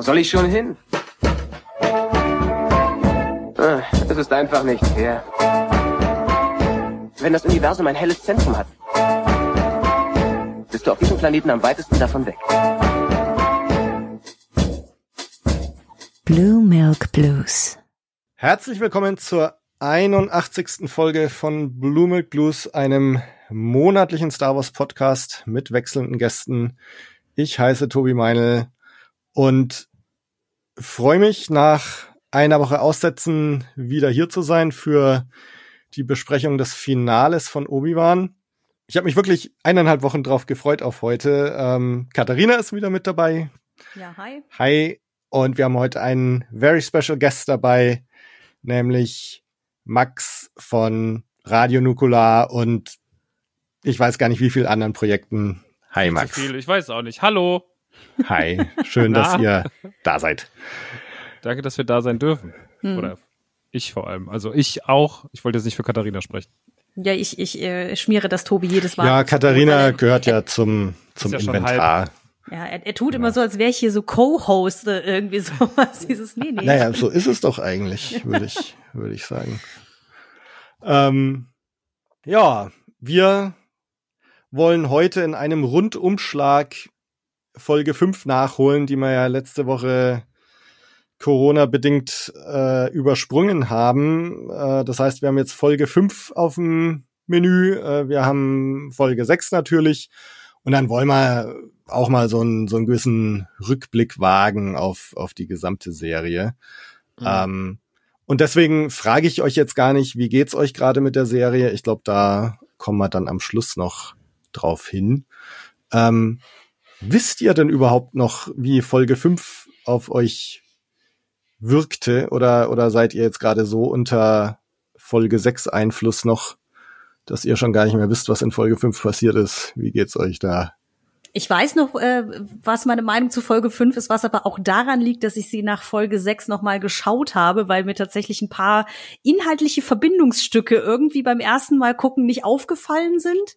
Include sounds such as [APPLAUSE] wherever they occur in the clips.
Wo soll ich schon hin? Ah, Es ist einfach nicht fair. Wenn das Universum ein helles Zentrum hat, bist du auf diesem Planeten am weitesten davon weg. Blue Milk Blues. Herzlich willkommen zur 81. Folge von Blue Milk Blues, einem monatlichen Star Wars Podcast mit wechselnden Gästen. Ich heiße Tobi Meinl und freue mich nach einer Woche Aussetzen wieder hier zu sein für die Besprechung des Finales von Obi-Wan. Ich habe mich wirklich eineinhalb Wochen drauf gefreut auf heute. Ähm, Katharina ist wieder mit dabei. Ja, hi. Hi. Und wir haben heute einen very special Guest dabei, nämlich Max von Radio Nukular und ich weiß gar nicht wie viel anderen Projekten. Hi Zu Max. viel, ich weiß auch nicht. Hallo. Hi. Schön, dass ihr da seid. Danke, dass wir da sein dürfen. Hm. Oder ich vor allem. Also ich auch. Ich wollte jetzt nicht für Katharina sprechen. Ja, ich, ich äh, schmiere das Tobi jedes Mal. Ja, Katharina gehört ja zum, zum ja Inventar. er, ja, er, er tut immer so, als wäre ich hier so Co-Host oder irgendwie [LAUGHS] sowas. Dieses, nee, nee. Naja, so ist es doch eigentlich, würde ich, würde ich sagen. Ähm, ja, wir wollen heute in einem Rundumschlag Folge 5 nachholen, die wir ja letzte Woche Corona-bedingt äh, übersprungen haben. Äh, das heißt, wir haben jetzt Folge 5 auf dem Menü, äh, wir haben Folge 6 natürlich und dann wollen wir auch mal so einen, so einen gewissen Rückblick wagen auf, auf die gesamte Serie. Ähm, und deswegen frage ich euch jetzt gar nicht, wie geht's euch gerade mit der Serie? Ich glaube, da kommen wir dann am Schluss noch drauf hin. Ähm, wisst ihr denn überhaupt noch, wie Folge 5 auf euch wirkte? Oder, oder seid ihr jetzt gerade so unter Folge 6 Einfluss noch, dass ihr schon gar nicht mehr wisst, was in Folge 5 passiert ist? Wie geht's euch da? Ich weiß noch, äh, was meine Meinung zu Folge 5 ist, was aber auch daran liegt, dass ich sie nach Folge 6 nochmal geschaut habe, weil mir tatsächlich ein paar inhaltliche Verbindungsstücke irgendwie beim ersten Mal gucken nicht aufgefallen sind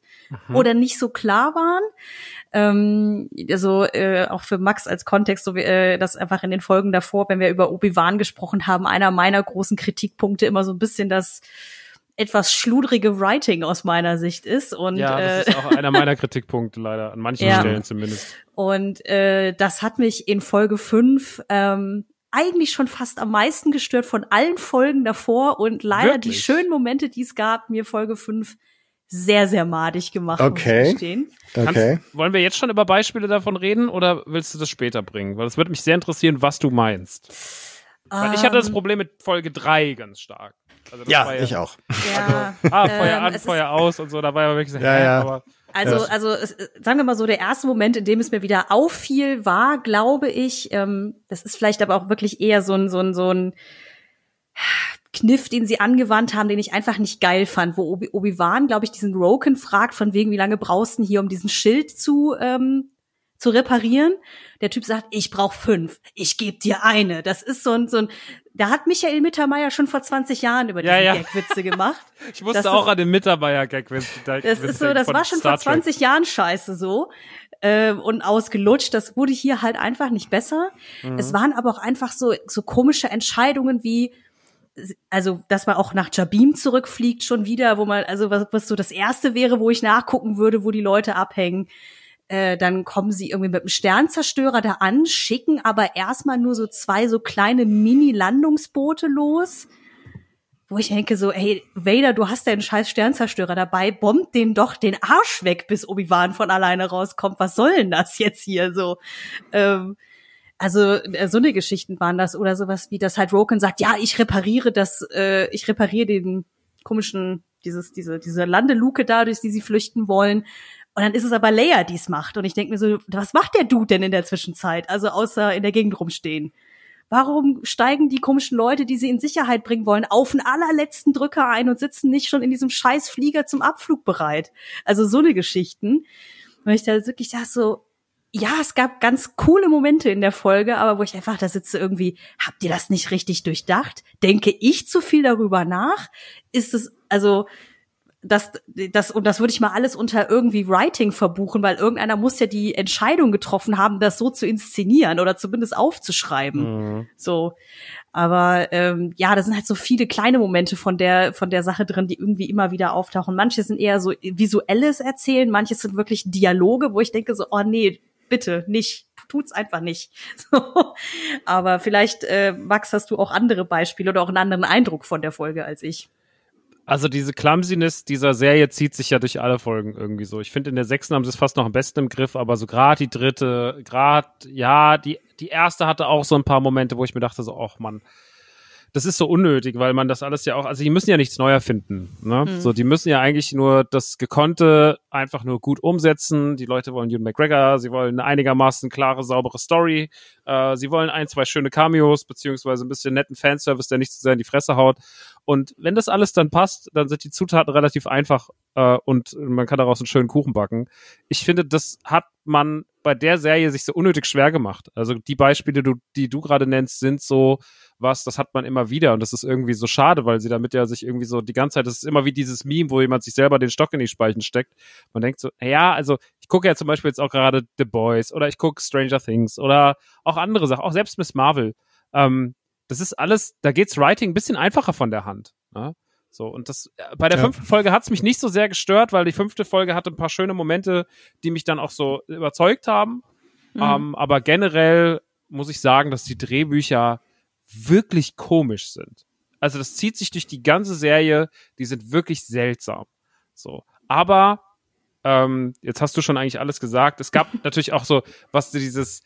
oder nicht so klar waren. Ähm, also äh, auch für Max als Kontext, so wie, äh, das einfach in den Folgen davor, wenn wir über Obi-Wan gesprochen haben, einer meiner großen Kritikpunkte immer so ein bisschen das etwas schludrige Writing aus meiner Sicht ist und ja, äh, das ist auch einer meiner [LAUGHS] Kritikpunkte leider. An manchen Ja. Stellen zumindest. Und äh, das hat mich in Folge 5 ähm, eigentlich schon fast am meisten gestört von allen Folgen davor und leider die Wirklich? schönen Momente, die es gab, mir Folge 5 sehr, sehr madig gemacht, Okay. muss ich gestehen. Okay. Kannst, wollen wir jetzt schon über Beispiele davon reden oder willst du das später bringen? Weil es würde mich sehr interessieren, was du meinst. Weil ich hatte das Ähm, Problem mit Folge 3 ganz stark. Also das Ja, war ich auch. Ja, Ah, Feuer Ähm, an, Feuer aus und so, da war ja wirklich so, Ja, ja. aber Also, Ja. also es, äh, sagen wir mal so, der erste Moment, in dem es mir wieder auffiel, war, glaube ich, ähm, das ist vielleicht aber auch wirklich eher so ein, so ein, so ein Kniff, den sie angewandt haben, den ich einfach nicht geil fand, wo Obi- Obi-Wan, glaube ich, diesen Roken fragt, von wegen, wie lange brauchst du hier, um diesen Schild zu, ähm, zu reparieren. Der Typ sagt, ich brauche fünf, ich gebe dir eine. Das ist so ein, so ein, da hat Michael Mittermeier schon vor 20 Jahren über diese Ja, ja. Gagwitze gemacht. [LAUGHS] ich musste Das auch ist- an den Mitarbeiter-Gag. wenn- Das ist so, das war schon vor Trek. 20 Jahren scheiße so äh, und ausgelutscht. Das wurde hier halt einfach nicht besser. Mhm. Es waren aber auch einfach so so komische Entscheidungen wie also, dass man auch nach Jabim zurückfliegt schon wieder, wo man, also was, was so das erste wäre, wo ich nachgucken würde, wo die Leute abhängen. Äh, dann kommen sie irgendwie mit dem Sternzerstörer da an, schicken aber erstmal nur so zwei so kleine Mini-Landungsboote los wo ich denke so, hey, Vader, du hast deinen scheiß Sternzerstörer dabei, bombt den doch den Arsch weg, bis Obi-Wan von alleine rauskommt. Was soll denn das jetzt hier so? Ähm, also äh, so eine Geschichten waren das oder sowas wie, dass halt Roken sagt, ja, ich repariere das, äh, ich repariere den komischen, dieses, diese, diese Landeluke da, durch die sie flüchten wollen. Und dann ist es aber Leia, die es macht. Und ich denke mir so, was macht der Dude denn in der Zwischenzeit? Also außer in der Gegend rumstehen. Warum steigen die komischen Leute, die sie in Sicherheit bringen wollen, auf den allerletzten Drücker ein und sitzen nicht schon in diesem scheiß Flieger zum Abflug bereit? Also so eine Geschichten. Weil ich da wirklich dachte so, ja, es gab ganz coole Momente in der Folge, aber wo ich einfach da sitze irgendwie, habt ihr das nicht richtig durchdacht? Denke ich zu viel darüber nach? Ist es, also, das, das, und das würde ich mal alles unter irgendwie Writing verbuchen, weil irgendeiner muss ja die Entscheidung getroffen haben, das so zu inszenieren oder zumindest aufzuschreiben. Mhm. So. Aber ähm, ja, da sind halt so viele kleine Momente von der von der Sache drin, die irgendwie immer wieder auftauchen. Manche sind eher so visuelles Erzählen, manche sind wirklich Dialoge, wo ich denke so, oh nee, bitte nicht, tut's einfach nicht. [LAUGHS] So. Aber vielleicht, äh, Max, hast du auch andere Beispiele oder auch einen anderen Eindruck von der Folge als ich. Also diese Clumsiness dieser Serie zieht sich ja durch alle Folgen irgendwie so. Ich finde, in der sechsten haben sie es fast noch am besten im Griff, aber so gerade die dritte, gerade, ja, die, die erste hatte auch so ein paar Momente, wo ich mir dachte so, ach man, das ist so unnötig, weil man das alles ja auch, also die müssen ja nichts neu erfinden. Ne? Mhm. So, die müssen ja eigentlich nur das Gekonnte einfach nur gut umsetzen. Die Leute wollen Ewan McGregor, sie wollen eine einigermaßen klare, saubere Story, äh, sie wollen ein, zwei schöne Cameos, beziehungsweise ein bisschen netten Fanservice, der nicht zu sehr in die Fresse haut. Und wenn das alles dann passt, dann sind die Zutaten relativ einfach äh, und man kann daraus einen schönen Kuchen backen. Ich finde, das hat man bei der Serie sich so unnötig schwer gemacht. Also die Beispiele, du, die du gerade nennst, sind so was, das hat man immer wieder und das ist irgendwie so schade, weil sie damit ja sich irgendwie so die ganze Zeit, das ist immer wie dieses Meme, wo jemand sich selber den Stock in die Speichen steckt. Man denkt so, ja, also ich gucke ja zum Beispiel jetzt auch gerade The Boys oder ich gucke Stranger Things oder auch andere Sachen, auch selbst Miss Marvel. Ähm, das ist alles, da geht's Writing ein bisschen einfacher von der Hand. Ne? So, und das, äh, bei der Ja. fünften Folge hat's mich nicht so sehr gestört, weil die fünfte Folge hatte ein paar schöne Momente, die mich dann auch so überzeugt haben. Mhm. Ähm, aber generell muss ich sagen, dass die Drehbücher wirklich komisch sind. Also das zieht sich durch die ganze Serie, die sind wirklich seltsam. So, aber ähm, jetzt hast du schon eigentlich alles gesagt. Es gab [LAUGHS] natürlich auch so, was dieses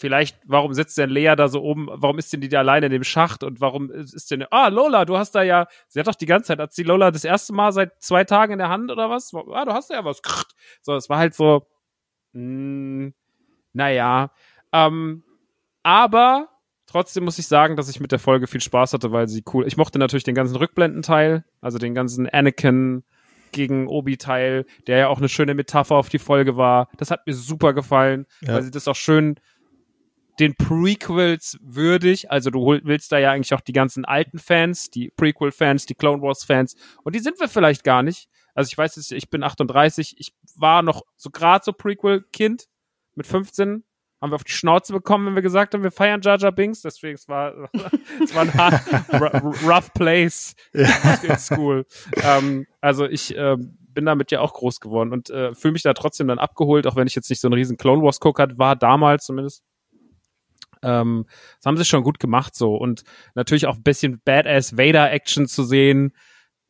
vielleicht, warum sitzt denn Lea da so oben, warum ist denn die da alleine in dem Schacht und warum ist denn, ah, Lola, du hast da ja, sie hat doch die ganze Zeit, hat sie Lola das erste Mal seit zwei Tagen in der Hand oder was? Ah, du hast ja was. So, es war halt so, mh, naja, ähm, aber trotzdem muss ich sagen, dass ich mit der Folge viel Spaß hatte, weil sie cool, ich mochte natürlich den ganzen Rückblendenteil, also den ganzen Anakin gegen Obi-Teil, der ja auch eine schöne Metapher auf die Folge war. Das hat mir super gefallen, Ja. weil sie das auch schön den Prequels würdig, also du willst da ja eigentlich auch die ganzen alten Fans, die Prequel-Fans, die Clone Wars-Fans, und die sind wir vielleicht gar nicht. Also ich weiß es, ich bin 38, ich war noch so gerade so Prequel-Kind mit 15, haben wir auf die Schnauze bekommen, wenn wir gesagt haben, wir feiern Jar Jar Binks, deswegen es war [LAUGHS] es war ein rough place in school. Ähm, also ich ähm, bin damit ja auch groß geworden und äh, fühle mich da trotzdem dann abgeholt, auch wenn ich jetzt nicht so ein riesen Clone Wars Gucker war, damals zumindest. Ähm, das haben sie schon gut gemacht so und natürlich auch ein bisschen Badass Vader Action zu sehen,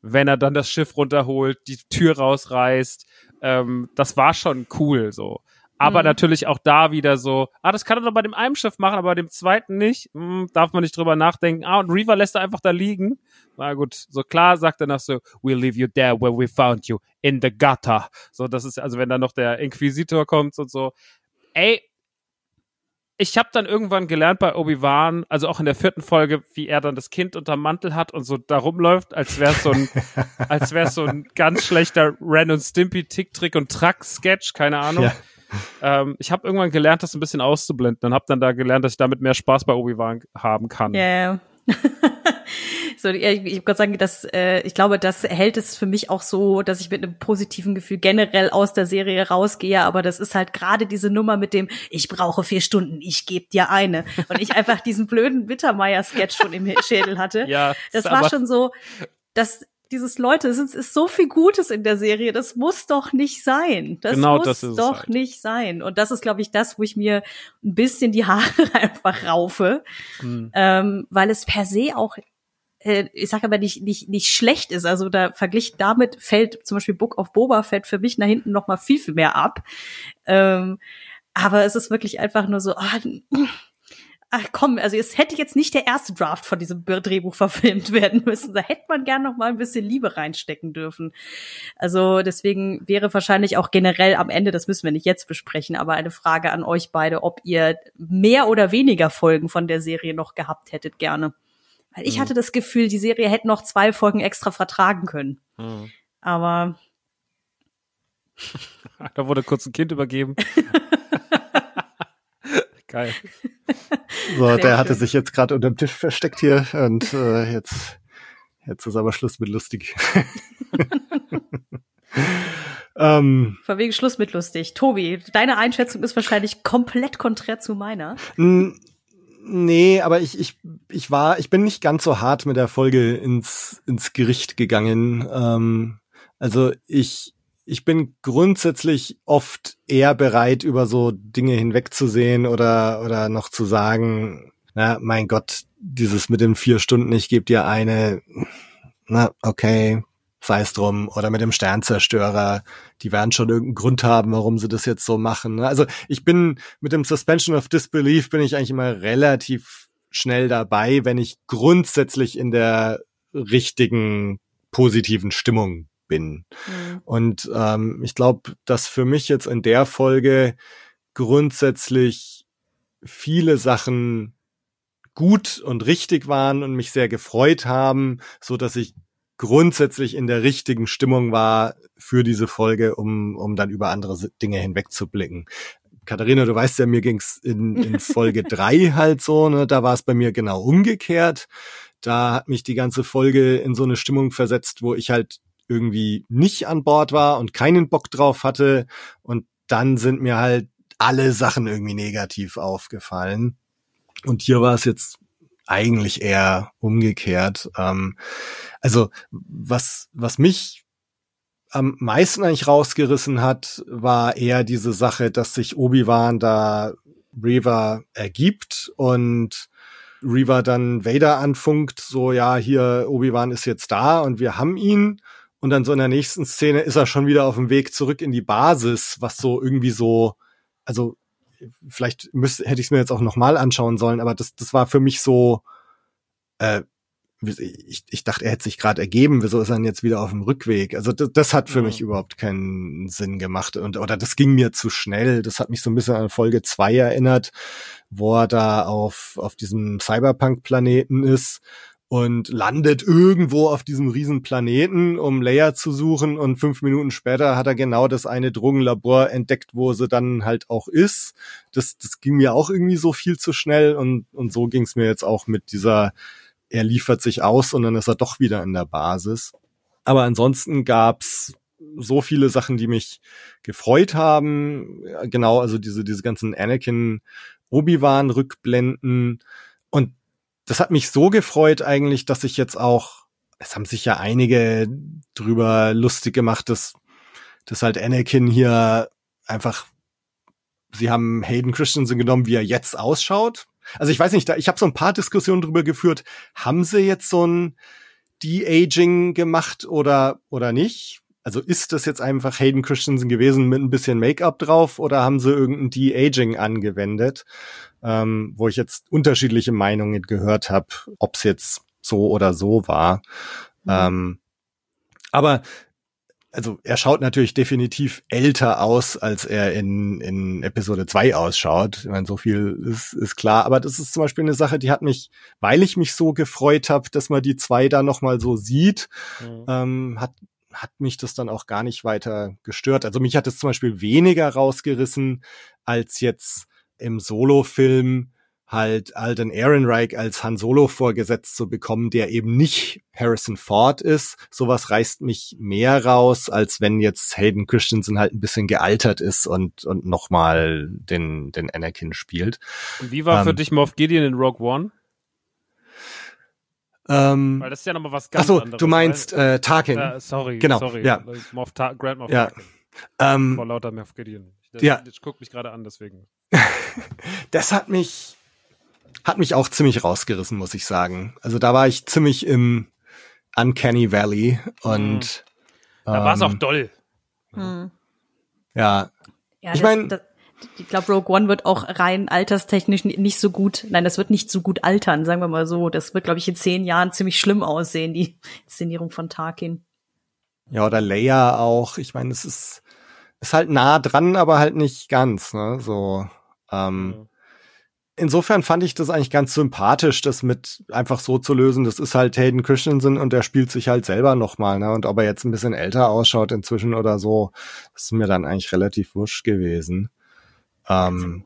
wenn er dann das Schiff runterholt, die Tür rausreißt. Ähm, das war schon cool so. Aber Mhm. natürlich auch da wieder so, ah, das kann er doch bei dem einen Schiff machen, aber bei dem zweiten nicht. Hm, darf man nicht drüber nachdenken. Ah, und Reaver lässt er einfach da liegen. Na gut, so klar sagt er noch so, we'll leave you there where we found you, in the gutter. So, das ist, also wenn dann noch der Inquisitor kommt und so. Ey, ich habe dann irgendwann gelernt bei Obi-Wan, also auch in der vierten Folge, wie er dann das Kind unterm Mantel hat und so da rumläuft, als wäre so ein, [LAUGHS] als wäre so ein ganz schlechter Ren und Stimpy Tick, Trick und Track Sketch, keine Ahnung. Ja. Ähm, ich habe irgendwann gelernt, das ein bisschen auszublenden und habe dann da gelernt, dass ich damit mehr Spaß bei Obi-Wan haben kann. Ja, ja. [LAUGHS] so, ich, ich würde sagen, dass äh, ich glaube, das hält es für mich auch so, dass ich mit einem positiven Gefühl generell aus der Serie rausgehe. Aber das ist halt gerade diese Nummer mit dem, ich brauche vier Stunden, ich gebe dir eine. Und ich einfach diesen blöden Bittermeier-Sketch schon im Schädel hatte. Ja, Das war schon so, dass dieses Leute, es ist, ist so viel Gutes in der Serie, das muss doch nicht sein. Das Genau muss das doch halt. nicht sein. Und das ist, glaube ich, das, wo ich mir ein bisschen die [LAUGHS] Haare einfach raufe, Hm. ähm, weil es per se auch äh, ich sage aber nicht, nicht, nicht schlecht ist. Also da verglichen damit fällt zum Beispiel Book of Boba Fett für mich nach hinten noch mal viel, viel mehr ab. Ähm, aber es ist wirklich einfach nur so, ah, ach komm, also es hätte jetzt nicht der erste Draft von diesem Drehbuch verfilmt [LAUGHS] werden müssen. Da hätte man gern noch mal ein bisschen Liebe reinstecken dürfen. Also deswegen wäre wahrscheinlich auch generell am Ende, das müssen wir nicht jetzt besprechen, aber eine Frage an euch beide, ob ihr mehr oder weniger Folgen von der Serie noch gehabt hättet gerne. Weil ich Mhm. hatte das Gefühl, die Serie hätte noch zwei Folgen extra vertragen können. Hm. Aber [LAUGHS] Da wurde kurz ein Kind übergeben. [LAUGHS] Geil. [LAUGHS] So, Sehr der hatte schön. sich jetzt gerade unterm Tisch versteckt hier und äh, jetzt, jetzt ist aber Schluss mit lustig. [LAUGHS] ähm, Von wegen Schluss mit lustig. Tobi, deine Einschätzung ist wahrscheinlich komplett konträr zu meiner. nee, aber ich, ich, ich war, ich bin nicht ganz so hart mit der Folge ins, ins Gericht gegangen. Ähm, also ich, ich bin grundsätzlich oft eher bereit, über so Dinge hinwegzusehen oder, oder noch zu sagen, na, mein Gott, dieses mit den vier Stunden, ich gebe dir eine, na, okay, sei es drum, oder mit dem Sternzerstörer, die werden schon irgendeinen Grund haben, warum sie das jetzt so machen. ne? Also ich bin mit dem Suspension of Disbelief bin ich eigentlich immer relativ schnell dabei, wenn ich grundsätzlich in der richtigen positiven Stimmung bin. Hm. Und ähm, ich glaube, dass für mich jetzt in der Folge grundsätzlich viele Sachen gut und richtig waren und mich sehr gefreut haben, so dass ich grundsätzlich in der richtigen Stimmung war für diese Folge, um, um dann über andere Dinge hinwegzublicken. Katharina, du weißt ja, mir ging's in, in [LAUGHS] Folge drei halt so, ne? Da war es bei mir genau umgekehrt. Da hat mich die ganze Folge in so eine Stimmung versetzt, wo ich halt irgendwie nicht an Bord war und keinen Bock drauf hatte. Und dann sind mir halt alle Sachen irgendwie negativ aufgefallen. Und hier war es jetzt eigentlich eher umgekehrt. Ähm, also was, was mich am meisten eigentlich rausgerissen hat, war eher diese Sache, dass sich Obi-Wan da Reva ergibt und Reva dann Vader anfunkt, so ja, hier Obi-Wan ist jetzt da und wir haben ihn. Und dann so in der nächsten Szene ist er schon wieder auf dem Weg zurück in die Basis, was so irgendwie so, also vielleicht müsste, hätte ich es mir jetzt auch nochmal anschauen sollen, aber das, das war für mich so, äh, ich, ich dachte, er hätte sich gerade ergeben, wieso ist er denn jetzt wieder auf dem Rückweg? Also das, das hat für Ja. mich überhaupt keinen Sinn gemacht und oder das ging mir zu schnell. Das hat mich so ein bisschen an Folge zwei erinnert, wo er da auf auf diesem Cyberpunk-Planeten ist und landet irgendwo auf diesem riesen Planeten, um Leia zu suchen und fünf Minuten später hat er genau das eine Drogenlabor entdeckt, wo sie dann halt auch ist. Das, das ging mir auch irgendwie so viel zu schnell und, und so ging es mir jetzt auch mit dieser, er liefert sich aus und dann ist er doch wieder in der Basis. Aber ansonsten gab's so viele Sachen, die mich gefreut haben. Genau, also diese, diese ganzen Anakin Obi-Wan-Rückblenden. Und das hat mich so gefreut eigentlich, dass ich jetzt auch, es haben sich ja einige drüber lustig gemacht, dass, dass halt Anakin hier einfach, sie haben Hayden Christensen genommen, wie er jetzt ausschaut. Also ich weiß nicht, da, ich habe so ein paar Diskussionen drüber geführt, haben sie jetzt so ein De-Aging gemacht oder, oder nicht? Also ist das jetzt einfach Hayden Christensen gewesen mit ein bisschen Make-up drauf oder haben sie irgendein De-Aging angewendet? Ähm, wo ich jetzt unterschiedliche Meinungen gehört habe, ob es jetzt so oder so war. Ähm, aber also er schaut natürlich definitiv älter aus, als er in, in Episode 2 ausschaut. Ich meine, so viel ist, ist klar. Aber das ist zum Beispiel eine Sache, die hat mich, weil ich mich so gefreut habe, dass man die zwei da nochmal so sieht, Mhm. ähm, hat, hat mich das dann auch gar nicht weiter gestört. Also mich hat es zum Beispiel weniger rausgerissen, als jetzt im Solo-Film halt Alden Ehrenreich als Han Solo vorgesetzt zu bekommen, der eben nicht Harrison Ford ist. Sowas reißt mich mehr raus, als wenn jetzt Hayden Christensen halt ein bisschen gealtert ist und, und nochmal den, den Anakin spielt. Und wie war für Ähm. dich Moff Gideon in Rogue One? Ähm, Weil das ist ja nochmal was ganz so, anderes. du meinst äh, Tarkin. Ja, sorry, Genau, sorry. ja. Moff Ta Grand Moff Ja. Tarkin. ähm, Vor lauter Moff Gideon. Ich, Ja. Ich guck mich gerade an, deswegen. [LAUGHS] das hat mich, hat mich auch ziemlich rausgerissen, muss ich sagen. Also da war ich ziemlich im Uncanny Valley und Da war es auch ähm, doll. Hm. Ja, Ja, Ich das- mein- das- ich glaube, Rogue One wird auch rein alterstechnisch ni- nicht so gut, nein, das wird nicht so gut altern, sagen wir mal so. Das wird, glaube ich, in zehn Jahren ziemlich schlimm aussehen, die [LAUGHS] Inszenierung von Tarkin. ja, oder Leia auch. Ich meine, es ist, ist halt nah dran, aber halt nicht ganz, ne? So. Ähm, Ja. insofern fand ich das eigentlich ganz sympathisch, das mit einfach so zu lösen. Das ist halt Hayden Christensen und der spielt sich halt selber nochmal, ne? Und ob er jetzt ein bisschen älter ausschaut inzwischen oder so, das ist mir dann eigentlich relativ wurscht gewesen. Ähm,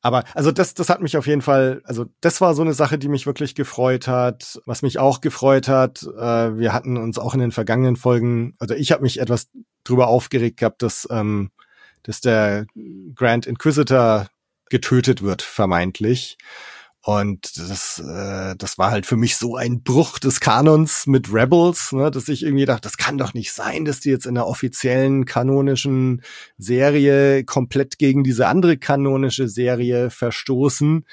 aber also das, das hat mich auf jeden Fall, also das war so eine Sache, die mich wirklich gefreut hat. Was mich auch gefreut hat, äh, wir hatten uns auch in den vergangenen Folgen, also ich habe mich etwas drüber aufgeregt gehabt, dass, ähm, dass der Grand Inquisitor getötet wird, vermeintlich. Und das, äh, das war halt für mich so ein Bruch des Kanons mit Rebels, ne, dass ich irgendwie dachte, das kann doch nicht sein, dass die jetzt in der offiziellen kanonischen Serie komplett gegen diese andere kanonische Serie verstoßen.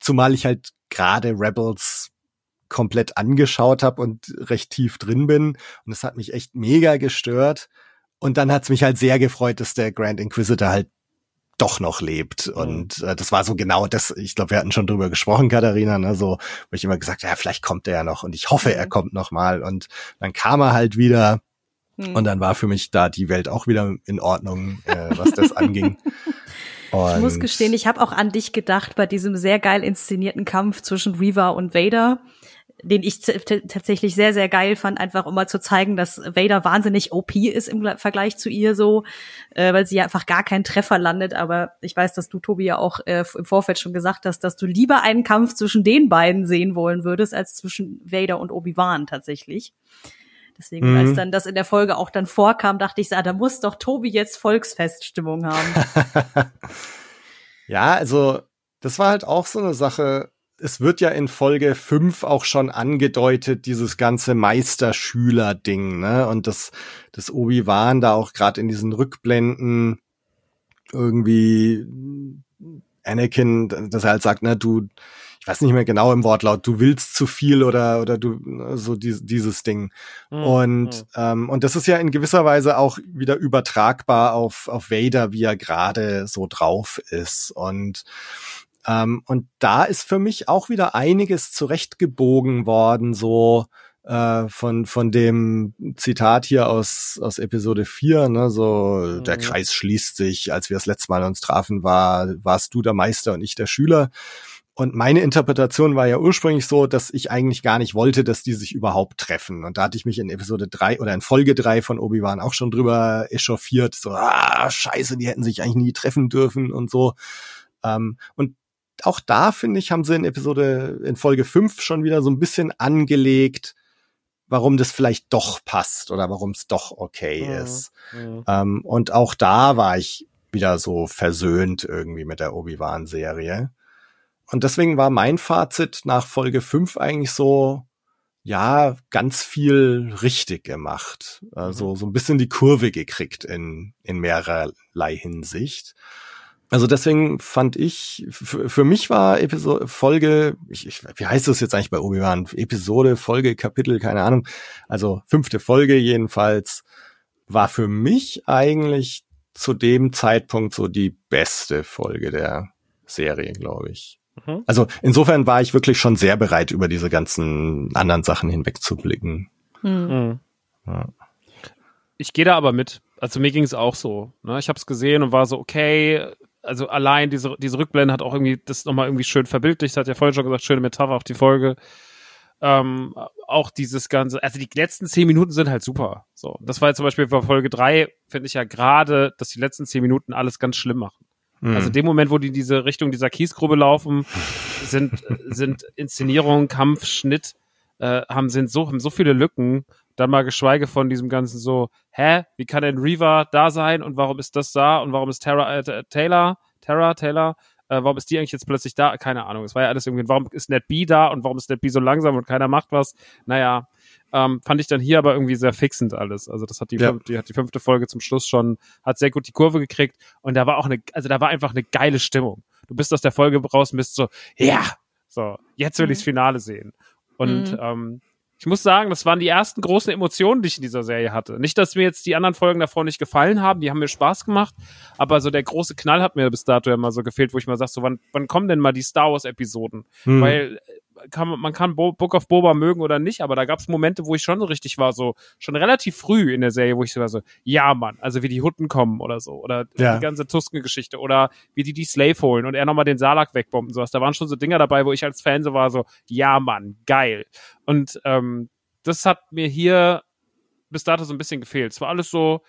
Zumal ich halt gerade Rebels komplett angeschaut habe und recht tief drin bin. Und das hat mich echt mega gestört. Und dann hat es mich halt sehr gefreut, dass der Grand Inquisitor halt doch noch lebt. Mhm. Und äh, das war so genau das, ich glaube, wir hatten schon drüber gesprochen, Katharina, ne, so, wo ich immer gesagt, ja, vielleicht kommt er ja noch und ich hoffe, mhm. er kommt noch mal. Und dann kam er halt wieder mhm. und dann war für mich da die Welt auch wieder in Ordnung, äh, was das [LAUGHS] anging. Und ich muss gestehen, ich habe auch an dich gedacht bei diesem sehr geil inszenierten Kampf zwischen Reaver und Vader den ich tatsächlich sehr, sehr geil fand, einfach um mal zu zeigen, dass Vader wahnsinnig OP ist im Vergleich zu ihr so, äh, weil sie ja einfach gar keinen Treffer landet. Aber ich weiß, dass du, Tobi, ja auch äh, im Vorfeld schon gesagt hast, dass du lieber einen Kampf zwischen den beiden sehen wollen würdest, als zwischen Vader und Obi-Wan tatsächlich. Deswegen, mhm. als dann das in der Folge auch dann vorkam, dachte ich, ah, da muss doch Tobi jetzt Volksfeststimmung haben. [LAUGHS] ja, also das war halt auch so eine Sache, es wird ja in Folge 5 auch schon angedeutet, dieses ganze Meisterschüler-Ding, ne? Und das, das Obi-Wan da auch gerade in diesen Rückblenden irgendwie Anakin, dass er halt sagt, ne, du, ich weiß nicht mehr genau im Wortlaut, du willst zu viel oder oder du so die, dieses Ding. Mhm. Und mhm. ähm, und das ist ja in gewisser Weise auch wieder übertragbar auf auf Vader, wie er gerade so drauf ist und ähm, und da ist für mich auch wieder einiges zurechtgebogen worden, so äh, von, von dem Zitat hier aus, aus Episode 4, ne, so mhm. der Kreis schließt sich, als wir das letzte Mal uns trafen, war, warst du der Meister und ich der Schüler. Und meine Interpretation war ja ursprünglich so, dass ich eigentlich gar nicht wollte, dass die sich überhaupt treffen. Und da hatte ich mich in Episode 3 oder in Folge 3 von Obi-Wan auch schon drüber echauffiert. So, ah, scheiße, die hätten sich eigentlich nie treffen dürfen und so. Ähm, und auch da, finde ich, haben sie in Episode, in Folge 5 schon wieder so ein bisschen angelegt, warum das vielleicht doch passt oder warum es doch okay mhm. ist. Mhm. Ähm, und auch da war ich wieder so versöhnt irgendwie mit der Obi-Wan-Serie. Und deswegen war mein Fazit nach Folge 5 eigentlich so, ja, ganz viel richtig gemacht. Also mhm. so ein bisschen die Kurve gekriegt in, in mehrerlei Hinsicht. Also deswegen fand ich, für mich war Episode, Folge, ich, ich, wie heißt das jetzt eigentlich bei Obi-Wan? Episode, Folge, Kapitel, keine Ahnung. Also fünfte Folge jedenfalls, war für mich eigentlich zu dem Zeitpunkt so die beste Folge der Serie, glaube ich. Mhm. Also insofern war ich wirklich schon sehr bereit, über diese ganzen anderen Sachen hinwegzublicken. Mhm. mhm. Ja. Ich gehe da aber mit. Also mir ging es auch so. Ne? Ich habe es gesehen und war so, okay, also allein diese, diese Rückblende hat auch irgendwie das nochmal irgendwie schön verbildlicht, hat ja vorhin schon gesagt, schöne Metapher auf die Folge. Ähm, auch dieses ganze, also die letzten zehn Minuten sind halt super. So, das war jetzt zum Beispiel bei Folge drei, finde ich ja gerade, dass die letzten zehn Minuten alles ganz schlimm machen. Mhm. Also dem Moment, wo die in diese Richtung dieser Kiesgrube laufen, sind, sind Inszenierung, Kampf, Schnitt, äh, haben, sind so, haben so viele Lücken dann mal geschweige von diesem ganzen so, hä, wie kann denn Reaver da sein und warum ist das da und warum ist Tara, äh, Taylor, Tara, Taylor, äh, warum ist die eigentlich jetzt plötzlich da? Keine Ahnung. Es war ja alles irgendwie, warum ist Ned B da und warum ist Ned B so langsam und keiner macht was? Naja, ähm, fand ich dann hier aber irgendwie sehr fixend alles. Also das hat die, ja. die hat die fünfte Folge zum Schluss schon, hat sehr gut die Kurve gekriegt und da war auch eine, also da war einfach eine geile Stimmung. Du bist aus der Folge raus und bist so, ja, so, jetzt will mhm. ichs Finale sehen. Und mhm. ähm, ich muss sagen, das waren die ersten großen Emotionen, die ich in dieser Serie hatte. Nicht, dass mir jetzt die anderen Folgen davor nicht gefallen haben, die haben mir Spaß gemacht, aber so der große Knall hat mir bis dato ja mal so gefehlt, wo ich mal sag, so wann, wann kommen denn mal die Star Wars Episoden? Hm. Weil kann, man kann Book of Boba mögen oder nicht, aber da gab es Momente, wo ich schon so richtig war, so schon relativ früh in der Serie, wo ich so war so, ja Mann, also wie die Hutten kommen oder so, oder ja. die ganze Tusken-Geschichte oder wie die die Slave holen und er nochmal den Salak wegbomben, sowas. Da waren schon so Dinger dabei, wo ich als Fan so war, so, ja Mann, geil. Und ähm, das hat mir hier bis dato so ein bisschen gefehlt. Es war alles so,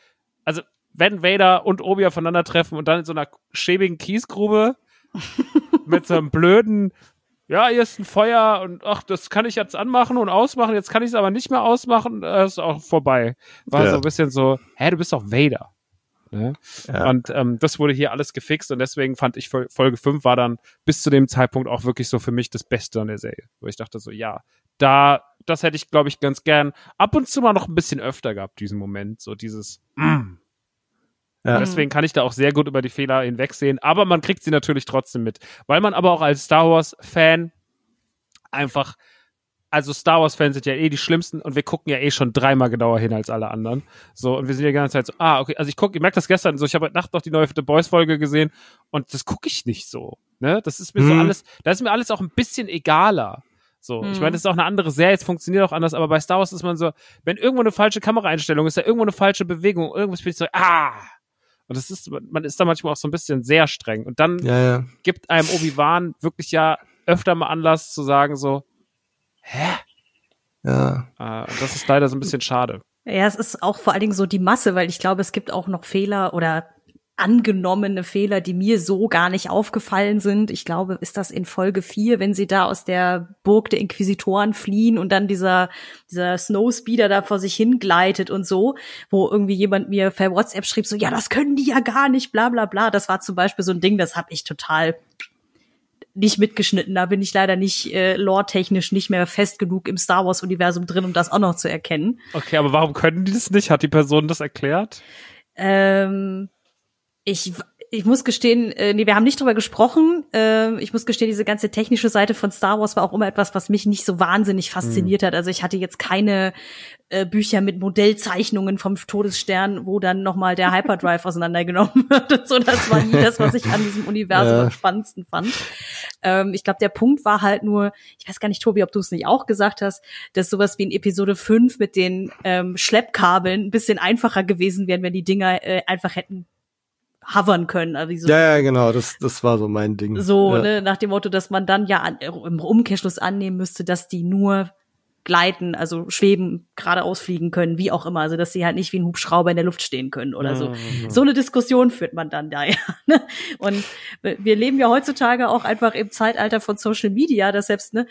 also wenn Vader und Obi aufeinandertreffen und dann in so einer schäbigen Kiesgrube [LAUGHS] mit so einem blöden ja, hier ist ein Feuer und ach, das kann ich jetzt anmachen und ausmachen, jetzt kann ich es aber nicht mehr ausmachen, äh, ist auch vorbei. War Ja. so ein bisschen so, hä, du bist doch Vader. Ne? Ja. Und ähm, das wurde hier alles gefixt und deswegen fand ich Fol- Folge 5 war dann bis zu dem Zeitpunkt auch wirklich so für mich das Beste an der Serie. Wo ich dachte so, ja, da, das hätte ich, glaube ich, ganz gern ab und zu mal noch ein bisschen öfter gehabt, diesen Moment. So dieses, mm. Ja. Deswegen kann ich da auch sehr gut über die Fehler hinwegsehen, aber man kriegt sie natürlich trotzdem mit. Weil man aber auch als Star Wars-Fan einfach, also Star Wars-Fans sind ja eh die schlimmsten und wir gucken ja eh schon dreimal genauer hin als alle anderen. So, und wir sind ja die ganze Zeit so, ah, okay, also ich gucke, ich merke das gestern so, ich habe heute Nacht noch die neue The Boys-Folge gesehen und das gucke ich nicht so. Ne? Das ist mir so Mhm. alles, da ist mir alles auch ein bisschen egaler. So, ich Mhm. meine, das ist auch eine andere Serie, es funktioniert auch anders, aber bei Star Wars ist man so, wenn irgendwo eine falsche Kameraeinstellung ist, da irgendwo eine falsche Bewegung, irgendwas bin ich so, ah! Und das ist, man ist da manchmal auch so ein bisschen sehr streng. Und dann ja, ja. gibt einem Obi-Wan wirklich ja öfter mal Anlass zu sagen so, hä? ja. Äh, und das ist leider so ein bisschen schade. Ja, es ist auch vor allen Dingen so die Masse, weil ich glaube, es gibt auch noch Fehler oder angenommene Fehler, die mir so gar nicht aufgefallen sind. Ich glaube, ist das in Folge 4, wenn sie da aus der Burg der Inquisitoren fliehen und dann dieser, dieser Snowspeeder da vor sich hingleitet und so, wo irgendwie jemand mir per WhatsApp schrieb, so, ja, das können die ja gar nicht, bla bla bla. Das war zum Beispiel so ein Ding, das habe ich total nicht mitgeschnitten. Da bin ich leider nicht äh, lore-technisch nicht mehr fest genug im Star Wars-Universum drin, um das auch noch zu erkennen. Okay, aber warum können die das nicht? Hat die Person das erklärt? Ähm, ich, ich muss gestehen, äh, nee, wir haben nicht drüber gesprochen. Ähm, ich muss gestehen, diese ganze technische Seite von Star Wars war auch immer etwas, was mich nicht so wahnsinnig fasziniert hat. Also ich hatte jetzt keine äh, Bücher mit Modellzeichnungen vom Todesstern, wo dann nochmal der Hyperdrive [LAUGHS] auseinandergenommen wird. Und so, das war nie das, was ich an diesem Universum Ja. am spannendsten fand. Ähm, ich glaube, der Punkt war halt nur, ich weiß gar nicht, Tobi, ob du es nicht auch gesagt hast, dass sowas wie in Episode 5 mit den ähm, Schleppkabeln ein bisschen einfacher gewesen wären, wenn die Dinger äh, einfach hätten hovern können. Also so, Ja, ja, genau, das, das war so mein Ding. so ja. ne, nach dem Motto, dass man dann ja an, im Umkehrschluss annehmen müsste, dass die nur gleiten, also schweben, geradeaus fliegen können, wie auch immer. Also dass sie halt nicht wie ein Hubschrauber in der Luft stehen können oder so. Mhm. So eine Diskussion führt man dann da [LAUGHS] ja. Ne? Und wir leben ja heutzutage auch einfach im Zeitalter von Social Media, dass selbst, ne,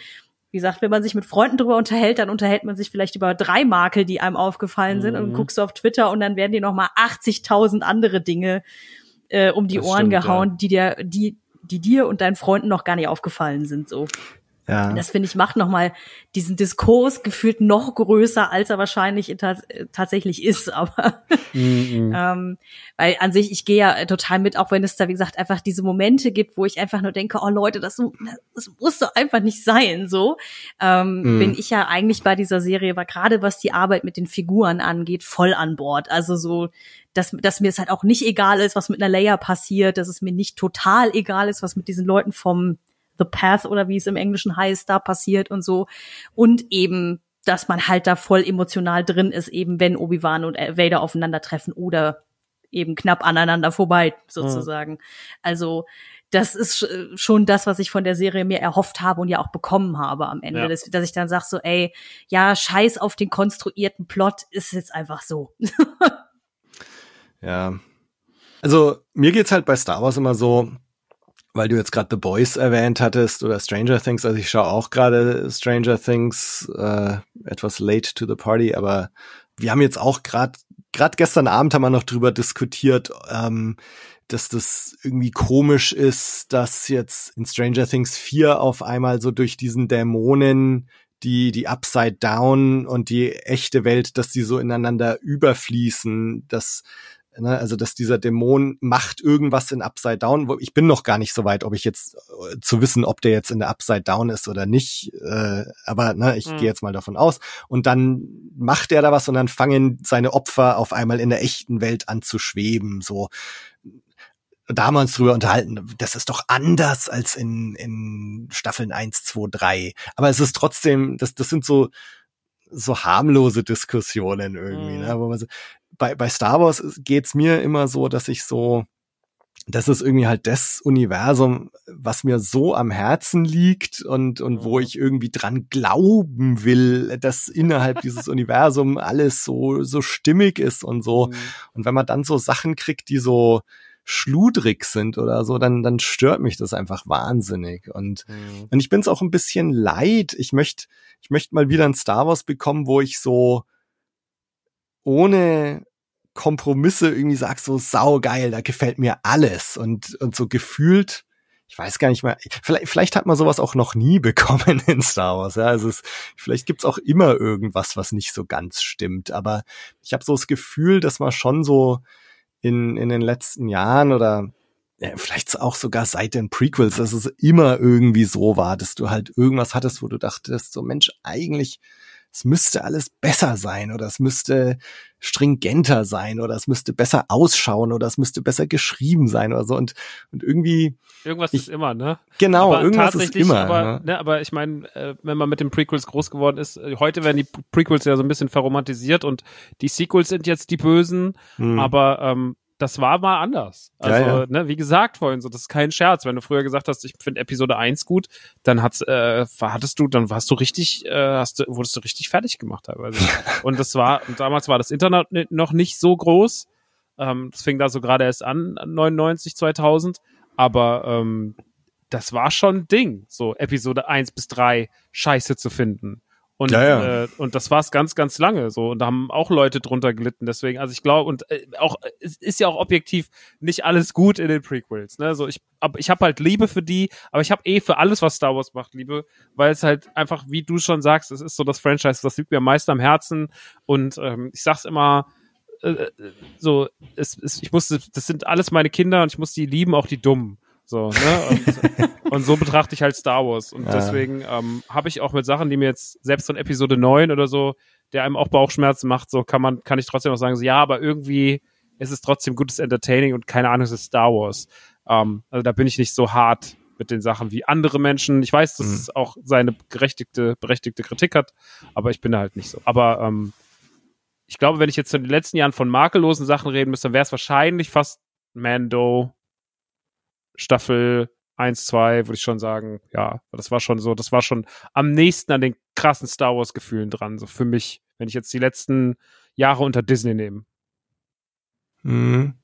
wie gesagt, wenn man sich mit Freunden drüber unterhält, dann unterhält man sich vielleicht über drei Makel, die einem aufgefallen sind, und Mhm. guckst du auf Twitter und dann werden dir noch mal 80.000 andere Dinge äh, um die Das Ohren stimmt, gehauen, die dir, die, die dir und deinen Freunden noch gar nicht aufgefallen sind. So, ja. das finde ich macht noch mal diesen Diskurs gefühlt noch größer, als er wahrscheinlich äh, tatsächlich ist. [LAUGHS] Aber Mhm. ähm, weil an sich, ich gehe ja äh, total mit, auch wenn es da, wie gesagt, einfach diese Momente gibt, wo ich einfach nur denke, oh Leute, das, das muss doch einfach nicht sein. So ähm, Mhm. bin ich ja eigentlich bei dieser Serie, war gerade was die Arbeit mit den Figuren angeht, voll an Bord. Also so, dass, dass mir es halt auch nicht egal ist, was mit einer Leia passiert, dass es mir nicht total egal ist, was mit diesen Leuten vom The Path oder wie es im Englischen heißt, da passiert und so. Und eben, dass man halt da voll emotional drin ist, eben wenn Obi-Wan und Vader aufeinandertreffen oder eben knapp aneinander vorbei, sozusagen. Also, das ist sch- schon das, was ich von der Serie mir erhofft habe und ja auch bekommen habe am Ende. Ja. Dass, dass ich dann sag so, ey, ja, scheiß auf den konstruierten Plot, ist jetzt einfach so. [LAUGHS] Ja. Also mir geht's halt bei Star Wars immer so, weil du jetzt gerade The Boys erwähnt hattest oder Stranger Things. Also ich schaue auch gerade Stranger Things äh, etwas late to the party, aber wir haben jetzt auch gerade gerade gestern Abend haben wir noch drüber diskutiert, ähm, dass das irgendwie komisch ist, dass jetzt in Stranger Things 4 auf einmal so durch diesen Dämonen die, die Upside Down und die echte Welt, dass die so ineinander überfließen, dass, ne, also dass dieser Dämon macht irgendwas in Upside Down. Ich bin noch gar nicht so weit, ob ich jetzt äh, zu wissen, ob der jetzt in der Upside Down ist oder nicht. Äh, aber ne, ich Mhm. gehe jetzt mal davon aus. Und dann macht er da was und dann fangen seine Opfer auf einmal in der echten Welt an zu schweben. So da haben wir uns drüber unterhalten, das ist doch anders als in, in Staffeln 1, 2, 3. Aber es ist trotzdem, das, das sind so, so harmlose Diskussionen irgendwie, Mhm. ne? Wo man so, bei, bei Star Wars geht's mir immer so, dass ich so, das ist irgendwie halt das Universum, was mir so am Herzen liegt und, und wo Mhm. ich irgendwie dran glauben will, dass innerhalb [LAUGHS] dieses Universum alles so, so stimmig ist und so. Mhm. Und wenn man dann so Sachen kriegt, die so schludrig sind oder so, dann, dann stört mich das einfach wahnsinnig. Und, Mhm. und ich bin es auch ein bisschen leid. Ich möchte, ich möchte mal wieder ein Star Wars bekommen, wo ich so ohne Kompromisse irgendwie sag, so saugeil, da gefällt mir alles. Und, und so gefühlt, ich weiß gar nicht mehr, vielleicht, vielleicht hat man sowas auch noch nie [LAUGHS] bekommen in Star Wars. Ja, also es, vielleicht gibt's auch immer irgendwas, was nicht so ganz stimmt. Aber ich habe so das Gefühl, dass man schon so in, in den letzten Jahren oder ja, vielleicht auch sogar seit den Prequels, dass es immer irgendwie so war, dass du halt irgendwas hattest, wo du dachtest, so Mensch, eigentlich, es müsste alles besser sein oder es müsste stringenter sein oder es müsste besser ausschauen oder es müsste besser geschrieben sein oder so und, und irgendwie, Irgendwas Ich- ist immer, ne? genau, aber irgendwas ist immer. aber, ne? ne, aber ich meine, äh, wenn man mit den Prequels groß geworden ist, äh, heute werden die Prequels ja so ein bisschen verromantisiert und die Sequels sind jetzt die Bösen, Hm. aber ähm, das war mal anders. Also, Ja, ja. ne, wie gesagt vorhin, so das ist kein Scherz. Wenn du früher gesagt hast, ich finde Episode 1 gut, dann hat's, äh, hattest du, dann warst du richtig, äh, hast du, wurdest du richtig fertig gemacht teilweise. [LAUGHS] und das war, und damals war das Internet noch nicht so groß. Ähm, das fing da so gerade erst an, 99, 2000. Aber ähm, das war schon ein Ding, so Episode 1 bis 3 scheiße zu finden. Und, Ja, ja. Äh, und das war es ganz, ganz lange so. Und da haben auch Leute drunter gelitten. Deswegen, also ich glaube, und äh, auch, es ist ja auch objektiv nicht alles gut in den Prequels. Ne? So, ich, ab, ich habe halt Liebe für die, aber ich habe eh für alles, was Star Wars macht, Liebe, weil es halt einfach, wie du schon sagst, es ist so das Franchise, das liegt mir am meisten am Herzen. Und ähm, ich sag's immer, äh, so, es, es, ich musste, das sind alles meine Kinder und ich muss die lieben, auch die Dummen. So, ne? Und, [LAUGHS] und so betrachte ich halt Star Wars. Und Ja. deswegen ähm, habe ich auch mit Sachen, die mir jetzt selbst von Episode 9 oder so, der einem auch Bauchschmerzen macht, so kann man, kann ich trotzdem auch sagen, so, ja, aber irgendwie ist es trotzdem gutes Entertaining und keine Ahnung, es ist Star Wars. Ähm, also da bin ich nicht so hart mit den Sachen wie andere Menschen. Ich weiß, dass Mhm. es auch seine gerechtigte, berechtigte Kritik hat, aber ich bin da halt nicht so. Aber ähm, ich glaube, wenn ich jetzt in den letzten Jahren von makellosen Sachen reden müsste, dann wäre es wahrscheinlich fast Mando Staffel 1, 2, würde ich schon sagen, ja, das war schon so, das war schon am nächsten an den krassen Star Wars Gefühlen dran, so für mich, wenn ich jetzt die letzten Jahre unter Disney nehme. Mhm.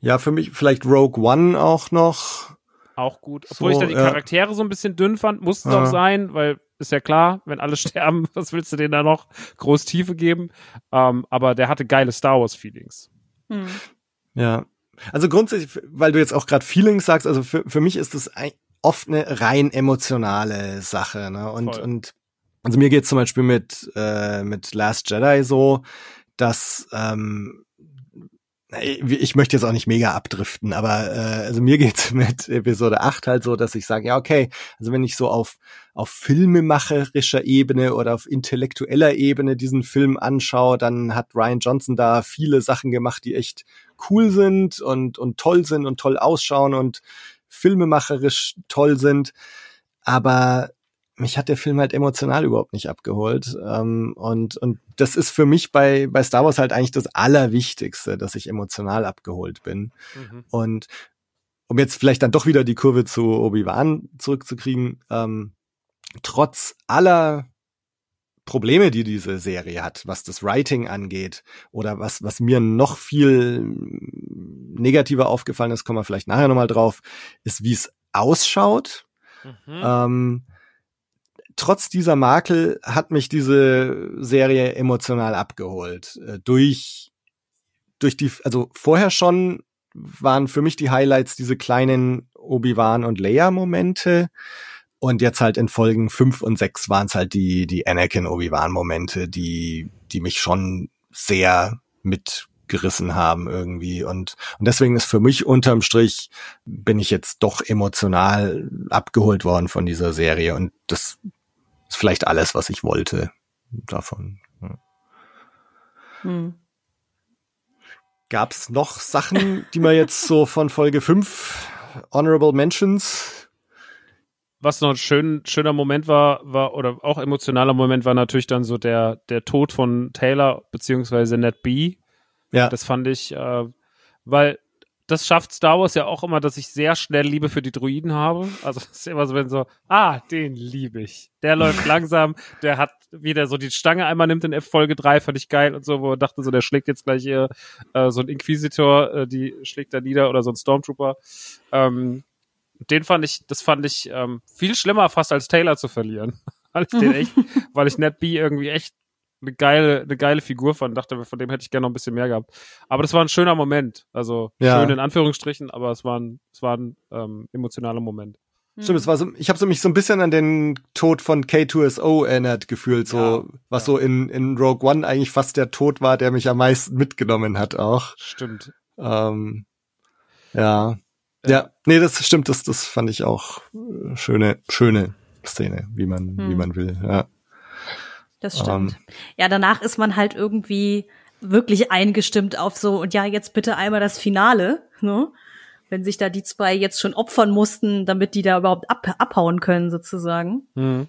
Ja, für mich vielleicht Rogue One auch noch. Auch gut. Obwohl So, ich da die ja. Charaktere so ein bisschen dünn fand, mussten es Ja. auch sein, weil ist ja klar, wenn alle [LAUGHS] sterben, was willst du denen da noch groß Tiefe geben? Ähm, aber der hatte geile Star Wars Feelings. Hm. Ja. Also grundsätzlich, weil du jetzt auch gerade Feelings sagst, also für, für mich ist das oft eine rein emotionale Sache. Ne? Und, Voll. und also mir geht's zum Beispiel mit, äh, mit Last Jedi so, dass ähm, ich möchte jetzt auch nicht mega abdriften, aber äh, also mir [LAUGHS] geht's mit Episode 8 halt so, dass ich sage, ja, okay, also wenn ich so auf, auf filmemacherischer Ebene oder auf intellektueller Ebene diesen Film anschaue, dann hat Ryan Johnson da viele Sachen gemacht, die echt cool sind und, und toll sind und toll ausschauen und filmemacherisch toll sind. Aber mich hat der Film halt emotional überhaupt nicht abgeholt. Ähm, und, und das ist für mich bei, bei Star Wars halt eigentlich das Allerwichtigste, dass ich emotional abgeholt bin. Mhm. Und um jetzt vielleicht dann doch wieder die Kurve zu Obi-Wan zurückzukriegen, ähm, trotz aller Probleme, die diese Serie hat, was das Writing angeht oder was, was mir noch viel negativer aufgefallen ist, kommen wir vielleicht nachher nochmal drauf, ist, wie es ausschaut. Mhm. Ähm, trotz dieser Makel hat mich diese Serie emotional abgeholt. Äh, durch, durch die, also vorher schon waren für mich die Highlights diese kleinen Obi-Wan und Leia-Momente. Und jetzt halt in Folgen fünf und sechs waren es halt die, die Anakin-Obi-Wan-Momente, die, die mich schon sehr mitgerissen haben irgendwie. Und, und deswegen ist für mich unterm Strich, bin ich jetzt doch emotional abgeholt worden von dieser Serie. Und das ist vielleicht alles, was ich wollte davon. Ja. Hm. Gab es noch Sachen, die man jetzt so von Folge 5 Honorable Mentions was noch ein schön, schöner Moment war, war, oder auch emotionaler Moment war natürlich dann so der, der Tod von Taylor beziehungsweise Ned B. Ja. Das fand ich, äh, weil das schafft Star Wars ja auch immer, dass ich sehr schnell Liebe für die Druiden habe. Also es ist immer so, wenn so, ah, den liebe ich. Der läuft [LAUGHS] langsam, der hat wieder so die Stange einmal nimmt in F Folge 3, fand ich geil und so, wo er dachte so, der schlägt jetzt gleich hier äh, so ein Inquisitor, äh, die schlägt da nieder oder so ein Stormtrooper. Ähm, den fand ich, das fand ich ähm, viel schlimmer fast als Taylor zu verlieren. [LAUGHS] weil ich den echt, [LAUGHS] weil ich Ned B irgendwie echt eine geile, eine geile Figur fand. Dachte, von dem hätte ich gerne noch ein bisschen mehr gehabt. Aber das war ein schöner Moment. Also Ja. schön in Anführungsstrichen, aber es war ein, es war ein ähm, emotionaler Moment. Stimmt, es war so, ich habe so mich so ein bisschen an den Tod von K2SO erinnert gefühlt, so Ja, was ja. so in, in Rogue One eigentlich fast der Tod war, der mich am meisten mitgenommen hat auch. Stimmt. Ähm, ja. Ja, nee, das stimmt, das, das fand ich auch äh, schöne, schöne Szene, wie man, wie Hm. man will. Ja. Das stimmt. Ähm. ja, danach ist man halt irgendwie wirklich eingestimmt auf so, und ja, jetzt bitte einmal das Finale, ne? Wenn sich da die zwei jetzt schon opfern mussten, damit die da überhaupt ab, abhauen können, sozusagen. Mhm.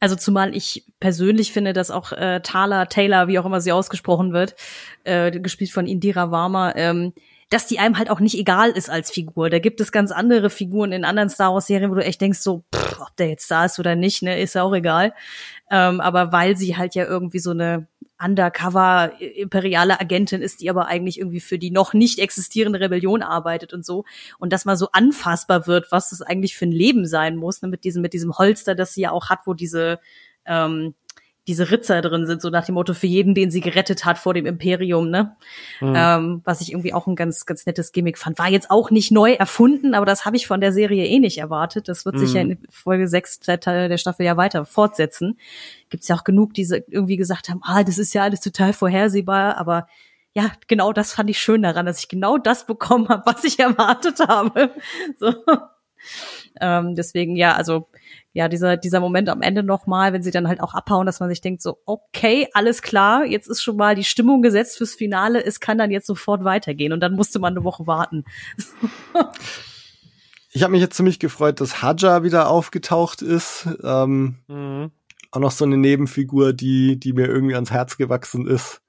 Also zumal ich persönlich finde, dass auch äh, Thala, Taylor, wie auch immer sie ausgesprochen wird, äh, gespielt von Indira Varma, ähm, dass die einem halt auch nicht egal ist als Figur. Da gibt es ganz andere Figuren in anderen Star Wars Serien, wo du echt denkst so, pff, ob der jetzt da ist oder nicht, ne, ist ja auch egal. Ähm, aber weil sie halt ja irgendwie so eine undercover imperiale Agentin ist, die aber eigentlich irgendwie für die noch nicht existierende Rebellion arbeitet und so und dass mal so anfassbar wird, was das eigentlich für ein Leben sein muss, ne, mit diesem mit diesem Holster, das sie ja auch hat, wo diese ähm, diese Ritzer drin sind, so nach dem Motto für jeden, den sie gerettet hat vor dem Imperium, ne? Ähm, was ich irgendwie auch ein ganz, ganz nettes Gimmick fand. War jetzt auch nicht neu erfunden, aber das habe ich von der Serie eh nicht erwartet. Das wird sich ja in Folge 6 der, Teil der Staffel ja weiter fortsetzen. Gibt's ja auch genug, die irgendwie gesagt haben, ah, das ist ja alles total vorhersehbar, aber ja, genau das fand ich schön daran, dass ich genau das bekommen habe, was ich erwartet habe. [LAUGHS] So. Ähm, deswegen, ja, also ja, dieser, dieser Moment am Ende nochmal, wenn sie dann halt auch abhauen, dass man sich denkt, so, okay, alles klar, jetzt ist schon mal die Stimmung gesetzt fürs Finale, es kann dann jetzt sofort weitergehen und dann musste man eine Woche warten. [LAUGHS] Ich habe mich jetzt ziemlich gefreut, dass Haja wieder aufgetaucht ist. Ähm, Mhm. auch noch so eine Nebenfigur, die, die mir irgendwie ans Herz gewachsen ist.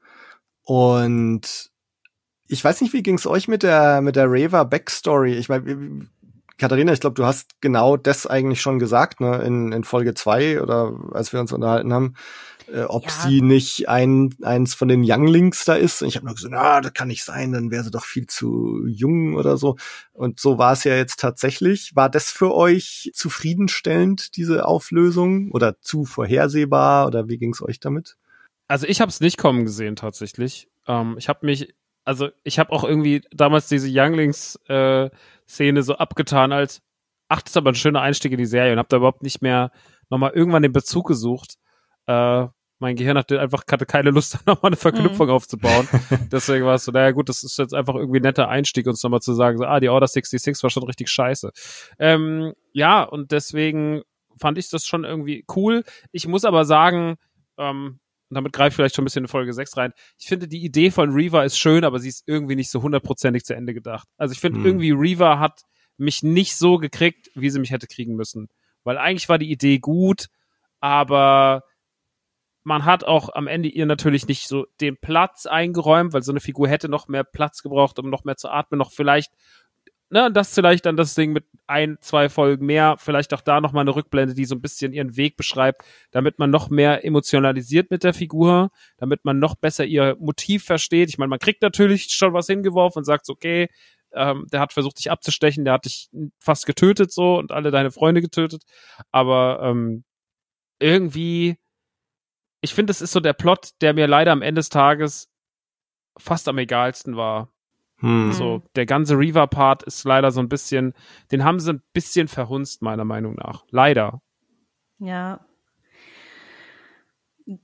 Und ich weiß nicht, wie ging's euch mit der, mit der Rava Backstory? Ich meine, Katharina, ich glaube, du hast genau das eigentlich schon gesagt, ne, in, in Folge zwei oder als wir uns unterhalten haben, äh, ob Ja. sie nicht ein, eins von den Younglings da ist. Und ich habe nur gesagt, ah, das kann nicht sein, dann wäre sie doch viel zu jung oder so. Und so war es ja jetzt tatsächlich. War das für euch zufriedenstellend, diese Auflösung? Oder zu vorhersehbar? Oder wie ging's euch damit? Also ich habe es nicht kommen gesehen tatsächlich. Ähm, ich habe mich, also ich habe auch irgendwie damals diese Younglings-Szene so abgetan als, ach, das ist aber ein schöner Einstieg in die Serie und habe da überhaupt nicht mehr nochmal irgendwann den Bezug gesucht. Äh, mein Gehirn hatte einfach hatte keine Lust, [LAUGHS] da nochmal eine Verknüpfung aufzubauen. [LAUGHS] Deswegen war es so, naja gut, das ist jetzt einfach irgendwie ein netter Einstieg, uns nochmal zu sagen, so, ah, die Order 66 war schon richtig scheiße. Ähm, ja, und deswegen fand ich das schon irgendwie cool. Ich muss aber sagen, ähm, und damit greife ich vielleicht schon ein bisschen in Folge 6 rein. Ich finde, die Idee von Reaver ist schön, aber sie ist irgendwie nicht so hundertprozentig zu Ende gedacht. Also ich finde Hm. irgendwie Reaver hat mich nicht so gekriegt, wie sie mich hätte kriegen müssen. Weil eigentlich war die Idee gut, aber man hat auch am Ende ihr natürlich nicht so den Platz eingeräumt, weil so eine Figur hätte noch mehr Platz gebraucht, um noch mehr zu atmen, noch vielleicht, ne, das vielleicht dann das Ding mit ein, zwei Folgen mehr, vielleicht auch da nochmal eine Rückblende, die so ein bisschen ihren Weg beschreibt, damit man noch mehr emotionalisiert mit der Figur, damit man noch besser ihr Motiv versteht. Ich meine, man kriegt natürlich schon was hingeworfen und sagt, okay, ähm, der hat versucht, dich abzustechen, der hat dich fast getötet so und alle deine Freunde getötet, aber ähm, irgendwie, ich finde, es ist so der Plot, der mir leider am Ende des Tages fast am egalsten war. Hm. So, der ganze Reaver-Part ist leider so ein bisschen, den haben sie ein bisschen verhunzt, meiner Meinung nach. Leider. Ja.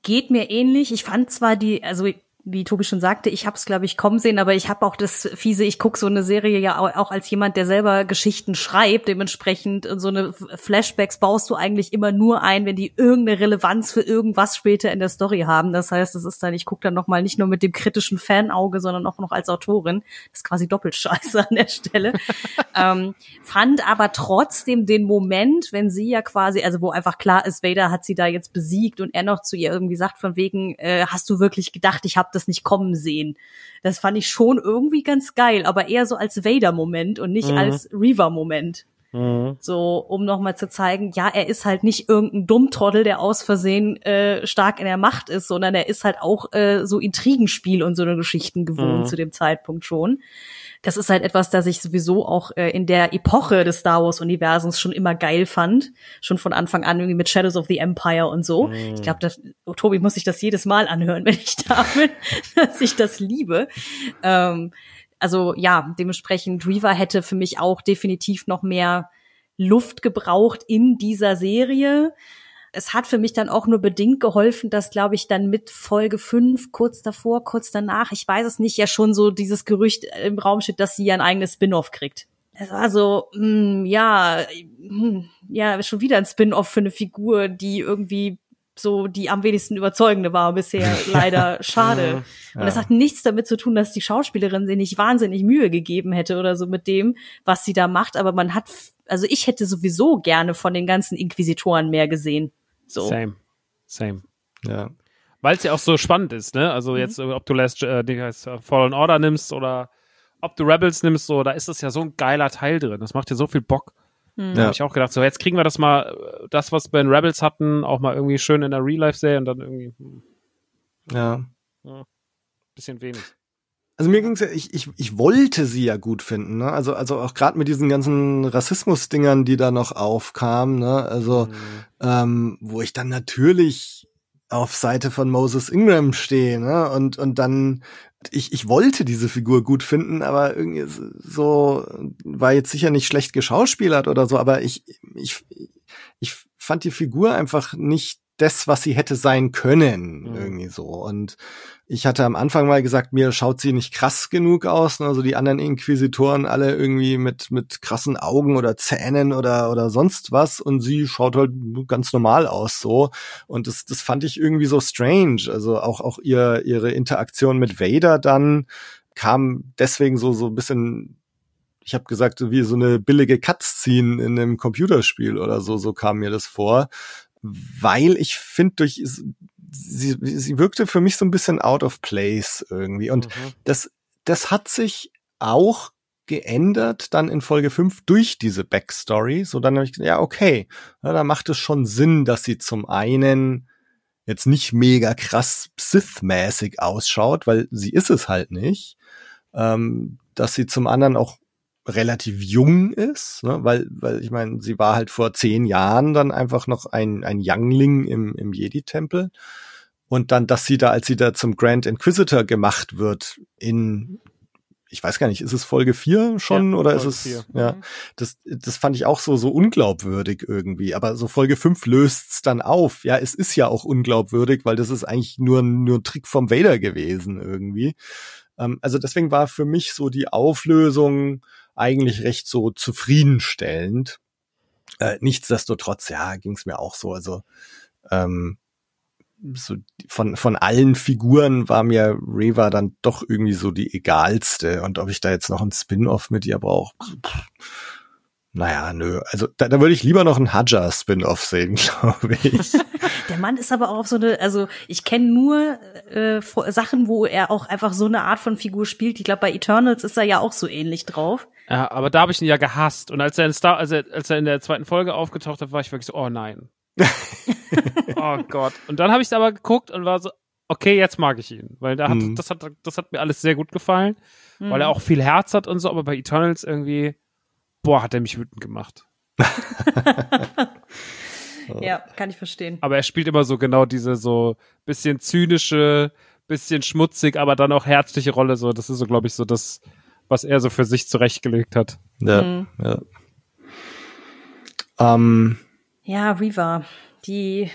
Geht mir ähnlich. Ich fand zwar die, also wie Tobi schon sagte, ich habe es, glaube ich, kommen sehen, aber ich habe auch das fiese, ich gucke so eine Serie ja au- auch als jemand, der selber Geschichten schreibt, dementsprechend so eine Flashbacks baust du eigentlich immer nur ein, wenn die irgendeine Relevanz für irgendwas später in der Story haben. Das heißt, das ist dann, ich gucke dann noch mal nicht nur mit dem kritischen Fanauge, sondern auch noch als Autorin. Das ist quasi doppelt scheiße an der Stelle. [LAUGHS] ähm, fand aber trotzdem den Moment, wenn sie ja quasi, also wo einfach klar ist, Vader hat sie da jetzt besiegt und er noch zu ihr irgendwie sagt von wegen, äh, hast du wirklich gedacht, ich habe das nicht kommen sehen. Das fand ich schon irgendwie ganz geil, aber eher so als Vader-Moment und nicht Mhm. als Reaver-Moment. Mhm. So, um nochmal zu zeigen, ja, er ist halt nicht irgendein Dummtrottel, der aus Versehen äh, stark in der Macht ist, sondern er ist halt auch äh, so Intrigenspiel und so eine Geschichten gewohnt Mhm. zu dem Zeitpunkt schon. Das ist halt etwas, das ich sowieso auch äh, in der Epoche des Star Wars Universums schon immer geil fand. Schon von Anfang an irgendwie mit Shadows of the Empire und so. Mhm. Ich glaube, oh, Tobi muss sich das jedes Mal anhören, [LAUGHS] wenn ich da bin, dass ich das liebe. Ähm, also ja, dementsprechend Reaver hätte für mich auch definitiv noch mehr Luft gebraucht in dieser Serie. Es hat für mich dann auch nur bedingt geholfen, dass, glaube ich, dann mit Folge 5, kurz davor, kurz danach, ich weiß es nicht, ja schon so dieses Gerücht im Raum steht, dass sie ja ein eigenes Spin-off kriegt. Es war so, mh, ja, mh, ja, schon wieder ein Spin-off für eine Figur, die irgendwie so die am wenigsten überzeugende war bisher. [LAUGHS] Leider schade. Und das Ja. hat nichts damit zu tun, dass die Schauspielerin sich nicht wahnsinnig Mühe gegeben hätte oder so mit dem, was sie da macht. Aber man hat, also ich hätte sowieso gerne von den ganzen Inquisitoren mehr gesehen. So. Same. Same. Ja. Weil es ja auch so spannend ist, ne? Mhm. Also jetzt, äh, ob du Last, äh, heißt äh, Fallen Order nimmst oder ob du Rebels nimmst, so, da ist das ja so ein geiler Teil drin. Das macht dir so viel Bock. Mhm. Da Ja. habe ich auch gedacht, so jetzt kriegen wir das mal, das, was wir in Rebels hatten, auch mal irgendwie schön in der Real-Life-Serie und dann irgendwie hm, Ja. bisschen wenig. Also mir ging's ja, ich, ich, ich wollte sie ja gut finden, ne? Also, also auch gerade mit diesen ganzen Rassismus-Dingern, die da noch aufkamen, ne? Also, Mhm. ähm, wo ich dann natürlich auf Seite von Moses Ingram stehe, ne? Und, und dann, ich, ich wollte diese Figur gut finden, aber irgendwie so, war jetzt sicher nicht schlecht geschauspielert oder so, aber ich, ich, ich fand die Figur einfach nicht das, was sie hätte sein können, Mhm. irgendwie so. Und ich hatte am Anfang mal gesagt, mir schaut sie nicht krass genug aus. ne? Also die anderen Inquisitoren alle irgendwie mit, mit krassen Augen oder Zähnen oder, oder sonst was. Und sie schaut halt ganz normal aus so. Und das, das fand ich irgendwie so strange. Also auch, auch ihr, ihre Interaktion mit Vader dann kam deswegen so, so ein bisschen ich habe gesagt, wie so eine billige Cutscene in einem Computerspiel oder so, so kam mir das vor. Weil ich finde, durch sie, sie wirkte für mich so ein bisschen out of place irgendwie. Und Mhm. das, das hat sich auch geändert dann in Folge 5 durch diese Backstory. So dann habe ich gesagt, ja, okay, ja, da macht es schon Sinn, dass sie zum einen jetzt nicht mega krass Sith-mäßig ausschaut, weil sie ist es halt nicht. Ähm, dass sie zum anderen auch relativ jung ist, ne? weil, weil ich meine, sie war halt vor zehn Jahren dann einfach noch ein, ein Youngling im, im Jedi-Tempel. Und dann, dass sie da, als sie da zum Grand Inquisitor gemacht wird, in, ich weiß gar nicht, ist es Folge 4 schon Ja, oder Folge ist es, vier. ja, das, das fand ich auch so, so unglaubwürdig irgendwie. Aber so Folge 5 löst's dann auf. Ja, es ist ja auch unglaubwürdig, weil das ist eigentlich nur, nur ein Trick vom Vader gewesen irgendwie. Ähm, also deswegen war für mich so die Auflösung eigentlich recht so zufriedenstellend. Äh, nichtsdestotrotz, ja, ging's mir auch so. Also ähm, so von von allen Figuren war mir Reva dann doch irgendwie so die egalste und ob ich da jetzt noch ein Spin-off mit ihr brauche. Naja, nö. Also da, da würde ich lieber noch ein Hadja-Spin-off sehen, [LAUGHS] glaube ich. [LAUGHS] Der Mann ist aber auch auf so eine, also ich kenne nur äh, Sachen, wo er auch einfach so eine Art von Figur spielt. Ich glaube, bei Eternals ist er ja auch so ähnlich drauf. Ja, aber da habe ich ihn ja gehasst. Und als er in Star, als er, als er in der zweiten Folge aufgetaucht hat, war ich wirklich so, oh nein. [LAUGHS] oh Gott. Und dann habe ich es aber geguckt und war so, okay, jetzt mag ich ihn. Weil da hat, Mhm. das hat, das hat mir alles sehr gut gefallen. Weil er auch viel Herz hat und so, aber bei Eternals irgendwie, boah, hat er mich wütend gemacht. [LAUGHS] Ja, kann ich verstehen. Aber er spielt immer so genau diese so bisschen zynische, bisschen schmutzig, aber dann auch herzliche Rolle. So, das ist so, glaube ich, so das, was er so für sich zurechtgelegt hat. Ja, Mhm. ja. Ähm, Ja, Reva, die,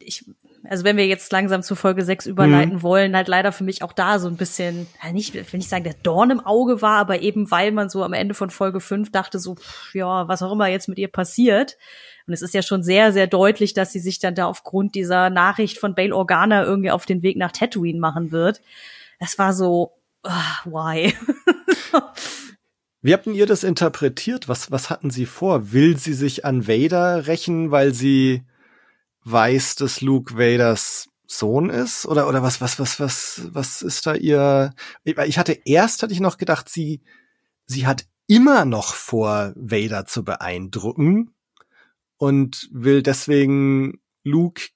ich, also wenn wir jetzt langsam zu Folge 6 überleiten Mhm. wollen, halt leider für mich auch da so ein bisschen, nicht, will nicht sagen, der Dorn im Auge war, aber eben weil man so am Ende von Folge 5 dachte so, pff, ja, was auch immer jetzt mit ihr passiert. Und es ist ja schon sehr, sehr deutlich, dass sie sich dann da aufgrund dieser Nachricht von Bail Organa irgendwie auf den Weg nach Tatooine machen wird. Das war so, ah, why? Wie habt denn ihr das interpretiert? Was, was hatten sie vor? Will sie sich an Vader rächen, weil sie weiß, dass Luke Vaders Sohn ist? Oder, oder was, was, was, was, was ist da ihr? Ich hatte erst, hatte ich noch gedacht, sie, sie hat immer noch vor, Vader zu beeindrucken und will deswegen Luke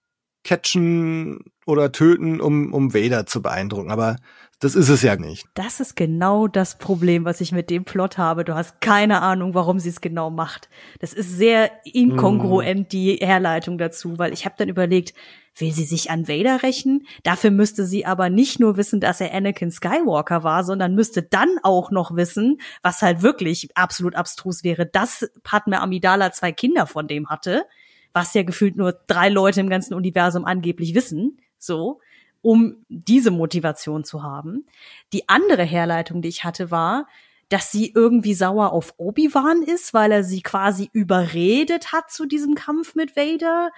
catchen oder töten, um, um Vader zu beeindrucken. Aber das ist es ja nicht. Das ist genau das Problem, was ich mit dem Plot habe. Du hast keine Ahnung, warum sie es genau macht. Das ist sehr inkongruent, mm. die Herleitung dazu, weil ich habe dann überlegt, will sie sich an Vader rächen? Dafür müsste sie aber nicht nur wissen, dass er Anakin Skywalker war, sondern müsste dann auch noch wissen, was halt wirklich absolut abstrus wäre, dass Padme Amidala zwei Kinder von dem hatte, was ja gefühlt nur drei Leute im ganzen Universum angeblich wissen. So um diese Motivation zu haben. Die andere Herleitung, die ich hatte, war, dass sie irgendwie sauer auf Obi-Wan ist, weil er sie quasi überredet hat zu diesem Kampf mit Vader.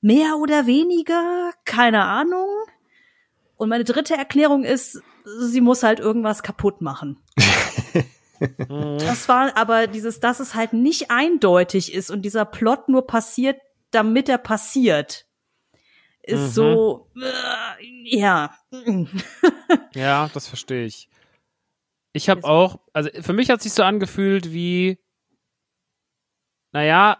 Mehr oder weniger, keine Ahnung. Und meine dritte Erklärung ist, sie muss halt irgendwas kaputt machen. [LAUGHS] das war aber dieses, dass es halt nicht eindeutig ist und dieser Plot nur passiert, damit er passiert ist mhm. so, äh, ja. [LAUGHS] ja, das verstehe ich. Ich habe auch, also für mich hat sich so angefühlt wie, naja,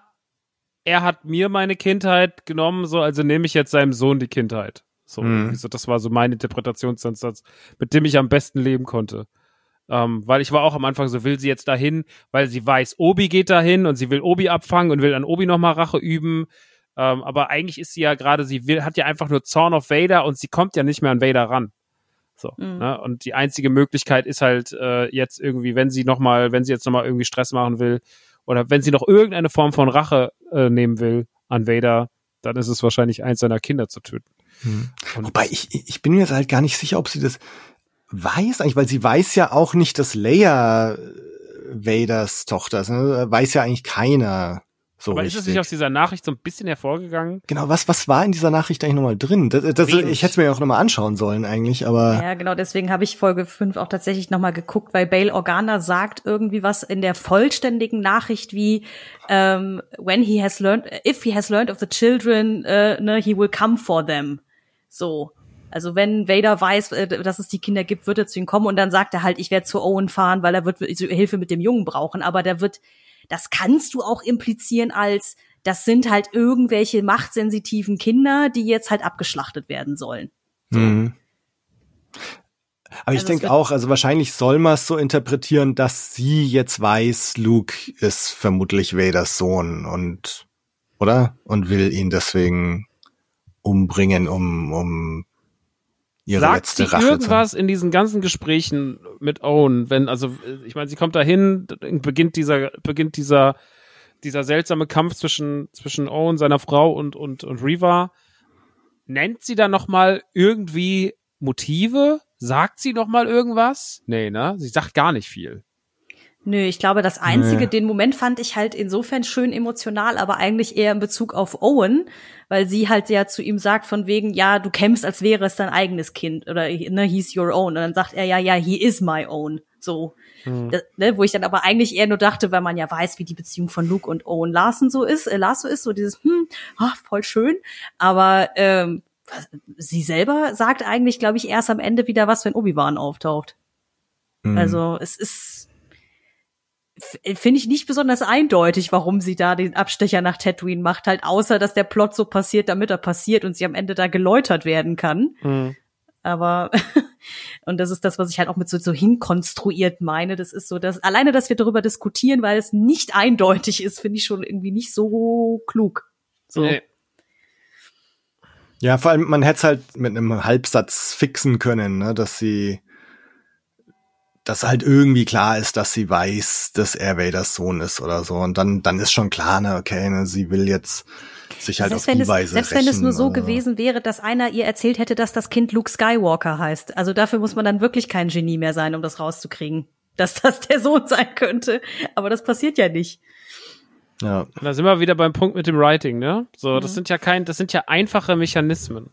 er hat mir meine Kindheit genommen, so also nehme ich jetzt seinem Sohn die Kindheit. So, mhm. so das war so mein Interpretationsansatz, mit dem ich am besten leben konnte. Ähm, weil ich war auch am Anfang so, will sie jetzt dahin, weil sie weiß, Obi geht dahin und sie will Obi abfangen und will an Obi nochmal Rache üben. Ähm, aber eigentlich ist sie ja gerade, sie will, hat ja einfach nur Zorn auf Vader und sie kommt ja nicht mehr an Vader ran. So, mhm. ne? Und die einzige Möglichkeit ist halt äh, jetzt irgendwie, wenn sie nochmal, wenn sie jetzt nochmal irgendwie Stress machen will oder wenn sie noch irgendeine Form von Rache äh, nehmen will an Vader, dann ist es wahrscheinlich eins seiner Kinder zu töten. Mhm. Wobei ich, ich bin mir jetzt halt gar nicht sicher, ob sie das weiß eigentlich, weil sie weiß ja auch nicht, dass Leia äh, Vaders Tochter ist. Ne? Weiß ja eigentlich keiner. So Aber richtig. ist es nicht aus dieser Nachricht so ein bisschen hervorgegangen? Genau, was, was war in dieser Nachricht eigentlich nochmal drin? Das, das, ich hätte es mir ja auch nochmal anschauen sollen eigentlich, aber. Ja, genau, deswegen habe ich Folge 5 auch tatsächlich nochmal geguckt, weil Bail Organa sagt irgendwie was in der vollständigen Nachricht wie um, ähm, when he has learned, if he has learned of the children, uh, ne, he will come for them. So. Also wenn Vader weiß, äh, dass es die Kinder gibt, wird er zu ihm kommen und dann sagt er halt, ich werde zu Owen fahren, weil er wird Hilfe mit dem Jungen brauchen. Aber der wird das kannst du auch implizieren als, das sind halt irgendwelche machtsensitiven Kinder, die jetzt halt abgeschlachtet werden sollen. So. Mhm. Aber ich also denke auch, also wahrscheinlich soll man es so interpretieren, dass sie jetzt weiß, Luke ist vermutlich Vaders Sohn und, oder? Und will ihn deswegen umbringen, um, um ihre Sagt letzte sie Rache irgendwas in diesen ganzen Gesprächen mit Owen, wenn, also, ich meine, sie kommt dahin, beginnt dieser, beginnt dieser, dieser seltsame Kampf zwischen, zwischen Owen, seiner Frau und, und, und Reva. Nennt sie da nochmal irgendwie Motive? Sagt sie nochmal irgendwas? Nee, ne? Sie sagt gar nicht viel. Nö, ich glaube, das Einzige, nee. den Moment fand ich halt insofern schön emotional, aber eigentlich eher in Bezug auf Owen, weil sie halt ja zu ihm sagt von wegen, ja, du kämpfst, als wäre es dein eigenes Kind oder ne, he's your own. Und dann sagt er, ja, ja, he is my own. So. Mhm. Das, ne, wo ich dann aber eigentlich eher nur dachte, weil man ja weiß, wie die Beziehung von Luke und Owen Larson so ist, äh, Lars so ist, so dieses, hm, ach, voll schön. Aber ähm, sie selber sagt eigentlich, glaube ich, erst am Ende wieder was, wenn Obi-Wan auftaucht. Mhm. Also es ist finde ich nicht besonders eindeutig, warum sie da den Abstecher nach Tatooine macht, halt außer, dass der Plot so passiert, damit er passiert und sie am Ende da geläutert werden kann. Mhm. Aber [LAUGHS] und das ist das, was ich halt auch mit so, so hinkonstruiert meine. Das ist so, dass alleine, dass wir darüber diskutieren, weil es nicht eindeutig ist, finde ich schon irgendwie nicht so klug. So. Nee. Ja, vor allem, man hätte es halt mit einem Halbsatz fixen können, ne, dass sie dass halt irgendwie klar ist, dass sie weiß, dass er Vaders Sohn ist oder so. Und dann, dann ist schon klar, ne, okay, ne, sie will jetzt sich halt selbst auf die es, Weise Selbst rächen, wenn es nur so oder? gewesen wäre, dass einer ihr erzählt hätte, dass das Kind Luke Skywalker heißt. Also dafür muss man dann wirklich kein Genie mehr sein, um das rauszukriegen, dass das der Sohn sein könnte. Aber das passiert ja nicht. Ja. Da sind wir wieder beim Punkt mit dem Writing, ne? So, mhm. das sind ja kein, das sind ja einfache Mechanismen.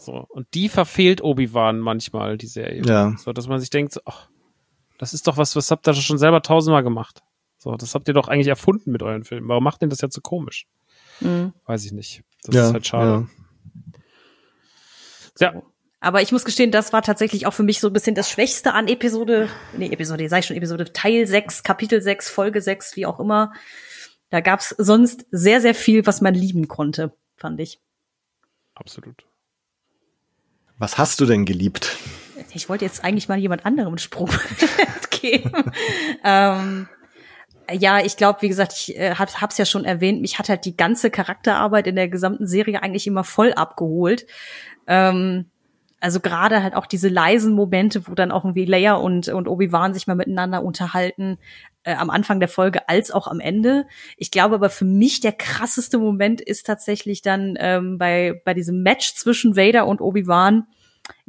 So. Und die verfehlt Obi-Wan manchmal, die Serie. Ja. So, dass man sich denkt, so, ach, das ist doch was, was habt ihr schon selber tausendmal gemacht. So, das habt ihr doch eigentlich erfunden mit euren Filmen. Warum macht denn das jetzt so komisch? Mhm. Weiß ich nicht. Das ja, ist halt schade. Ja. Aber ich muss gestehen, das war tatsächlich auch für mich so ein bisschen das Schwächste an Episode, nee, Episode, sag ich schon, Episode Teil 6, Kapitel 6, Folge 6, wie auch immer. Da gab's sonst sehr, sehr viel, was man lieben konnte, fand ich. Absolut. Was hast du denn geliebt? Ich wollte jetzt eigentlich mal jemand anderem einen Sprung [LAUGHS] geben. ähm, ja, ich glaube, wie gesagt, ich äh, hab, hab's ja schon erwähnt, mich hat halt die ganze Charakterarbeit in der gesamten Serie eigentlich immer voll abgeholt. Ähm, also gerade halt auch diese leisen Momente, wo dann auch irgendwie Leia und, und Obi-Wan sich mal miteinander unterhalten, äh, am Anfang der Folge als auch am Ende. Ich glaube aber für mich der krasseste Moment ist tatsächlich dann ähm, bei, bei diesem Match zwischen Vader und Obi-Wan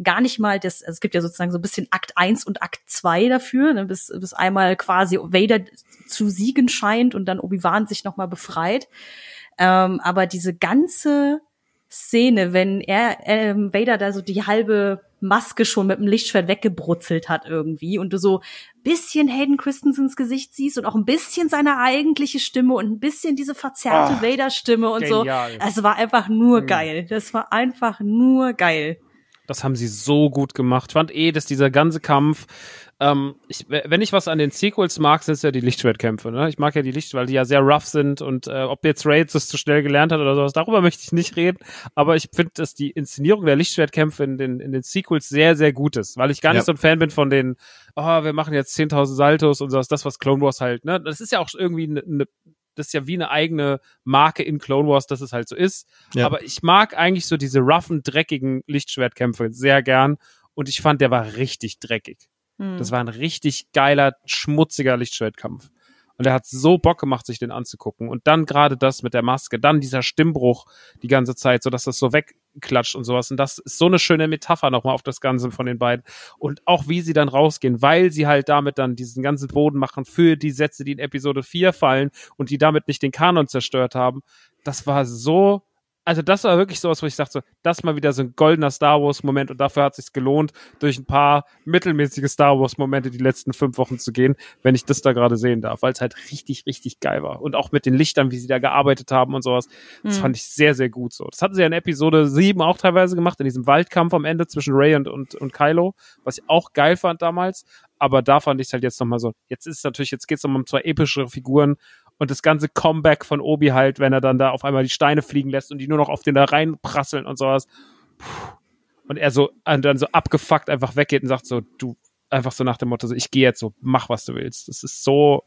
gar nicht mal das, also es gibt ja sozusagen so ein bisschen Akt 1 und Akt 2 dafür, ne, bis, bis einmal quasi Vader zu siegen scheint und dann Obi-Wan sich nochmal befreit. Ähm, aber diese ganze Szene, wenn er ähm, Vader da so die halbe Maske schon mit dem Lichtschwert weggebrutzelt hat irgendwie und du so bisschen Hayden Christensens Gesicht siehst und auch ein bisschen seine eigentliche Stimme und ein bisschen diese verzerrte Ah, Vader-Stimme und genial. so. Es war einfach nur Mhm. geil. Das war einfach nur geil. Das haben sie so gut gemacht. Ich fand eh, dass dieser ganze Kampf, ähm, ich, wenn ich was an den Sequels mag, sind es ja die Lichtschwertkämpfe. Ne? Ich mag ja die Licht, weil die ja sehr rough sind und äh, ob jetzt Raids das zu schnell gelernt hat oder sowas, darüber möchte ich nicht reden. Aber ich finde, dass die Inszenierung der Lichtschwertkämpfe in den, in den Sequels sehr, sehr gut ist, weil ich gar Ja. nicht so ein Fan bin von den, oh, wir machen jetzt 10.000 Saltos und sowas, das, was Clone Wars halt, ne? Das ist ja auch irgendwie eine, ne, das ist ja wie eine eigene Marke in Clone Wars, dass es halt so ist. Ja. Aber ich mag eigentlich so diese roughen, dreckigen Lichtschwertkämpfe sehr gern. Und ich fand, der war richtig dreckig. Hm. Das war ein richtig geiler, schmutziger Lichtschwertkampf. Und er hat so Bock gemacht, sich den anzugucken. Und dann gerade das mit der Maske, dann dieser Stimmbruch die ganze Zeit, so dass das so wegklatscht und sowas. Und das ist so eine schöne Metapher nochmal auf das Ganze von den beiden. Und auch wie sie dann rausgehen, weil sie halt damit dann diesen ganzen Boden machen für die Sätze, die in Episode 4 fallen und die damit nicht den Kanon zerstört haben. Das war so also das war wirklich sowas, wo ich dachte, so, das mal wieder so ein goldener Star Wars Moment und dafür hat es sich gelohnt, durch ein paar mittelmäßige Star Wars Momente die letzten fünf Wochen zu gehen, wenn ich das da gerade sehen darf, weil es halt richtig, richtig geil war. Und auch mit den Lichtern, wie sie da gearbeitet haben und sowas, das Hm. fand ich sehr, sehr gut so. Das hatten sie ja in Episode 7 auch teilweise gemacht, in diesem Waldkampf am Ende zwischen Ray und, und, und Kylo, was ich auch geil fand damals. Aber da fand ich es halt jetzt nochmal so. Jetzt ist es natürlich, jetzt geht es nochmal um zwei epischere Figuren und das ganze Comeback von Obi halt, wenn er dann da auf einmal die Steine fliegen lässt und die nur noch auf den da reinprasseln und sowas. Puh. Und er so und dann so abgefuckt einfach weggeht und sagt so, du einfach so nach dem Motto so, ich gehe jetzt so, mach was du willst. Das ist so,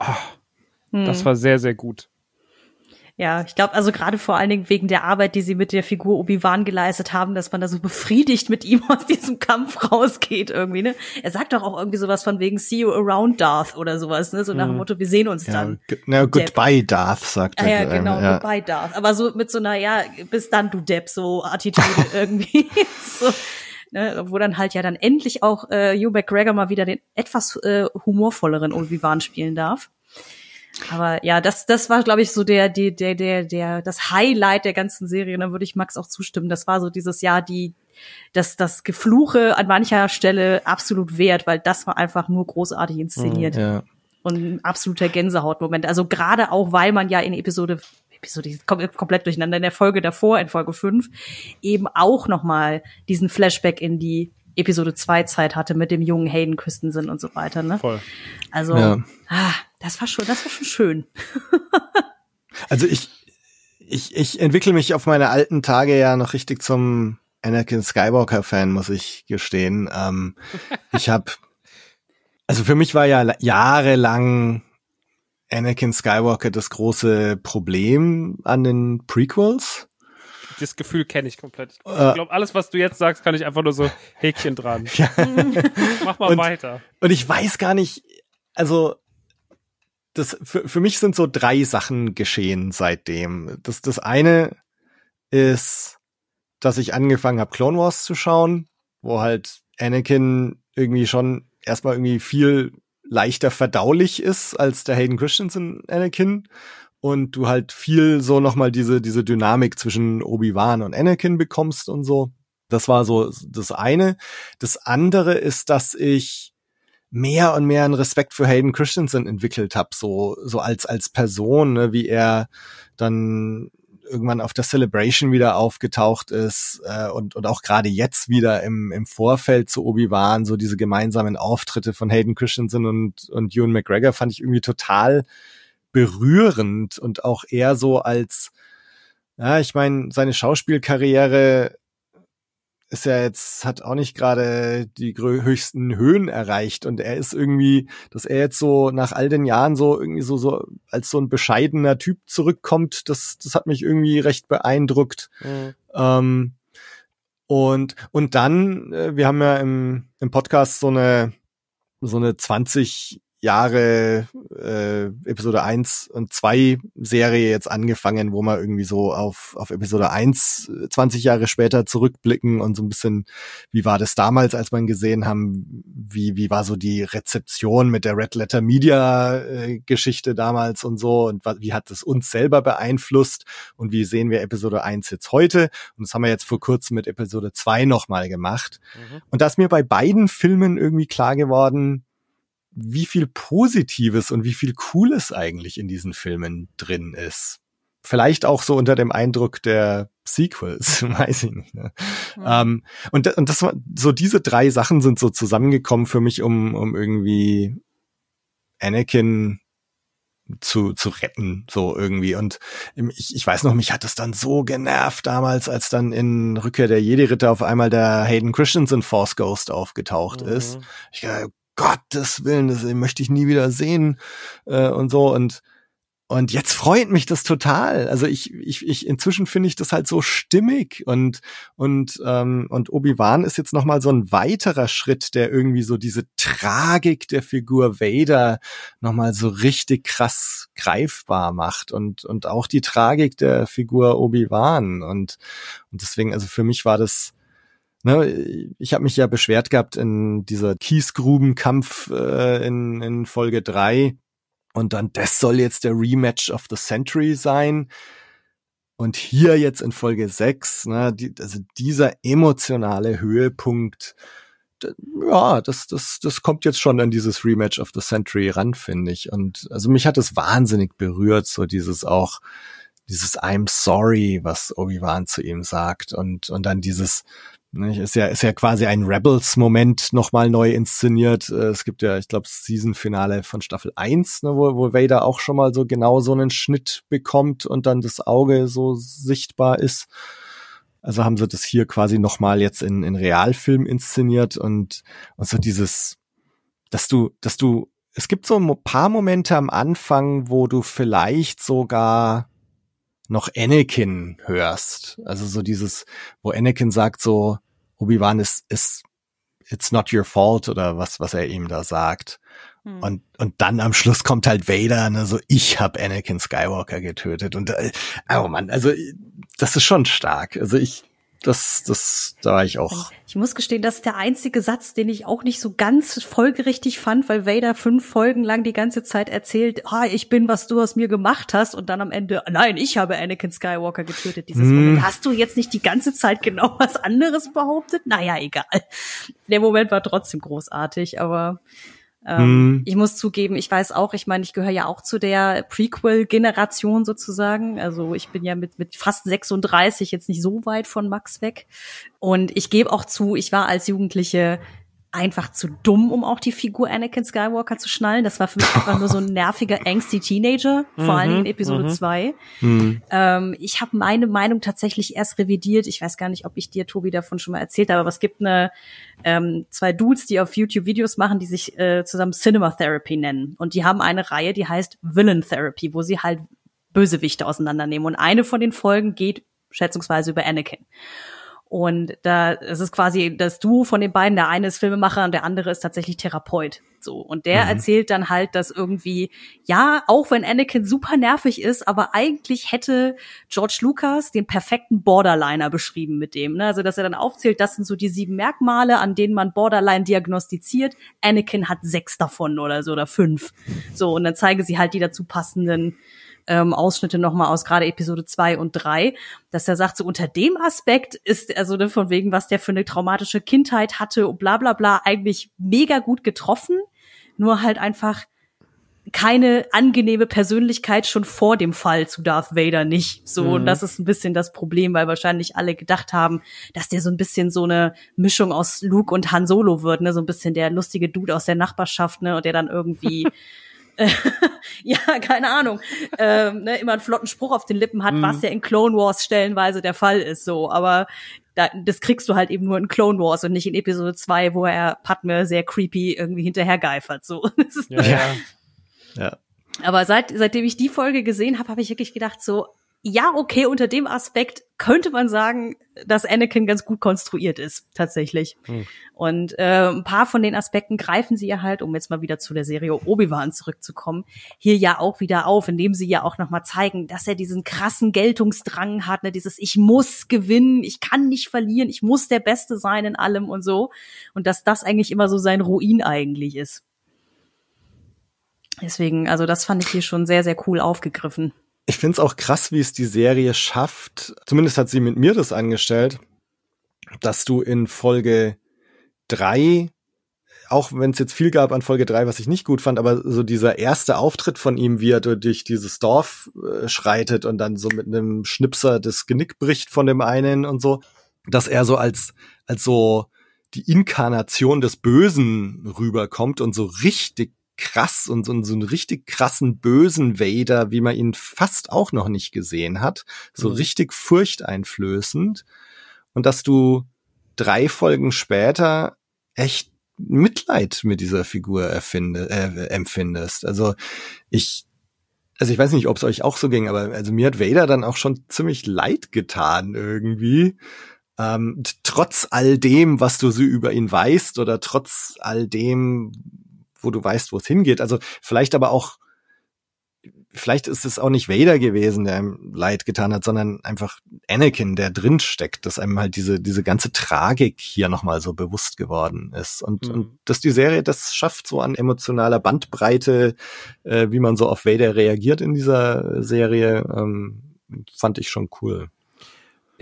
ah, Hm. das war sehr sehr gut. Ja, ich glaube, also gerade vor allen Dingen wegen der Arbeit, die sie mit der Figur Obi-Wan geleistet haben, dass man da so befriedigt mit ihm [LAUGHS] aus diesem Kampf rausgeht irgendwie, ne? Er sagt doch auch irgendwie sowas von wegen See you around Darth oder sowas, ne? So nach dem Mhm. Motto, wir sehen uns Ja, dann. na, goodbye, Darth, sagt Ah, er. ja, genau, ja. goodbye Darth. Aber so mit so einer, ja, bis dann, du Depp, so Attitude [LAUGHS] irgendwie. [LAUGHS] so, ne, wo dann halt ja dann endlich auch äh, Hugh McGregor mal wieder den etwas äh, humorvolleren Obi-Wan spielen darf. Aber ja, das, das war, glaube ich, so der, der, der, der, der, das Highlight der ganzen Serie. Da würde ich Max auch zustimmen. Das war so dieses Jahr die, das, das Gefluche an mancher Stelle absolut wert, weil das war einfach nur großartig inszeniert Ja. und ein absoluter Gänsehautmoment. Also gerade auch, weil man ja in Episode Episode ich komme komplett durcheinander in der Folge davor, in Folge 5, eben auch noch mal diesen Flashback in die Episode 2 Zeit hatte mit dem jungen Hayden Christensen und so weiter, ne? Voll. Also Ja. ah, das war schon, das war schon schön. [LAUGHS] Also ich, ich, ich entwickle mich auf meine alten Tage ja noch richtig zum Anakin Skywalker Fan, muss ich gestehen. Ähm, [LAUGHS] ich habe, also für mich war ja la- jahrelang Anakin Skywalker das große Problem an den Prequels. Das Gefühl kenne ich komplett. Ich Äh. glaube, alles, was du jetzt sagst, kann ich einfach nur so Häkchen dran. [LAUGHS] Ja. Mach mal Und- weiter. Und ich weiß gar nicht, also das für, für mich sind so drei Sachen geschehen seitdem. Das, das eine ist, dass ich angefangen habe, Clone Wars zu schauen, wo halt Anakin irgendwie schon erstmal irgendwie viel leichter verdaulich ist als der Hayden Christensen Anakin und du halt viel so nochmal diese, diese Dynamik zwischen Obi-Wan und Anakin bekommst und so. Das war so das eine. Das andere ist, dass ich mehr und mehr einen Respekt für Hayden Christensen entwickelt habe, so so als als Person, ne, wie er dann irgendwann auf der Celebration wieder aufgetaucht ist äh, und, und auch gerade jetzt wieder im, im Vorfeld zu Obi-Wan, so diese gemeinsamen Auftritte von Hayden Christensen und, und Ewan McGregor fand ich irgendwie total berührend und auch eher so als, ja, ich meine, seine Schauspielkarriere ist ja jetzt, hat auch nicht gerade die höchsten Höhen erreicht und er ist irgendwie, dass er jetzt so nach all den Jahren so irgendwie so, so als so ein bescheidener Typ zurückkommt, das, das hat mich irgendwie recht beeindruckt. Mhm. Ähm, und, und dann, äh, wir haben ja im, im Podcast so eine, so eine 20 Jahre äh, Episode 1 und 2 Serie jetzt angefangen, wo wir irgendwie so auf, auf Episode 1 20 Jahre später zurückblicken und so ein bisschen, wie war das damals, als man gesehen haben, wie, wie war so die Rezeption mit der Red Letter Media äh, Geschichte damals und so und wie hat es uns selber beeinflusst und wie sehen wir Episode 1 jetzt heute und das haben wir jetzt vor kurzem mit Episode 2 nochmal gemacht. Mhm. Und da ist mir bei beiden Filmen irgendwie klar geworden, wie viel Positives und wie viel Cooles eigentlich in diesen Filmen drin ist. Vielleicht auch so unter dem Eindruck der Sequels, [LAUGHS] weiß ich nicht. Ne? Mhm. Ähm, und, und das war, so diese drei Sachen sind so zusammengekommen für mich, um, um irgendwie Anakin zu, zu retten, so irgendwie. Und ich, ich weiß noch, mich hat es dann so genervt damals, als dann in Rückkehr der Jedi-Ritter auf einmal der Hayden Christensen Force Ghost aufgetaucht mhm. ist. Ich dachte, Gottes Willen, das möchte ich nie wieder sehen äh, und so. Und und jetzt freut mich das total. Also ich, ich, ich inzwischen finde ich das halt so stimmig. Und und ähm, und Obi Wan ist jetzt noch mal so ein weiterer Schritt, der irgendwie so diese Tragik der Figur Vader noch mal so richtig krass greifbar macht. Und und auch die Tragik der Figur Obi Wan und und deswegen also für mich war das Ne, ich habe mich ja beschwert gehabt in dieser Kiesgrubenkampf äh, in, in Folge drei und dann das soll jetzt der Rematch of the Century sein. Und hier jetzt in Folge sechs, ne, die, also dieser emotionale Höhepunkt, ja, das, das, das kommt jetzt schon an dieses Rematch of the Century ran, finde ich. Und also mich hat es wahnsinnig berührt, so dieses auch, dieses I'm sorry, was Obi-Wan zu ihm sagt und, und dann dieses, ist ja, ist ja quasi ein Rebels-Moment nochmal neu inszeniert. Äh, es gibt ja, ich glaube, Season-Finale von Staffel 1, ne, wo, wo Vader auch schon mal so genau so einen Schnitt bekommt und dann das Auge so sichtbar ist. Also haben sie das hier quasi nochmal jetzt in, in Realfilm inszeniert und, und so dieses, dass du, dass du, es gibt so ein paar Momente am Anfang, wo du vielleicht sogar noch Anakin hörst. Also so dieses, wo Anakin sagt so, Obi-Wan ist, ist, it's not your fault oder was, was er ihm da sagt. Hm. Und, und dann am Schluss kommt halt Vader, ne, so, ich habe Anakin Skywalker getötet. Und, äh, oh Mann, also, das ist schon stark. Also ich, das, das, da war ich auch. Ich muss gestehen, das ist der einzige Satz, den ich auch nicht so ganz folgerichtig fand, weil Vader fünf Folgen lang die ganze Zeit erzählt, ah, ich bin, was du aus mir gemacht hast, und dann am Ende, nein, ich habe Anakin Skywalker getötet. Dieses hm. Moment. Hast du jetzt nicht die ganze Zeit genau [LAUGHS] was anderes behauptet? Naja, egal. Der Moment war trotzdem großartig, aber ähm, mm. Ich muss zugeben, ich weiß auch, ich meine, ich gehöre ja auch zu der Prequel-Generation sozusagen. Also ich bin ja mit, mit fast 36 jetzt nicht so weit von Max weg. Und ich gebe auch zu, ich war als Jugendliche einfach zu dumm, um auch die Figur Anakin Skywalker zu schnallen. Das war für mich [LAUGHS] einfach nur so ein nerviger, angsty Teenager, vor mhm, allem in Episode 2. Mhm. mhm. Ähm, ich habe meine Meinung tatsächlich erst revidiert. Ich weiß gar nicht, ob ich dir, Tobi, davon schon mal erzählt habe, aber es gibt eine ähm, zwei Dudes, die auf YouTube Videos machen, die sich äh, zusammen Cinema Therapy nennen. Und die haben eine Reihe, die heißt Villain Therapy, wo sie halt Bösewichte auseinandernehmen. Und eine von den Folgen geht schätzungsweise über Anakin. Und da es ist quasi das Duo von den beiden. Der eine ist Filmemacher und der andere ist tatsächlich Therapeut. So und der mhm. erzählt dann halt, dass irgendwie ja, auch wenn Anakin super nervig ist, aber eigentlich hätte George Lucas den perfekten Borderliner beschrieben mit dem. Ne? Also dass er dann aufzählt, das sind so die sieben Merkmale, an denen man Borderline diagnostiziert. Anakin hat sechs davon oder so oder fünf. So und dann zeige sie halt die dazu passenden ähm, Ausschnitte nochmal aus gerade Episode zwei und drei, dass er sagt, so unter dem Aspekt ist, also ne, von wegen, was der für eine traumatische Kindheit hatte und bla bla bla, eigentlich mega gut getroffen. Nur halt einfach keine angenehme Persönlichkeit schon vor dem Fall zu Darth Vader nicht. So, mhm. und das ist ein bisschen das Problem, weil wahrscheinlich alle gedacht haben, dass der so ein bisschen so eine Mischung aus Luke und Han Solo wird, ne, so ein bisschen der lustige Dude aus der Nachbarschaft, ne, und der dann irgendwie [LAUGHS] [LAUGHS] ja, keine Ahnung, ähm, ne, immer einen flotten Spruch auf den Lippen hat, mhm. was ja in Clone Wars stellenweise der Fall ist, so. Aber da, das kriegst du halt eben nur in Clone Wars und nicht in Episode 2, wo er Padme sehr creepy irgendwie hinterhergeifert, so. [LAUGHS] ja, ja. [LAUGHS] ja. Aber seit, seitdem ich die Folge gesehen habe, habe ich wirklich gedacht, so, ja, okay, unter dem Aspekt könnte man sagen, dass Anakin ganz gut konstruiert ist, tatsächlich. Hm. Und äh, ein paar von den Aspekten greifen sie ja halt, um jetzt mal wieder zu der Serie Obi-Wan zurückzukommen, hier ja auch wieder auf, indem sie ja auch nochmal zeigen, dass er diesen krassen Geltungsdrang hat, ne, dieses Ich muss gewinnen, ich kann nicht verlieren, ich muss der Beste sein in allem und so. Und dass das eigentlich immer so sein Ruin eigentlich ist. Deswegen, also das fand ich hier schon sehr, sehr cool aufgegriffen. Ich finde es auch krass, wie es die Serie schafft, zumindest hat sie mit mir das angestellt, dass du in Folge drei, auch wenn es jetzt viel gab an Folge drei, was ich nicht gut fand, aber so dieser erste Auftritt von ihm, wie er durch dieses Dorf äh, schreitet und dann so mit einem Schnipser das Genick bricht von dem einen und so, dass er so als, als so die Inkarnation des Bösen rüberkommt und so richtig krass und so, so einen richtig krassen bösen Vader, wie man ihn fast auch noch nicht gesehen hat. So mhm. richtig furchteinflößend. Und dass du drei Folgen später echt Mitleid mit dieser Figur erfinde, äh, empfindest. Also ich, also ich weiß nicht, ob es euch auch so ging, aber also mir hat Vader dann auch schon ziemlich leid getan irgendwie. Ähm, trotz all dem, was du so über ihn weißt oder trotz all dem, wo du weißt, wo es hingeht. Also vielleicht aber auch, vielleicht ist es auch nicht Vader gewesen, der einem leid getan hat, sondern einfach Anakin, der drin steckt, dass einem halt diese, diese ganze Tragik hier nochmal so bewusst geworden ist. Und, mhm. und dass die Serie das schafft, so an emotionaler Bandbreite, äh, wie man so auf Vader reagiert in dieser Serie, ähm, fand ich schon cool.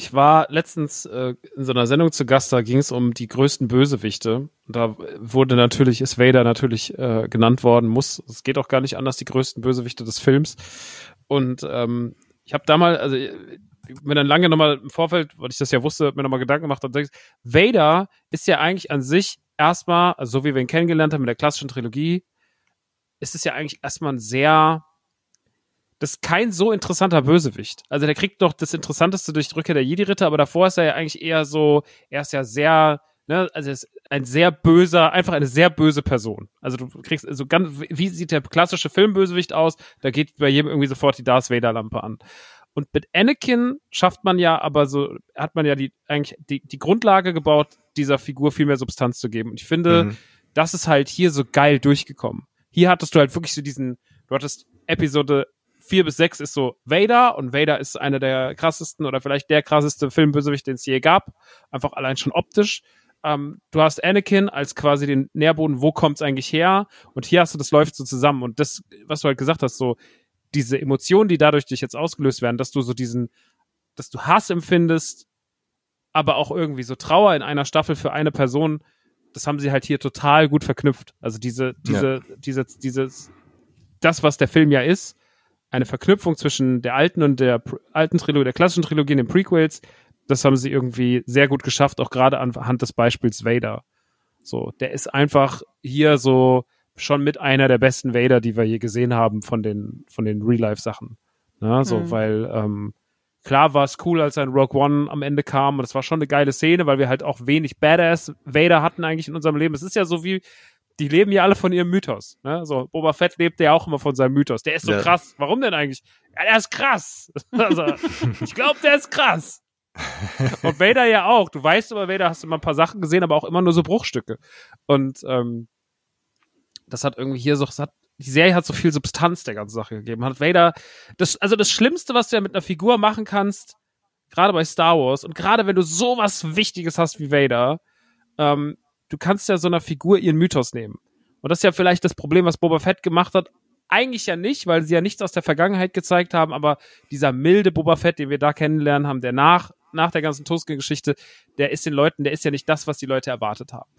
Ich war letztens äh, in so einer Sendung zu Gast, da ging es um die größten Bösewichte. Da wurde natürlich, ist Vader natürlich äh, genannt worden, muss, es geht auch gar nicht anders, die größten Bösewichte des Films. Und ähm, ich habe damals, also mir dann lange nochmal im Vorfeld, weil ich das ja wusste, mir nochmal Gedanken gemacht und denkst, Vader ist ja eigentlich an sich erstmal, also so wie wir ihn kennengelernt haben mit der klassischen Trilogie, ist es ja eigentlich erstmal ein sehr das ist kein so interessanter Bösewicht. Also der kriegt doch das Interessanteste durch Rückkehr der Jedi-Ritter, aber davor ist er ja eigentlich eher so, er ist ja sehr, ne, also er ist ein sehr böser, einfach eine sehr böse Person. Also du kriegst, also ganz, wie sieht der klassische Filmbösewicht aus? Da geht bei jedem irgendwie sofort die Darth Vader-Lampe an. Und mit Anakin schafft man ja aber so, hat man ja die, eigentlich die, die Grundlage gebaut, dieser Figur viel mehr Substanz zu geben. Und ich finde, mhm. das ist halt hier so geil durchgekommen. Hier hattest du halt wirklich so diesen, du hattest Episode vier bis sechs ist so Vader und Vader ist einer der krassesten oder vielleicht der krasseste Filmbösewicht, den es je gab. Einfach allein schon optisch. Ähm, du hast Anakin als quasi den Nährboden, wo kommt's eigentlich her? Und hier hast du, das läuft so zusammen. Und das, was du halt gesagt hast, so diese Emotionen, die dadurch dich jetzt ausgelöst werden, dass du so diesen, dass du Hass empfindest, aber auch irgendwie so Trauer in einer Staffel für eine Person, das haben sie halt hier total gut verknüpft. Also diese, diese, ja. diese, dieses, das, was der Film ja ist, eine Verknüpfung zwischen der alten und der alten Trilogie, der klassischen Trilogie in den Prequels, das haben sie irgendwie sehr gut geschafft, auch gerade anhand des Beispiels Vader. So, der ist einfach hier so schon mit einer der besten Vader, die wir je gesehen haben von den, von den Real-Life-Sachen. Ne? So, mhm. weil, ähm, klar war es cool, als ein Rogue One am Ende kam und es war schon eine geile Szene, weil wir halt auch wenig Badass Vader hatten eigentlich in unserem Leben. Es ist ja so wie, die leben ja alle von ihrem Mythos. Ne? So, Boba Fett lebt ja auch immer von seinem Mythos. Der ist so ja. krass. Warum denn eigentlich? Ja, der ist krass. [LAUGHS] Also, ich glaube, der ist krass. [LAUGHS] Und Vader ja auch. Du weißt über Vader, hast du immer ein paar Sachen gesehen, aber auch immer nur so Bruchstücke. Und ähm, das hat irgendwie hier so, das hat, die Serie hat so viel Substanz der ganzen Sache gegeben. Hat Vader, das, also das Schlimmste, was du ja mit einer Figur machen kannst, gerade bei Star Wars und gerade wenn du sowas Wichtiges hast wie Vader, ähm, du kannst ja so einer Figur ihren Mythos nehmen. Und das ist ja vielleicht das Problem, was Boba Fett gemacht hat. Eigentlich ja nicht, weil sie ja nichts aus der Vergangenheit gezeigt haben, aber dieser milde Boba Fett, den wir da kennenlernen haben, der nach, nach der ganzen Tusken-Geschichte, der ist den Leuten, der ist ja nicht das, was die Leute erwartet haben.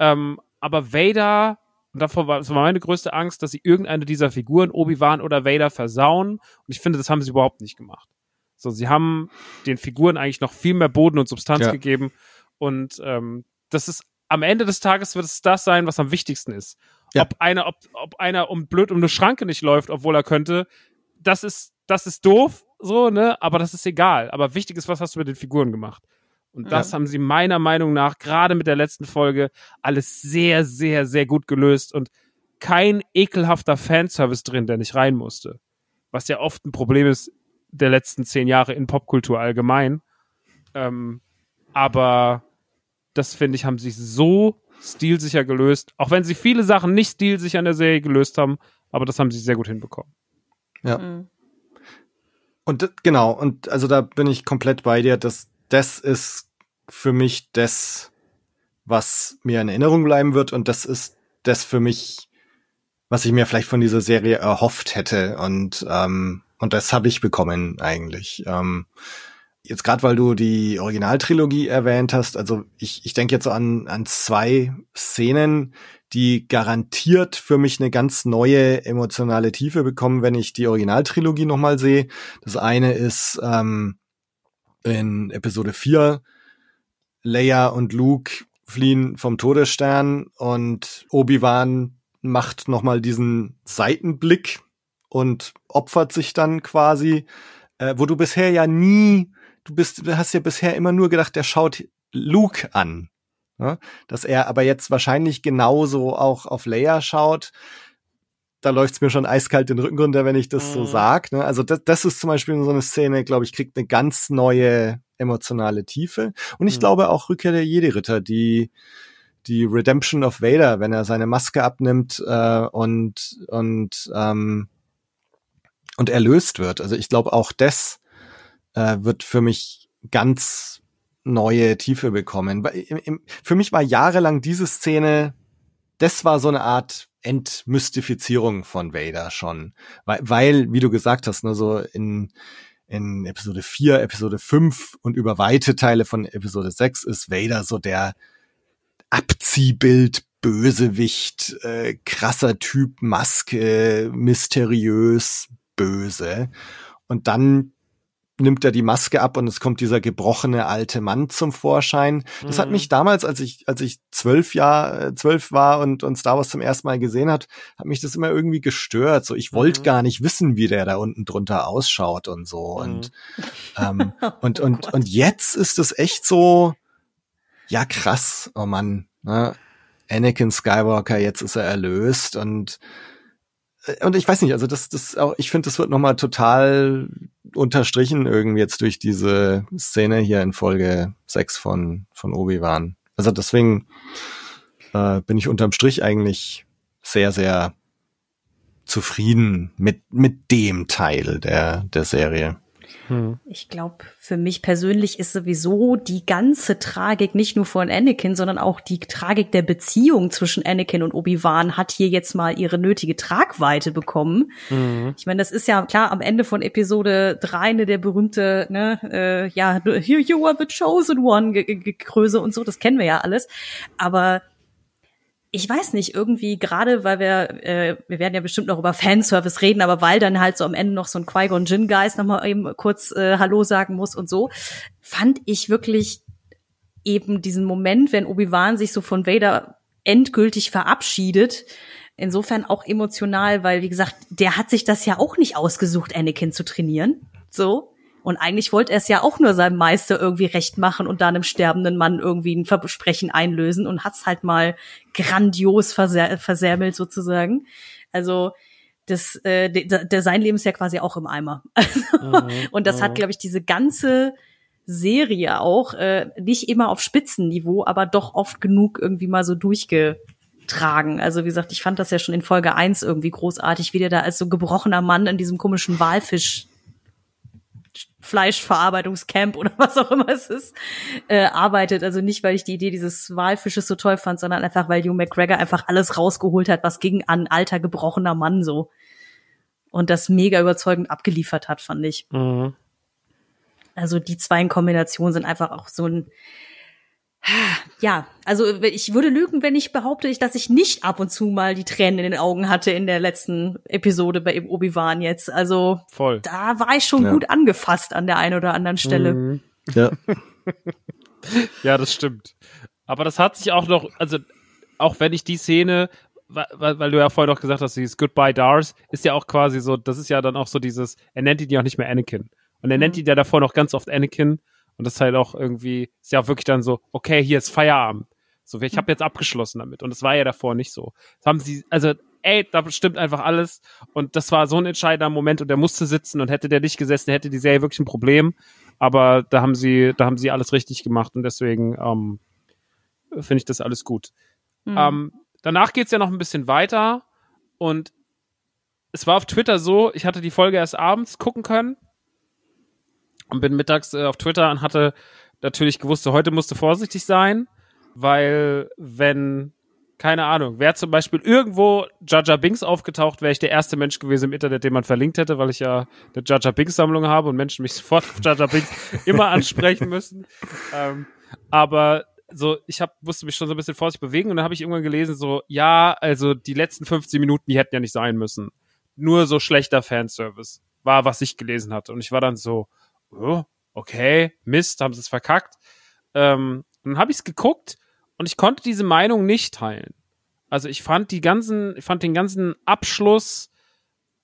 Ähm, aber Vader, Und davor war, das war meine größte Angst, dass sie irgendeine dieser Figuren, Obi-Wan oder Vader, versauen. Und ich finde, das haben sie überhaupt nicht gemacht. So, sie haben den Figuren eigentlich noch viel mehr Boden und Substanz Ja. gegeben. Und ähm, das ist am Ende des Tages wird es das sein, was am wichtigsten ist. Ja. Ob einer, ob, ob einer um blöd um eine Schranke nicht läuft, obwohl er könnte, das ist, das ist doof, so, ne? Aber das ist egal. Aber wichtig ist, was hast du mit den Figuren gemacht? Und das haben sie meiner Meinung nach, gerade mit der letzten Folge, alles sehr, sehr, sehr gut gelöst und kein ekelhafter Fanservice drin, der nicht rein musste. Was ja oft ein Problem ist der letzten zehn Jahre in Popkultur allgemein. Ähm, aber das finde ich, haben sie so stilsicher gelöst. Auch wenn sie viele Sachen nicht stilsicher in der Serie gelöst haben, aber das haben sie sehr gut hinbekommen. Ja. Mhm. Und genau, und also da bin ich komplett bei dir. Das, das ist für mich das, was mir in Erinnerung bleiben wird. Und das ist das für mich, was ich mir vielleicht von dieser Serie erhofft hätte. Und, ähm, und das habe ich bekommen eigentlich. Ähm, jetzt gerade, weil du die Originaltrilogie erwähnt hast, also ich, ich denke jetzt an, an zwei Szenen, die garantiert für mich eine ganz neue emotionale Tiefe bekommen, wenn ich die Originaltrilogie nochmal sehe. Das eine ist ähm, in Episode 4, Leia und Luke fliehen vom Todesstern und Obi-Wan macht nochmal diesen Seitenblick und opfert sich dann quasi, äh, wo du bisher ja nie, du bist, du hast ja bisher immer nur gedacht, der schaut Luke an. Ne? Dass er aber jetzt wahrscheinlich genauso auch auf Leia schaut. Da läuft's mir schon eiskalt den Rücken runter, wenn ich das so Mhm. sag. Ne? Also das, das ist zum Beispiel so eine Szene, glaube ich, kriegt eine ganz neue emotionale Tiefe. Und ich Mhm. glaube auch Rückkehr der Jedi-Ritter, die die Redemption of Vader, wenn er seine Maske abnimmt äh, und und ähm, und erlöst wird. Also ich glaube auch das äh, wird für mich ganz neue Tiefe bekommen. Für mich war jahrelang diese Szene, das war so eine Art Entmystifizierung von Vader schon. Weil, weil wie du gesagt hast, ne, so in, in Episode 4, Episode 5 und über weite Teile von Episode 6 ist Vader so der Abziehbild, Bösewicht, äh, krasser Typ, Maske, mysteriös, böse. Und dann nimmt er die Maske ab und es kommt dieser gebrochene alte Mann zum Vorschein. Das hat Mhm. mich damals, als ich, als ich zwölf Jahr, äh, zwölf war und, und Star Wars zum ersten Mal gesehen hat, hat mich das immer irgendwie gestört. So, ich wollte Mhm. gar nicht wissen, wie der da unten drunter ausschaut und so. Mhm. Und, [LAUGHS] ähm, und, und, und jetzt ist es echt so, ja krass, oh Mann, ne? Anakin Skywalker, jetzt ist er erlöst und und ich weiß nicht, also das, das auch, ich finde, das wird nochmal total unterstrichen irgendwie jetzt durch diese Szene hier in Folge 6 von, von Obi-Wan. Also deswegen äh, bin ich unterm Strich eigentlich sehr, sehr zufrieden mit, mit dem Teil der, der Serie. Hm. Ich glaube, für mich persönlich ist sowieso die ganze Tragik nicht nur von Anakin, sondern auch die Tragik der Beziehung zwischen Anakin und Obi-Wan hat hier jetzt mal ihre nötige Tragweite bekommen. Mhm. Ich meine, das ist ja klar am Ende von Episode 3 ne, der berühmte, ne, äh, ja, here [LAUGHS] you are the chosen one, Gekröse und so, das kennen wir ja alles. Aber ich weiß nicht, irgendwie gerade, weil wir, äh, wir werden ja bestimmt noch über Fanservice reden, aber weil dann halt so am Ende noch so ein Qui-Gon Jinn-Geist nochmal eben kurz äh, Hallo sagen muss und so, fand ich wirklich eben diesen Moment, wenn Obi-Wan sich so von Vader endgültig verabschiedet, insofern auch emotional, weil, wie gesagt, der hat sich das ja auch nicht ausgesucht, Anakin zu trainieren. So. Und eigentlich wollte er es ja auch nur seinem Meister irgendwie recht machen und dann einem sterbenden Mann irgendwie ein Versprechen einlösen und hat's halt mal grandios verser versärmelt sozusagen. Also das, äh, der, der sein Leben ist ja quasi auch im Eimer. [LAUGHS] Mhm. und das hat, Mhm. glaube ich, diese ganze Serie auch äh, nicht immer auf Spitzenniveau, aber doch oft genug irgendwie mal so durchgetragen. Also wie gesagt, ich fand das ja schon in Folge 1 irgendwie großartig, wie der da als so gebrochener Mann in diesem komischen Walfisch Fleischverarbeitungscamp oder [LAUGHS] was auch immer es ist, äh, arbeitet. Also nicht, weil ich die Idee dieses Walfisches so toll fand, sondern einfach, weil Hugh McGregor einfach alles rausgeholt hat, was ging an alter gebrochener Mann so. Und das mega überzeugend abgeliefert hat, fand ich. Mhm. Also die zwei in Kombination sind einfach auch so ein Ja, also ich würde lügen, wenn ich behaupte, dass ich nicht ab und zu mal die Tränen in den Augen hatte in der letzten Episode bei Obi-Wan jetzt. Also Voll. da war ich schon Ja. gut angefasst an der einen oder anderen Stelle. Mhm. Ja. [LAUGHS] Ja, das stimmt. Aber das hat sich auch noch, also auch wenn ich die Szene, weil, weil du ja vorhin auch gesagt hast, dieses Goodbye Dars, ist ja auch quasi so, das ist ja dann auch so dieses, er nennt ihn ja auch nicht mehr Anakin. Und er nennt Mhm. ihn ja davor noch ganz oft Anakin. Und das ist halt auch irgendwie, ist ja auch wirklich dann so, okay, hier ist Feierabend. So, ich habe jetzt abgeschlossen damit. Und das war ja davor nicht so. Das haben sie, also, ey, da stimmt einfach alles. Und das war so ein entscheidender Moment und der musste sitzen und hätte der nicht gesessen, hätte die Serie wirklich ein Problem. Aber da haben sie, da haben sie alles richtig gemacht und deswegen ähm, finde ich das alles gut. Mhm. Ähm, danach geht's ja noch ein bisschen weiter und es war auf Twitter so, ich hatte die Folge erst abends gucken können und bin mittags äh, auf Twitter und hatte natürlich gewusst, so, heute musste vorsichtig sein, weil wenn, keine Ahnung, wäre zum Beispiel irgendwo Jaja Binks aufgetaucht, wäre ich der erste Mensch gewesen im Internet, den man verlinkt hätte, weil ich ja eine Jaja Binks Sammlung habe und Menschen mich [LAUGHS] sofort auf Jaja Binks immer ansprechen müssen. Ähm, aber so, ich hab, musste mich schon so ein bisschen vorsichtig bewegen und dann habe ich irgendwann gelesen, so, ja, also die letzten 15 Minuten, die hätten ja nicht sein müssen. Nur so schlechter Fanservice war, was ich gelesen hatte. Und ich war dann so, oh, okay, Mist, haben sie es verkackt. Ähm, dann habe ich es geguckt und ich konnte diese Meinung nicht teilen. Also ich fand die ganzen, ich fand den ganzen Abschluss,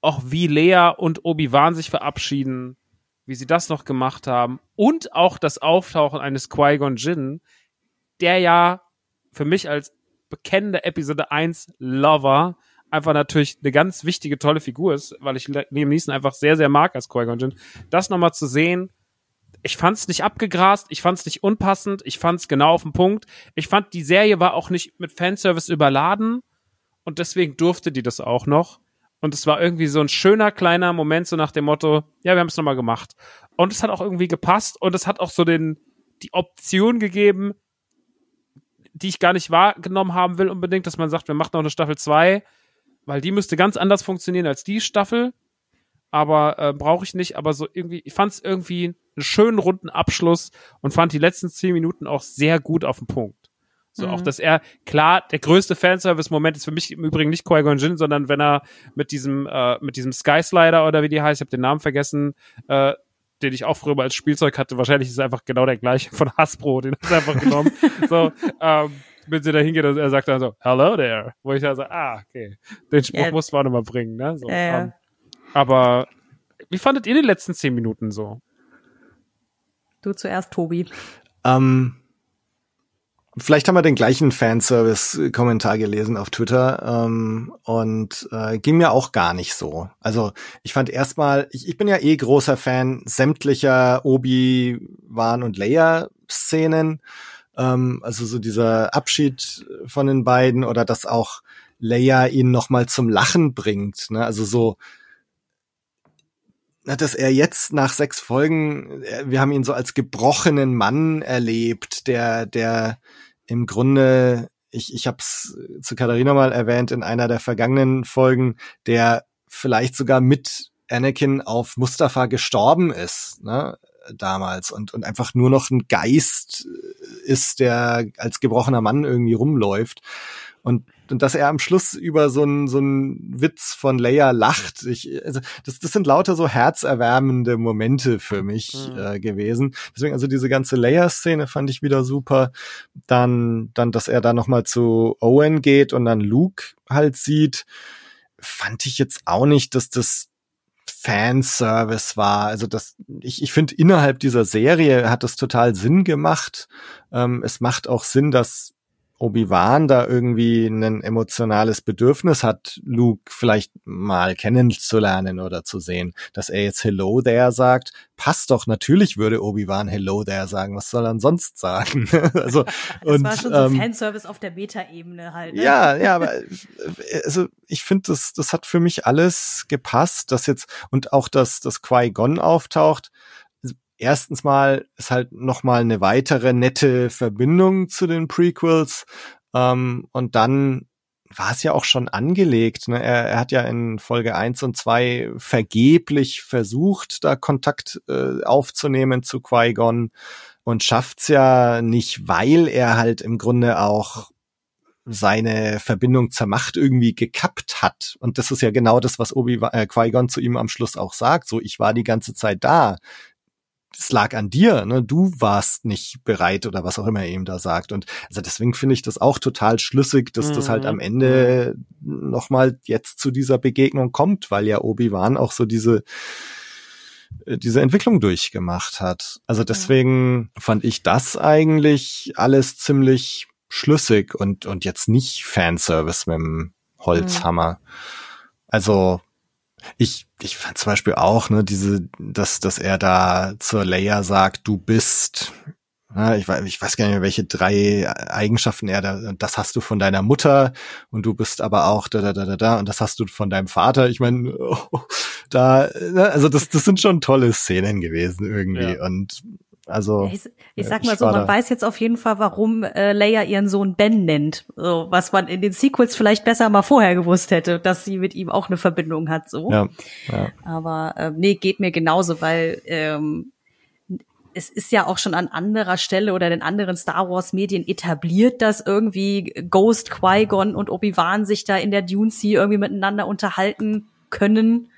auch wie Lea und Obi-Wan sich verabschieden, wie sie das noch gemacht haben und auch das Auftauchen eines Qui-Gon Jinn, der ja für mich als bekennender Episode 1 Lover einfach natürlich eine ganz wichtige, tolle Figur ist, weil ich Liam Neeson einfach sehr, sehr mag als Qui-Gon Jinn. Das nochmal zu sehen, ich fand's nicht abgegrast, ich fand's nicht unpassend, ich fand's genau auf den Punkt. Ich fand, die Serie war auch nicht mit Fanservice überladen und deswegen durfte die das auch noch. Und es war irgendwie so ein schöner kleiner Moment, so nach dem Motto, ja, wir haben es nochmal gemacht. Und es hat auch irgendwie gepasst und es hat auch so den, die Option gegeben, die ich gar nicht wahrgenommen haben will unbedingt, dass man sagt, wir machen noch eine Staffel 2, weil die müsste ganz anders funktionieren als die Staffel. Aber äh, brauche ich nicht. Aber so irgendwie, ich fand es irgendwie einen schönen runden Abschluss und fand die letzten zehn Minuten auch sehr gut auf den Punkt. So Mhm. auch, dass er, klar, der größte Fanservice-Moment ist für mich im Übrigen nicht Qui-Gon Jinn, sondern wenn er mit diesem, äh, mit diesem Sky Slider oder wie die heißt, ich habe den Namen vergessen, äh, den ich auch früher mal als Spielzeug hatte. Wahrscheinlich ist es einfach genau der gleiche von Hasbro, den hat er einfach genommen. [LAUGHS] so, ähm, wenn sie da hingeht und er sagt dann so, hello there. Wo ich dann so, ah, okay. Den Spruch Ja. muss man nochmal bringen, ne? So, Ja, ja. ähm, aber wie fandet ihr die letzten zehn Minuten so? Du zuerst, Tobi. Ähm, vielleicht haben wir den gleichen Fanservice-Kommentar gelesen auf Twitter ähm, und äh, ging mir auch gar nicht so. Also ich fand erstmal, ich, ich bin ja eh großer Fan sämtlicher Obi-Wan und Leia-Szenen. Ähm, also so dieser Abschied von den beiden oder dass auch Leia ihn noch mal zum Lachen bringt. Ne? Also so dass er jetzt nach sechs Folgen, äh, wir haben ihn so als gebrochenen Mann erlebt, der, der im Grunde, ich, ich habe es zu Katharina mal erwähnt in einer der vergangenen Folgen, der vielleicht sogar mit Anakin auf Mustafa gestorben ist, ne, damals und, und einfach nur noch ein Geist ist, der als gebrochener Mann irgendwie rumläuft. Und, und dass er am Schluss über so einen so einen Witz von Leia lacht. Ich, also das, das sind lauter so herzerwärmende Momente für mich Mhm. äh, gewesen. Deswegen also diese ganze Leia-Szene fand ich wieder super. Dann, dann, dass er da noch mal zu Owen geht und dann Luke halt sieht, fand ich jetzt auch nicht, dass das Fanservice war. Also das, ich, ich finde, innerhalb dieser Serie hat das total Sinn gemacht. Ähm, es macht auch Sinn, dass Obi-Wan da irgendwie ein emotionales Bedürfnis hat, Luke vielleicht mal kennenzulernen oder zu sehen. Dass er jetzt Hello there sagt, passt doch. Natürlich würde Obi-Wan Hello there sagen. Was soll er sonst sagen? [LAUGHS] also, Das und, war schon so ähm, Fanservice auf der Meta-Ebene halt. Ne? ja, ja, aber also ich finde, das, das hat für mich alles gepasst, dass jetzt und auch dass das Qui-Gon auftaucht. Erstens mal ist halt noch mal eine weitere nette Verbindung zu den Prequels ähm, und dann war es ja auch schon angelegt. Ne? Er, er hat ja in Folge eins und zwei vergeblich versucht, da Kontakt äh, aufzunehmen zu Qui-Gon. und schafft's ja nicht, weil er halt im Grunde auch seine Verbindung zur Macht irgendwie gekappt hat. Und das ist ja genau das, was Obi äh, Qui-Gon zu ihm am Schluss auch sagt. So, ich war die ganze Zeit da. Es lag an dir, ne? Du warst nicht bereit oder was auch immer er ihm da sagt. Und also deswegen finde ich das auch total schlüssig, dass mhm. das halt am mhm. Ende nochmal jetzt zu dieser Begegnung kommt, weil ja Obi-Wan auch so diese äh, diese Entwicklung durchgemacht hat. Also deswegen fand ich das eigentlich alles ziemlich schlüssig und, und jetzt nicht Fanservice mit dem Holzhammer. Mhm. Also ich, ich fand zum Beispiel auch, ne, diese, dass, dass er da zur Leia sagt, du bist, ja, ich, weiß, ich weiß gar nicht mehr, welche drei Eigenschaften er da, das hast du von deiner Mutter und du bist aber auch da, da, da, da, da und das hast du von deinem Vater. Ich meine, oh, [LAUGHS] da, ne, also das, das sind schon tolle Szenen gewesen irgendwie ja. und also ich, ich sag mal so, man weiß jetzt auf jeden Fall, warum äh, Leia ihren Sohn Ben nennt, so, was man in den Sequels vielleicht besser mal vorher gewusst hätte, dass sie mit ihm auch eine Verbindung hat. So, ja, ja. aber äh, nee, geht mir genauso, weil ähm, es ist ja auch schon an anderer Stelle oder den anderen Star Wars Medien etabliert, dass irgendwie Ghost, Qui-Gon und Obi-Wan sich da in der Dune Sea irgendwie miteinander unterhalten können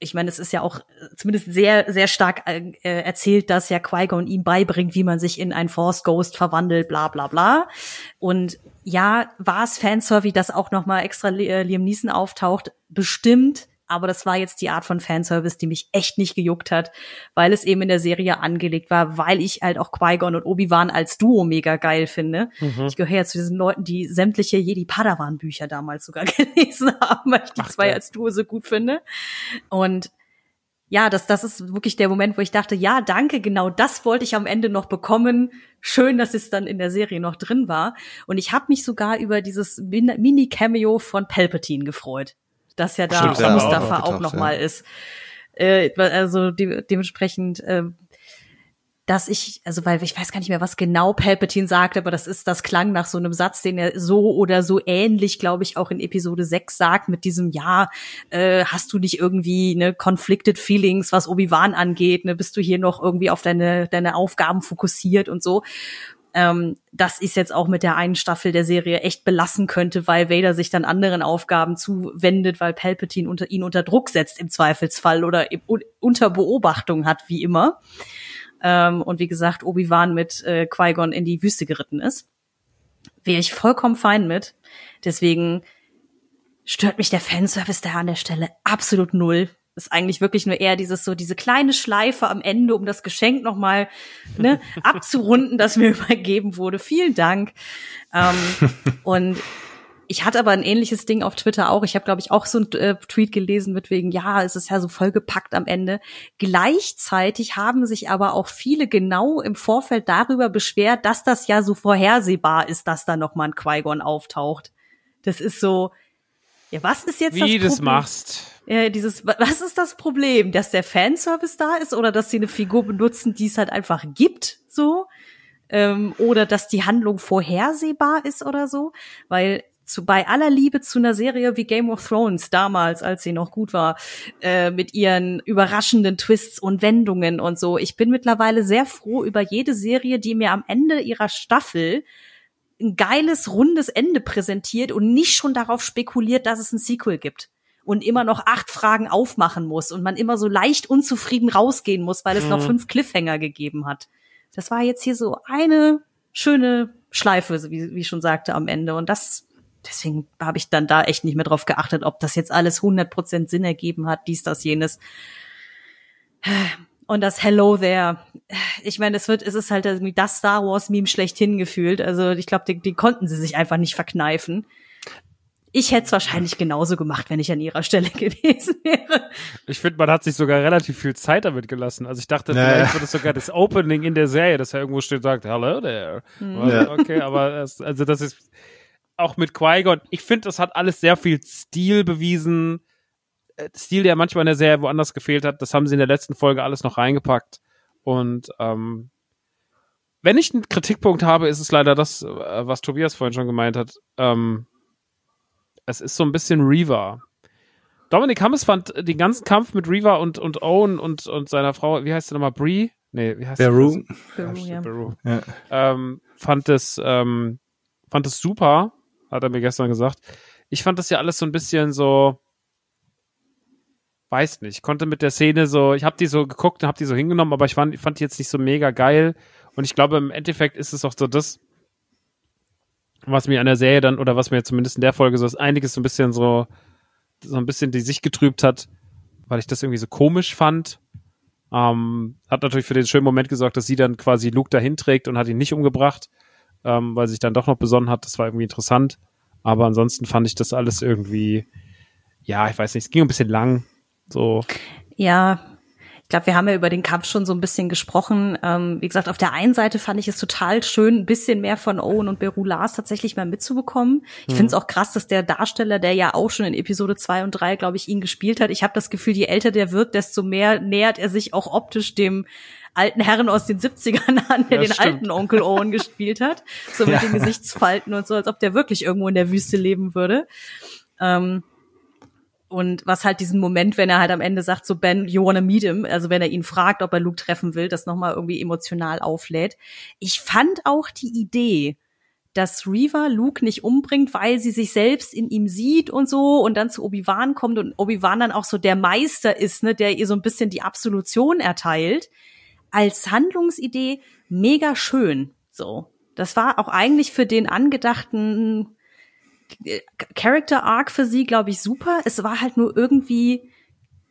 ich meine, es ist ja auch zumindest sehr, sehr stark äh, erzählt, dass ja Qui-Gon ihm beibringt, wie man sich in ein Force Ghost verwandelt, bla bla bla. Und ja, war es Fanservice, dass auch noch mal extra äh, Liam Neeson auftaucht? Bestimmt aber das war jetzt die Art von Fanservice, die mich echt nicht gejuckt hat, weil es eben in der Serie angelegt war, weil ich halt auch Qui-Gon und Obi-Wan als Duo mega geil finde. Mhm. Ich gehöre ja zu diesen Leuten, die sämtliche Jedi-Padawan-Bücher damals sogar [LAUGHS] gelesen haben, weil ich die Ach, zwei ja. als Duo so gut finde. Und ja, das, das ist wirklich der Moment, wo ich dachte, ja, danke, genau das wollte ich am Ende noch bekommen. Schön, dass es dann in der Serie noch drin war. Und ich habe mich sogar über dieses Mini-Cameo von Palpatine gefreut das ja da Stimmt, Mustafa auch, auch nochmal ja. ist. Äh, also de dementsprechend, äh, dass ich, also weil ich weiß gar nicht mehr, was genau Palpatine sagt, aber das ist, das klang nach so einem Satz, den er so oder so ähnlich, glaube ich, auch in Episode 6 sagt, mit diesem Ja, äh, hast du nicht irgendwie ne conflicted feelings, was Obi-Wan angeht, ne, bist du hier noch irgendwie auf deine, deine Aufgaben fokussiert und so ähm, das ist jetzt auch mit der einen Staffel der Serie echt belassen könnte, weil Vader sich dann anderen Aufgaben zuwendet, weil Palpatine unter, ihn unter Druck setzt im Zweifelsfall oder im, unter Beobachtung hat, wie immer. Ähm, und wie gesagt, Obi-Wan mit äh, Qui-Gon in die Wüste geritten ist. Wäre ich vollkommen fein mit. Deswegen stört mich der Fanservice da an der Stelle absolut null ist eigentlich wirklich nur eher dieses so diese kleine Schleife am Ende, um das Geschenk noch mal ne, [LAUGHS] abzurunden, das mir [LAUGHS] übergeben wurde. Vielen Dank. Ähm, [LAUGHS] und ich hatte aber ein ähnliches Ding auf Twitter auch. Ich habe, glaube ich, auch so ein äh, Tweet gelesen mit wegen, ja, es ist ja so vollgepackt am Ende. Gleichzeitig haben sich aber auch viele genau im Vorfeld darüber beschwert, dass das ja so vorhersehbar ist, dass da noch mal ein Qui-Gon auftaucht. Das ist so, ja, was ist jetzt Wie das Wie du das machst äh, dieses, was ist das Problem? Dass der Fanservice da ist oder dass sie eine Figur benutzen, die es halt einfach gibt, so? Ähm, oder dass die Handlung vorhersehbar ist oder so? Weil zu, bei aller Liebe zu einer Serie wie Game of Thrones damals, als sie noch gut war, äh, mit ihren überraschenden Twists und Wendungen und so. Ich bin mittlerweile sehr froh über jede Serie, die mir am Ende ihrer Staffel ein geiles, rundes Ende präsentiert und nicht schon darauf spekuliert, dass es ein Sequel gibt und immer noch acht Fragen aufmachen muss und man immer so leicht unzufrieden rausgehen muss, weil es mhm. noch fünf Cliffhanger gegeben hat. Das war jetzt hier so eine schöne Schleife, wie, wie ich schon sagte, am Ende. Und das, deswegen habe ich dann da echt nicht mehr drauf geachtet, ob das jetzt alles 100% Sinn ergeben hat, dies, das, jenes. Und das Hello there. Ich meine, es wird, es ist halt das Star Wars Meme schlechthin gefühlt. Also ich glaube, die, die konnten sie sich einfach nicht verkneifen. Ich hätte es wahrscheinlich genauso gemacht, wenn ich an ihrer Stelle [LAUGHS] gewesen wäre. Ich finde, man hat sich sogar relativ viel Zeit damit gelassen. Also ich dachte, naja. vielleicht wird es sogar das Opening in der Serie, dass er irgendwo steht und sagt, hello there. Mhm. Ja. Okay, aber es, also das ist auch mit Qui-Gon. Ich finde, das hat alles sehr viel Stil bewiesen. Äh, Stil, der manchmal in der Serie woanders gefehlt hat. Das haben sie in der letzten Folge alles noch reingepackt. Und ähm, wenn ich einen Kritikpunkt habe, ist es leider das, äh, was Tobias vorhin schon gemeint hat. Ähm, es ist so ein bisschen Reaver. Dominik Hammes fand den ganzen Kampf mit Reaver und, und Owen und, und seiner Frau, wie heißt sie nochmal, Brie? Nee, wie heißt Beru. Beru, Ja, Beru. Ja. Ähm, fand es, ähm, fand es super, hat er mir gestern gesagt. Ich fand das ja alles so ein bisschen so, weiß nicht, konnte mit der Szene so, ich habe die so geguckt und habe die so hingenommen, aber ich fand, fand die jetzt nicht so mega geil. Und ich glaube, im Endeffekt ist es auch so das, was mir an der Serie dann, oder was mir zumindest in der Folge so ist, einiges so ein bisschen so, so ein bisschen die Sicht getrübt hat, weil ich das irgendwie so komisch fand. Ähm, hat natürlich für den schönen Moment gesorgt, dass sie dann quasi Luke dahin trägt und hat ihn nicht umgebracht, ähm, weil sie sich dann doch noch besonnen hat. Das war irgendwie interessant. Aber ansonsten fand ich das alles irgendwie, ja, ich weiß nicht, es ging ein bisschen lang. So, Ja, ich glaube, wir haben ja über den Kampf schon so ein bisschen gesprochen. Ähm, wie gesagt, auf der einen Seite fand ich es total schön, ein bisschen mehr von Owen und Beru Lars tatsächlich mal mitzubekommen. Ich finde es auch krass, dass der Darsteller, der ja auch schon in Episode zwei und drei, glaube ich, ihn gespielt hat, ich habe das Gefühl, je älter der wird, desto mehr nähert er sich auch optisch dem alten Herren aus den 70ern [LAUGHS] an, der Ja, den stimmt. alten Onkel Owen gespielt hat. So mit Ja. den Gesichtsfalten und so, als ob der wirklich irgendwo in der Wüste leben würde. Ähm, und was halt diesen Moment, wenn er halt am Ende sagt, so Ben, you wanna meet him, also wenn er ihn fragt, ob er Luke treffen will, das nochmal irgendwie emotional auflädt. Ich fand auch die Idee, dass Reaver Luke nicht umbringt, weil sie sich selbst in ihm sieht und so und dann zu Obi-Wan kommt und Obi-Wan dann auch so der Meister ist, ne, der ihr so ein bisschen die Absolution erteilt. Als Handlungsidee mega schön, so. Das war auch eigentlich für den angedachten Character Arc für sie, glaube ich, super. Es war halt nur irgendwie,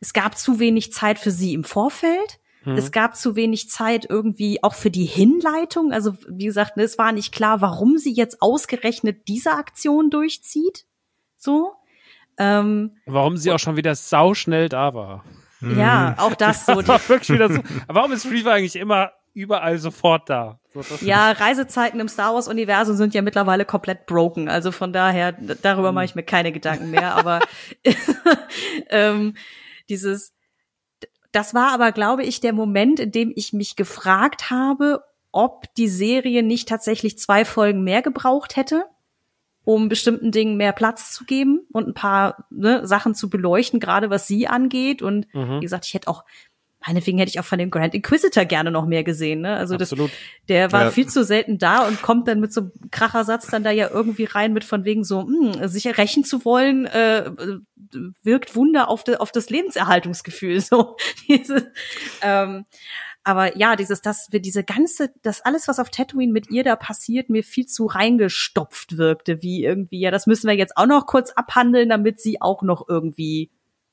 es gab zu wenig Zeit für sie im Vorfeld. Es gab zu wenig Zeit irgendwie auch für die Hinleitung. Also, wie gesagt, ne, es war nicht klar, warum sie jetzt ausgerechnet diese Aktion durchzieht. So. Ähm, warum sie auch schon wieder sauschnell da war. Ja, auch das [LAUGHS] so. Das war wirklich wieder so. Warum ist Reaver eigentlich immer überall sofort da? So, Ja, Reisezeiten im Star Wars Universum sind ja mittlerweile komplett broken. Also von daher, darüber mache ich mir keine Gedanken mehr. Aber [LAUGHS] ähm, dieses, das war aber, glaube ich, der Moment, in dem ich mich gefragt habe, ob die Serie nicht tatsächlich zwei Folgen mehr gebraucht hätte, um bestimmten Dingen mehr Platz zu geben und ein paar ne, Sachen zu beleuchten, gerade was sie angeht. Und Mhm. wie gesagt, ich hätte auch, meinetwegen hätte ich auch von dem Grand Inquisitor gerne noch mehr gesehen. Ne? Also das, Absolut. der war Ja. viel zu selten da und kommt dann mit so einem Krachersatz dann da ja irgendwie rein mit von wegen so, mh, sich rächen zu wollen, äh, wirkt Wunder auf, de, auf das Lebenserhaltungsgefühl. [LAUGHS] So diese, ähm, aber ja, dieses, dass wir diese ganze, das alles, was auf Tatooine mit ihr da passiert, mir viel zu reingestopft wirkte, wie irgendwie, ja, das müssen wir jetzt auch noch kurz abhandeln, damit sie auch noch irgendwie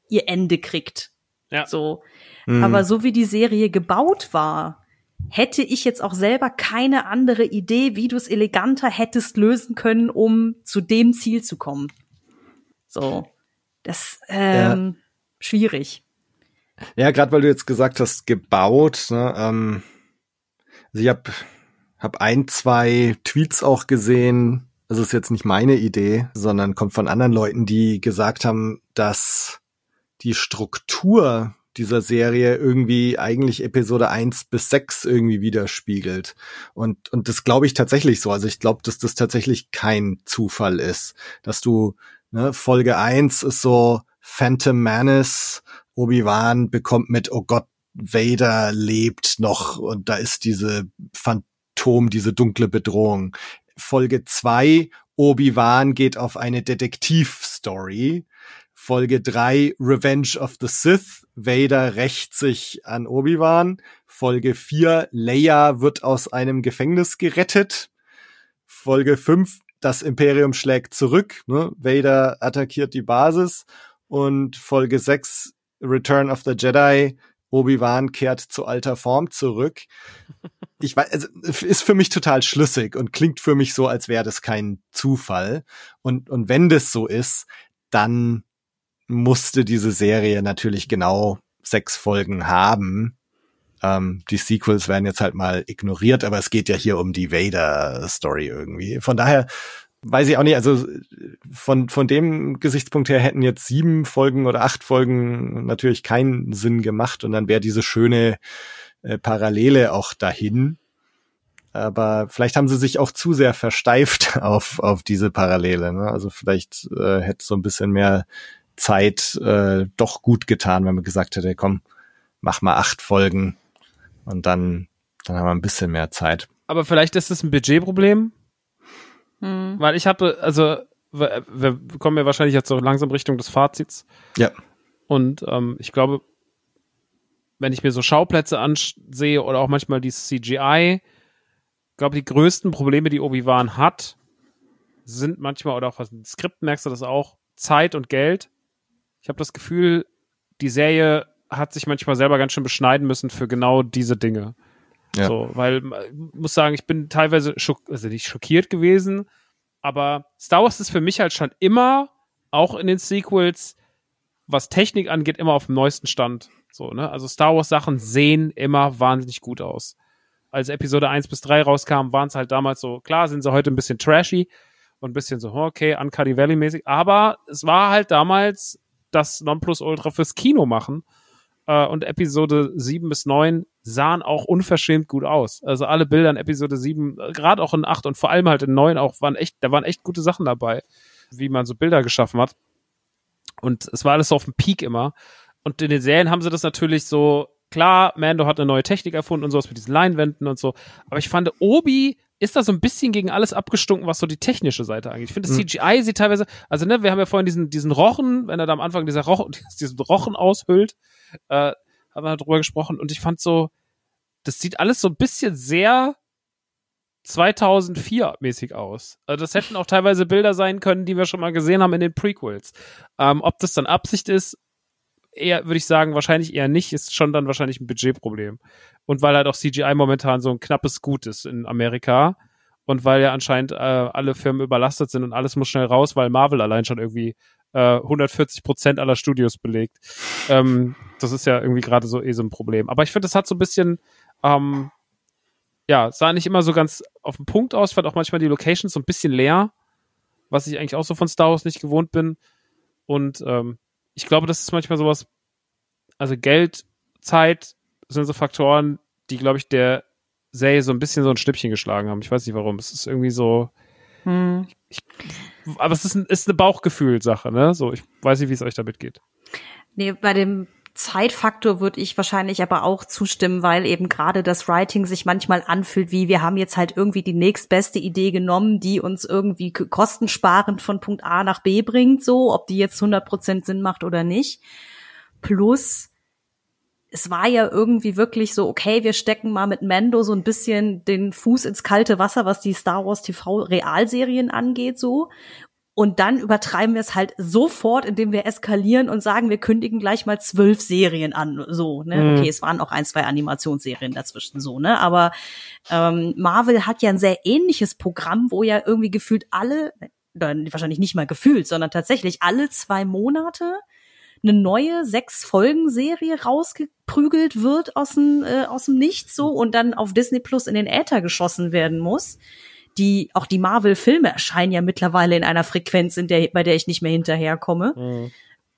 ihr Ende kriegt. Ja. So. Mhm. Aber so wie die Serie gebaut war, hätte ich jetzt auch selber keine andere Idee, wie du es eleganter hättest lösen können, um zu dem Ziel zu kommen. So. Das ähm, schwierig. Ja, gerade weil du jetzt gesagt hast, gebaut. Ne, ähm, also ich habe hab ein, zwei Tweets auch gesehen. Also ist jetzt nicht meine Idee, sondern kommt von anderen Leuten, die gesagt haben, dass die Struktur dieser Serie irgendwie eigentlich Episode 1 bis 6 irgendwie widerspiegelt. Und, und das glaube ich tatsächlich so. Also ich glaube, dass das tatsächlich kein Zufall ist, dass du, ne, Folge 1 ist so Phantom Menace, Obi-Wan bekommt mit, oh Gott, Vader lebt noch und da ist diese Phantom, diese dunkle Bedrohung. Folge 2, Obi-Wan geht auf eine Detektivstory. Folge 3, Revenge of the Sith, Vader rächt sich an Obi-Wan. Folge 4, Leia wird aus einem Gefängnis gerettet. Folge 5, das Imperium schlägt zurück, ne? Vader attackiert die Basis. Und Folge 6, Return of the Jedi, Obi-Wan kehrt zu alter Form zurück. Ich weiß, also, ist für mich total schlüssig und klingt für mich so, als wäre das kein Zufall. Und, und wenn das so ist, dann musste diese Serie natürlich genau sechs Folgen haben. Ähm, die Sequels werden jetzt halt mal ignoriert, aber es geht ja hier um die Vader-Story irgendwie. Von daher weiß ich auch nicht, also von, von dem Gesichtspunkt her hätten jetzt sieben Folgen oder acht Folgen natürlich keinen Sinn gemacht und dann wäre diese schöne äh, Parallele auch dahin. Aber vielleicht haben sie sich auch zu sehr versteift [LAUGHS] auf, auf diese Parallele. Ne? Also vielleicht äh, hätte so ein bisschen mehr Zeit äh, doch gut getan, wenn man gesagt hätte, komm, mach mal acht Folgen Und dann, dann haben wir ein bisschen mehr Zeit. Aber vielleicht ist es ein Budgetproblem, Hm. weil ich hatte, also wir, wir kommen ja wahrscheinlich jetzt so langsam Richtung des Fazits. Ja. Und ähm, ich glaube, wenn ich mir so Schauplätze ansehe oder auch manchmal die CGI, glaube die größten Probleme, die Obi-Wan hat, sind manchmal, oder auch was im Skript merkst du das auch, Zeit und Geld. Ich habe das Gefühl, die Serie hat sich manchmal selber ganz schön beschneiden müssen für genau diese Dinge. Ja. So, weil ich muss sagen, ich bin teilweise schock, also nicht schockiert gewesen, aber Star Wars ist für mich halt schon immer, auch in den Sequels, was Technik angeht, immer auf dem neuesten Stand. So, ne? Also Star Wars Sachen sehen immer wahnsinnig gut aus. Als Episode 1 bis 3 rauskam, waren es halt damals so, klar sind sie heute ein bisschen trashy und ein bisschen so, okay, Uncanny Valley mäßig, aber es war halt damals das Nonplusultra fürs Kino machen. Äh, und Episode 7 bis 9 sahen auch unverschämt gut aus. Also alle Bilder in Episode 7, äh, gerade auch in 8 und vor allem halt in 9 auch waren echt, da waren echt gute Sachen dabei, wie man so Bilder geschaffen hat. Und es war alles so auf dem Peak immer. Und in den Serien haben sie das natürlich so, klar, Mando hat eine neue Technik erfunden und sowas mit diesen Leinwänden und so. Aber ich fand, Obi ist da so ein bisschen gegen alles abgestunken, was so die technische Seite angeht. Ich finde, das Mhm. CGI sieht teilweise, also ne, wir haben ja vorhin diesen, diesen Rochen, wenn er da am Anfang dieser Rochen, [LAUGHS] diesen Rochen aushüllt, äh, haben wir darüber gesprochen und ich fand so, das sieht alles so ein bisschen sehr 2004 mäßig aus. Also das hätten auch teilweise Bilder sein können, die wir schon mal gesehen haben in den Prequels. Ähm, ob das dann Absicht ist, eher würde ich sagen, wahrscheinlich eher nicht, ist schon dann wahrscheinlich ein Budgetproblem. Und weil halt auch CGI momentan so ein knappes Gut ist in Amerika und weil ja anscheinend äh, alle Firmen überlastet sind und alles muss schnell raus, weil Marvel allein schon irgendwie äh, 140 Prozent aller Studios belegt. Ähm, das ist ja irgendwie gerade so eh so ein Problem. Aber ich finde, das hat so ein bisschen ähm, ja, sah nicht immer so ganz auf den Punkt aus, fand auch manchmal die Locations so ein bisschen leer, was ich eigentlich auch so von Star Wars nicht gewohnt bin. Und ähm, ich glaube, das ist manchmal sowas, also Geld, Zeit sind so Faktoren, die, glaube ich, der Serie so ein bisschen so ein Schnippchen geschlagen haben. Ich weiß nicht warum. Es ist irgendwie so, Hm. aber es ist, ein, ist eine Bauchgefühlsache, ne? So, ich weiß nicht, wie es euch damit geht. Nee, bei dem Zeitfaktor würde ich wahrscheinlich aber auch zustimmen, weil eben gerade das Writing sich manchmal anfühlt wie, wir haben jetzt halt irgendwie die nächstbeste Idee genommen, die uns irgendwie kostensparend von Punkt A nach B bringt, so, ob die jetzt 100% Sinn macht oder nicht. Plus, es war ja irgendwie wirklich so, okay, wir stecken mal mit Mando so ein bisschen den Fuß ins kalte Wasser, was die Star Wars TV Realserien angeht, so. Und dann übertreiben wir es halt sofort, indem wir eskalieren und sagen, wir kündigen gleich mal zwölf Serien an. So, ne? Mhm. Okay, es waren auch ein, zwei Animationsserien dazwischen so, ne? Aber ähm, Marvel hat ja ein sehr ähnliches Programm, wo ja irgendwie gefühlt alle, wahrscheinlich nicht mal gefühlt, sondern tatsächlich alle zwei Monate eine neue sechs Folgen Serie rausgeprügelt wird aus dem äh, aus dem Nichts so und dann auf Disney Plus in den Äther geschossen werden muss. Die auch die Marvel Filme erscheinen ja mittlerweile in einer Frequenz, in der bei der ich nicht mehr hinterherkomme.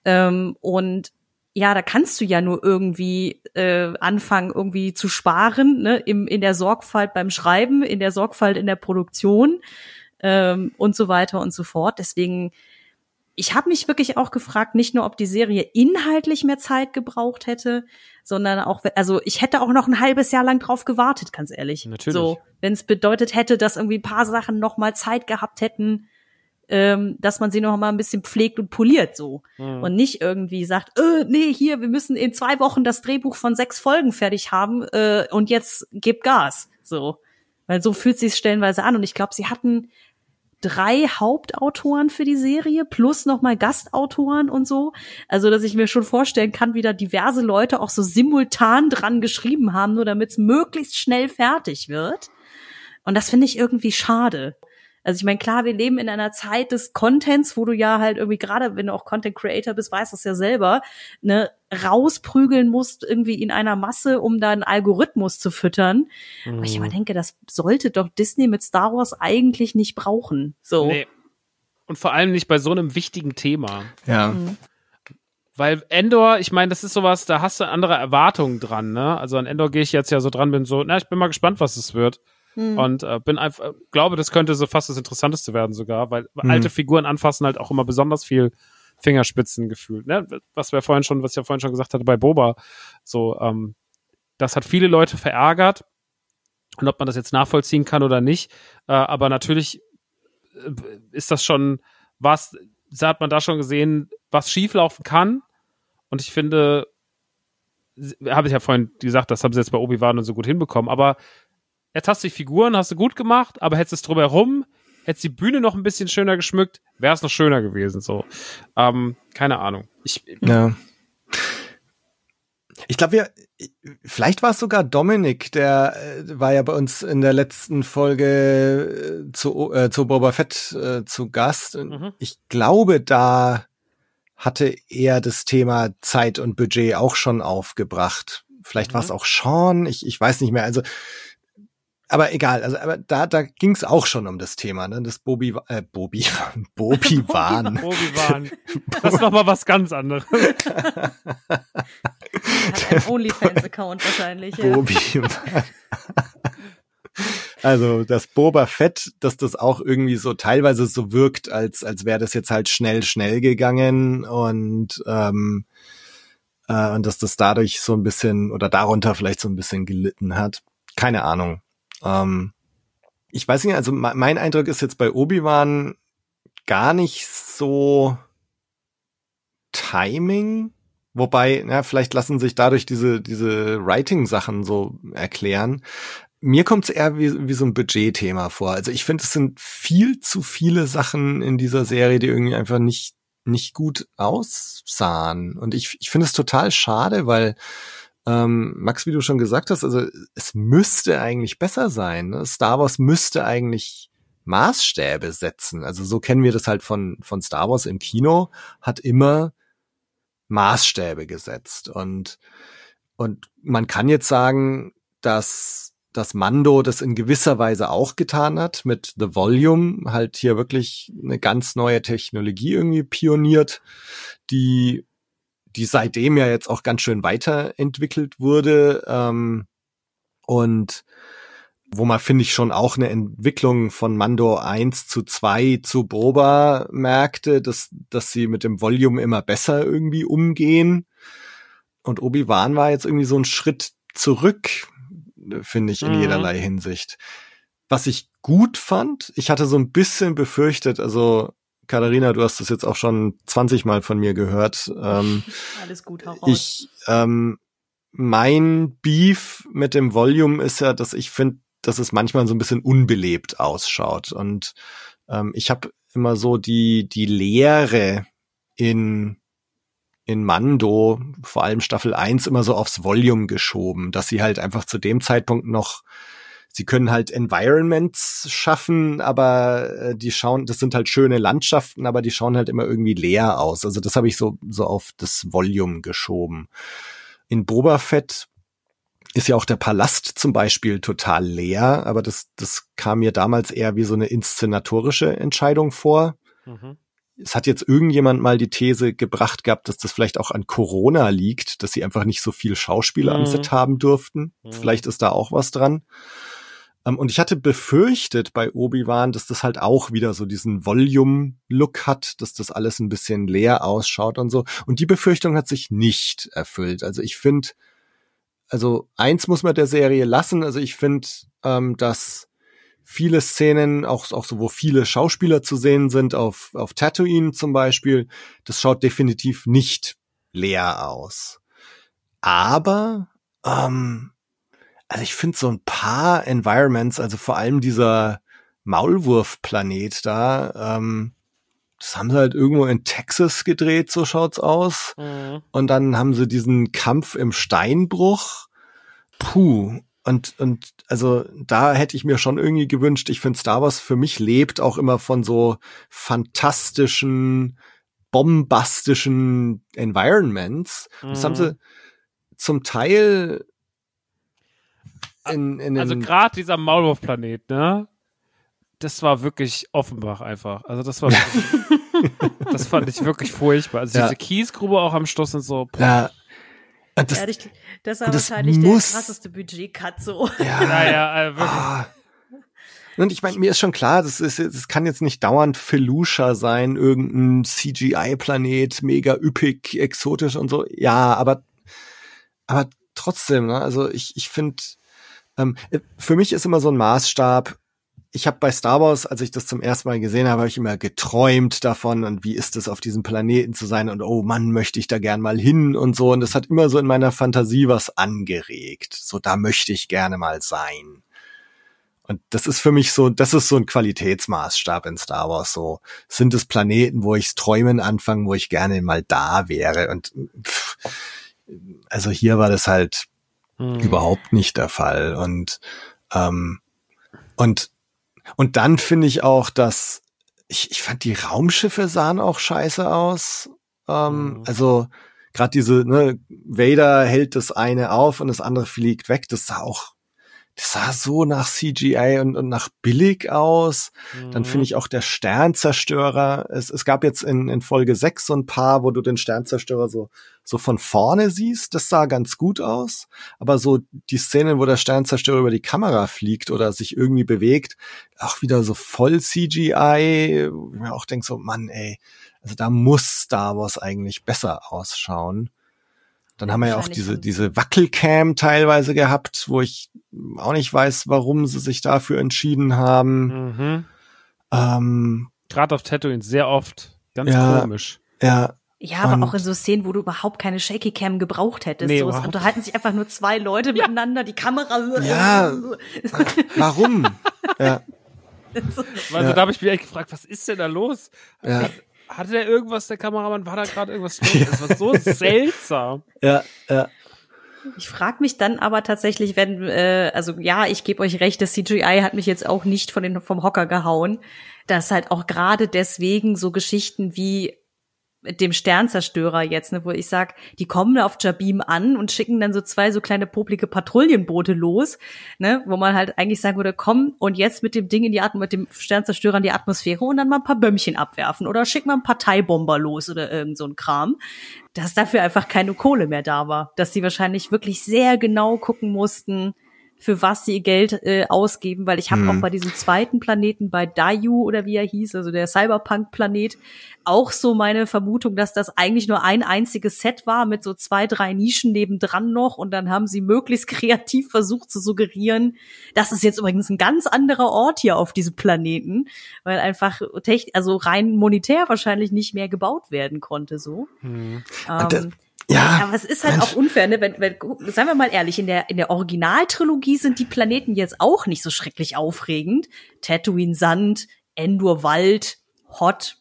Ähm, und ja, da kannst du ja nur irgendwie äh, anfangen, irgendwie zu sparen, ne? Im, in der Sorgfalt beim Schreiben, in der Sorgfalt in der Produktion ähm, und so weiter und so fort. Deswegen, ich habe mich wirklich auch gefragt, nicht nur, ob die Serie inhaltlich mehr Zeit gebraucht hätte, sondern auch, also ich hätte auch noch ein halbes Jahr lang drauf gewartet, ganz ehrlich. Natürlich. So, wenn es bedeutet hätte, dass irgendwie ein paar Sachen noch mal Zeit gehabt hätten, ähm, dass man sie noch mal ein bisschen pflegt und poliert so Mhm. und nicht irgendwie sagt, äh, nee, hier, wir müssen in zwei Wochen das Drehbuch von sechs Folgen fertig haben äh, und jetzt gib Gas, so, weil so fühlt sich stellenweise an und ich glaube, sie hatten drei Hauptautoren für die Serie plus noch mal Gastautoren und so, also dass ich mir schon vorstellen kann, wie da diverse Leute auch so simultan dran geschrieben haben, nur damit es möglichst schnell fertig wird. Und das finde ich irgendwie schade. Also ich meine, klar, wir leben in einer Zeit des Contents, wo du ja halt irgendwie gerade, wenn du auch Content Creator bist, weißt das ja selber, ne, rausprügeln musst irgendwie in einer Masse, um da einen Algorithmus zu füttern. Aber ich immer denke, das sollte doch Disney mit Star Wars eigentlich nicht brauchen. So. Nee. Und vor allem nicht bei so einem wichtigen Thema. Ja. Mhm. Weil Endor, ich meine, das ist sowas, da hast du andere Erwartungen dran, ne? Also an Endor gehe ich jetzt ja so dran, bin so, na, ich bin mal gespannt, was es wird. Hm. Und äh, bin einfach, glaube, das könnte so fast das Interessanteste werden sogar, weil Mhm. alte Figuren anfassen halt auch immer besonders viel Fingerspitzen gefühlt, ne? Was wir vorhin schon, was ich ja vorhin schon gesagt hatte bei Boba, so, ähm, das hat viele Leute verärgert. Und ob man das jetzt nachvollziehen kann oder nicht. Äh, aber natürlich äh, ist das schon was, da hat man da schon gesehen, was schieflaufen kann. Und ich finde, habe ich ja vorhin gesagt, das haben sie jetzt bei Obi-Wan und so gut hinbekommen. Aber jetzt hast du die Figuren, hast du gut gemacht, aber hättest es drumherum, hättest die Bühne noch ein bisschen schöner geschmückt, wäre es noch schöner gewesen. So, ähm, keine Ahnung. Ich, ja. Ich glaube, wir, vielleicht war es sogar Dominik, der äh, war ja bei uns in der letzten Folge äh, zu, äh, zu Boba Fett äh, zu Gast. Mhm. Ich glaube, da hatte er das Thema Zeit und Budget auch schon aufgebracht. Vielleicht mhm. war es auch Sean, ich, ich weiß nicht mehr. Also aber egal, also aber da da ging es auch schon um das Thema, ne? Das Bobi äh, Bobi [LAUGHS] Bobi Wahn. Bobi Wahn. [LAUGHS] Das ist noch mal was ganz anderes. Hat OnlyFans Account wahrscheinlich. Ja. Bobi Wahn. Also das Boba Fett, dass das auch irgendwie so teilweise so wirkt, als als wäre das jetzt halt schnell schnell gegangen und ähm, äh, und dass das dadurch so ein bisschen oder darunter vielleicht so ein bisschen gelitten hat. Keine Ahnung. Ähm, ich weiß nicht, also mein Eindruck ist jetzt bei Obi-Wan gar nicht so Timing, wobei, na, vielleicht lassen sich dadurch diese, diese Writing-Sachen so erklären. Mir kommt es eher wie, wie so ein Budgetthema vor. Also ich finde, es sind viel zu viele Sachen in dieser Serie, die irgendwie einfach nicht, nicht gut aussahen. Und ich, ich finde es total schade, weil ähm, Max, wie du schon gesagt hast, also es müsste eigentlich besser sein. Ne? Star Wars müsste eigentlich Maßstäbe setzen. Also so kennen wir das halt von, von Star Wars im Kino, hat immer Maßstäbe gesetzt. Und, und man kann jetzt sagen, dass, dass Mando das in gewisser Weise auch getan hat, mit The Volume halt hier wirklich eine ganz neue Technologie irgendwie pioniert, die die seitdem ja jetzt auch ganz schön weiterentwickelt wurde ähm, und wo man finde ich schon auch eine Entwicklung von Mando 1 zu 2 zu Boba merkte, dass, dass sie mit dem Volume immer besser irgendwie umgehen. Und Obi-Wan war jetzt irgendwie so ein Schritt zurück, finde ich, in mhm. jederlei Hinsicht. Was ich gut fand, ich hatte so ein bisschen befürchtet, also Katharina, du hast das jetzt auch schon 20 Mal von mir gehört. Ähm, [LAUGHS] Alles gut, hau raus. Ich, ähm, mein Beef mit dem Volume ist ja, dass ich finde, dass es manchmal so ein bisschen unbelebt ausschaut. Und ähm, ich habe immer so die, die Leere in, in Mando, vor allem Staffel 1, immer so aufs Volume geschoben, dass sie halt einfach zu dem Zeitpunkt noch sie können halt Environments schaffen, aber äh, die schauen, das sind halt schöne Landschaften, aber die schauen halt immer irgendwie leer aus. Also das habe ich so, so auf das Volume geschoben. In Boba Fett ist ja auch der Palast zum Beispiel total leer, aber das, das kam mir damals eher wie so eine inszenatorische Entscheidung vor. Mhm. Es hat jetzt irgendjemand mal die These gebracht gehabt, dass das vielleicht auch an Corona liegt, dass sie einfach nicht so viel Schauspieler mhm. am Set haben durften. Mhm. Vielleicht ist da auch was dran. Ähm, und ich hatte befürchtet bei Obi-Wan, dass das halt auch wieder so diesen Volume-Look hat, dass das alles ein bisschen leer ausschaut und so. Und die Befürchtung hat sich nicht erfüllt. Also ich finde, also eins muss man der Serie lassen. Also ich finde, ähm, dass viele Szenen, auch, auch so, wo viele Schauspieler zu sehen sind, auf, auf Tatooine zum Beispiel, das schaut definitiv nicht leer aus. Aber ähm, also ich finde so ein paar Environments, also vor allem dieser Maulwurfplanet da, ähm, das haben sie halt irgendwo in Texas gedreht, so schaut's aus. Mhm. Und dann haben sie diesen Kampf im Steinbruch. Puh. Und, und also da hätte ich mir schon irgendwie gewünscht, ich finde Star Wars für mich lebt auch immer von so fantastischen, bombastischen Environments. Mhm. Das haben mhm. sie zum Teil in, in also gerade dieser Maulwurfplanet, ne? Das war wirklich Offenbach einfach. Also das war wirklich, [LAUGHS] das fand ich wirklich furchtbar. Also ja. diese Kiesgrube auch am Schluss und so. Boah. Ja. Und das, ja, das war das wahrscheinlich muss, der krasseste Budget-Cut so. Ja, ja, ja äh, wirklich. Ah. Und ich meine, mir ist schon klar, das, ist, das kann jetzt nicht dauernd Felusha sein, irgendein CGI-Planet, mega üppig, exotisch und so. Ja, aber, aber trotzdem, ne? also ich, ich finde, ähm, für mich ist immer so ein Maßstab, ich habe bei Star Wars, als ich das zum ersten Mal gesehen habe, habe ich immer geträumt davon und wie ist es auf diesem Planeten zu sein und oh Mann, möchte ich da gern mal hin und so und das hat immer so in meiner Fantasie was angeregt. So da möchte ich gerne mal sein. Und das ist für mich so, das ist so ein Qualitätsmaßstab in Star Wars. So sind es Planeten, wo ich's träumen anfangen, wo ich gerne mal da wäre. Und pff, also hier war das halt hm. überhaupt nicht der Fall. Und ähm, und und dann finde ich auch, dass ich, ich fand die Raumschiffe sahen auch scheiße aus. Ähm, mhm. Also gerade diese, ne, Vader hält das eine auf und das andere fliegt weg. Das sah auch das sah so nach CGI und, und nach billig aus. Mhm. Dann finde ich auch der Sternzerstörer. Es, es gab jetzt in, in Folge 6 so ein paar, wo du den Sternzerstörer so, so von vorne siehst. Das sah ganz gut aus. Aber so die Szenen, wo der Sternzerstörer über die Kamera fliegt oder sich irgendwie bewegt, auch wieder so voll CGI. Ich mir auch denke so, Mann, ey, also da muss Star Wars eigentlich besser ausschauen. Dann haben wir ja auch diese, diese Wackelcam teilweise gehabt, wo ich auch nicht weiß, warum sie sich dafür entschieden haben. Mhm. Ähm, Gerade auf Tatooine sehr oft. Ganz ja, komisch. Ja. Ja, aber auch in so Szenen, wo du überhaupt keine Shaky Cam gebraucht hättest. Nee, so, es unterhalten sich einfach nur zwei Leute ja. miteinander, die Kamera. Ja. [LAUGHS] warum? ja. [LAUGHS] Also, ja. da habe ich mich echt gefragt, was ist denn da los? Ja hatte der irgendwas, der Kameramann? War da gerade irgendwas [LAUGHS] los? Das war so seltsam. [LAUGHS] Ja, ja. Ich frage mich dann aber tatsächlich, wenn, äh, also ja, ich gebe euch recht, das CGI hat mich jetzt auch nicht von den, vom Hocker gehauen, dass halt auch gerade deswegen so Geschichten wie dem Sternzerstörer jetzt, ne, wo ich sag, die kommen auf Jabim an und schicken dann so zwei so kleine poplige Patrouillenboote los, ne, wo man halt eigentlich sagen würde, komm und jetzt mit dem Ding in die Atmosphäre, mit dem Sternzerstörer in die Atmosphäre und dann mal ein paar Bömmchen abwerfen oder schick mal ein Parteibomber los oder irgend so ein Kram, dass dafür einfach keine Kohle mehr da war, dass sie wahrscheinlich wirklich sehr genau gucken mussten, für was sie ihr Geld äh, ausgeben, weil ich habe hm. auch bei diesem zweiten Planeten, bei Dayu oder wie er hieß, also der Cyberpunk-Planet, auch so meine Vermutung, dass das eigentlich nur ein einziges Set war mit so zwei, drei Nischen nebendran noch und dann haben sie möglichst [LAUGHS] kreativ versucht zu suggerieren, das ist jetzt übrigens ein ganz anderer Ort hier auf diesem Planeten, weil einfach also rein monetär wahrscheinlich nicht mehr gebaut werden konnte so. Hm. Ähm, ja, aber es ist halt Mensch. auch unfair, ne? Wenn, wenn, seien wir mal ehrlich, in der, in der Originaltrilogie sind die Planeten jetzt auch nicht so schrecklich aufregend. Tatooine Sand, Endor Wald, Hot,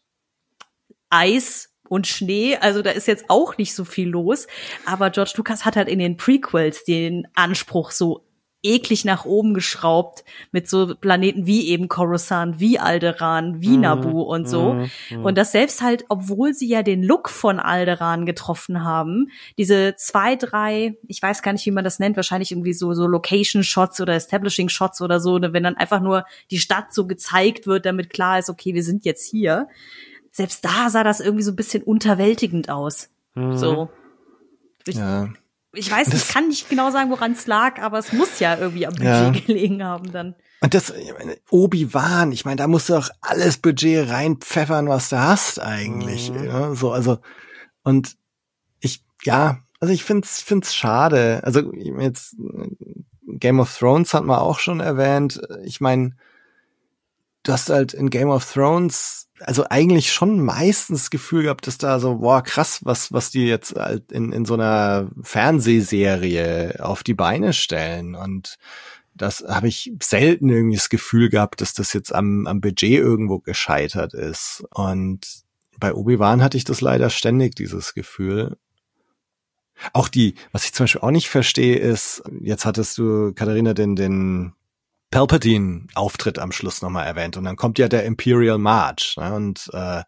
Eis und Schnee, also da ist jetzt auch nicht so viel los. Aber George Lucas hat halt in den Prequels den Anspruch so eklig nach oben geschraubt mit so Planeten wie eben Coruscant, wie Alderan, wie mhm. Naboo und so. Mhm. mhm. Und das selbst halt, obwohl sie ja den Look von Alderan getroffen haben, diese zwei, drei, ich weiß gar nicht, wie man das nennt, wahrscheinlich irgendwie so, so Location Shots oder Establishing Shots oder so, ne, wenn dann einfach nur die Stadt so gezeigt wird, damit klar ist, okay, wir sind jetzt hier. Selbst da sah das irgendwie so ein bisschen unterwältigend aus. Mhm. So. Ich, ja ich weiß, das, ich kann nicht genau sagen, woran es lag, aber es muss ja irgendwie am Budget ja. gelegen haben dann. Und das, Obi-Wan, ich meine, da musst du auch alles Budget reinpfeffern, was du hast eigentlich. Mhm. Ja, so, also, und ich, ja, also ich find's, find's schade. Also, jetzt, Game of Thrones hat man auch schon erwähnt. Ich meine, du hast halt in Game of Thrones also eigentlich schon meistens das Gefühl gehabt, dass da so, boah, krass, was, was die jetzt halt in, in so einer Fernsehserie auf die Beine stellen. Und das habe ich selten irgendwie das Gefühl gehabt, dass das jetzt am, am Budget irgendwo gescheitert ist. Und bei Obi-Wan hatte ich das leider ständig, dieses Gefühl. Auch die, was ich zum Beispiel auch nicht verstehe, ist, jetzt hattest du, Katharina, den, den Palpatine-Auftritt am Schluss nochmal erwähnt. Und dann kommt ja der Imperial March. Ne? Und äh,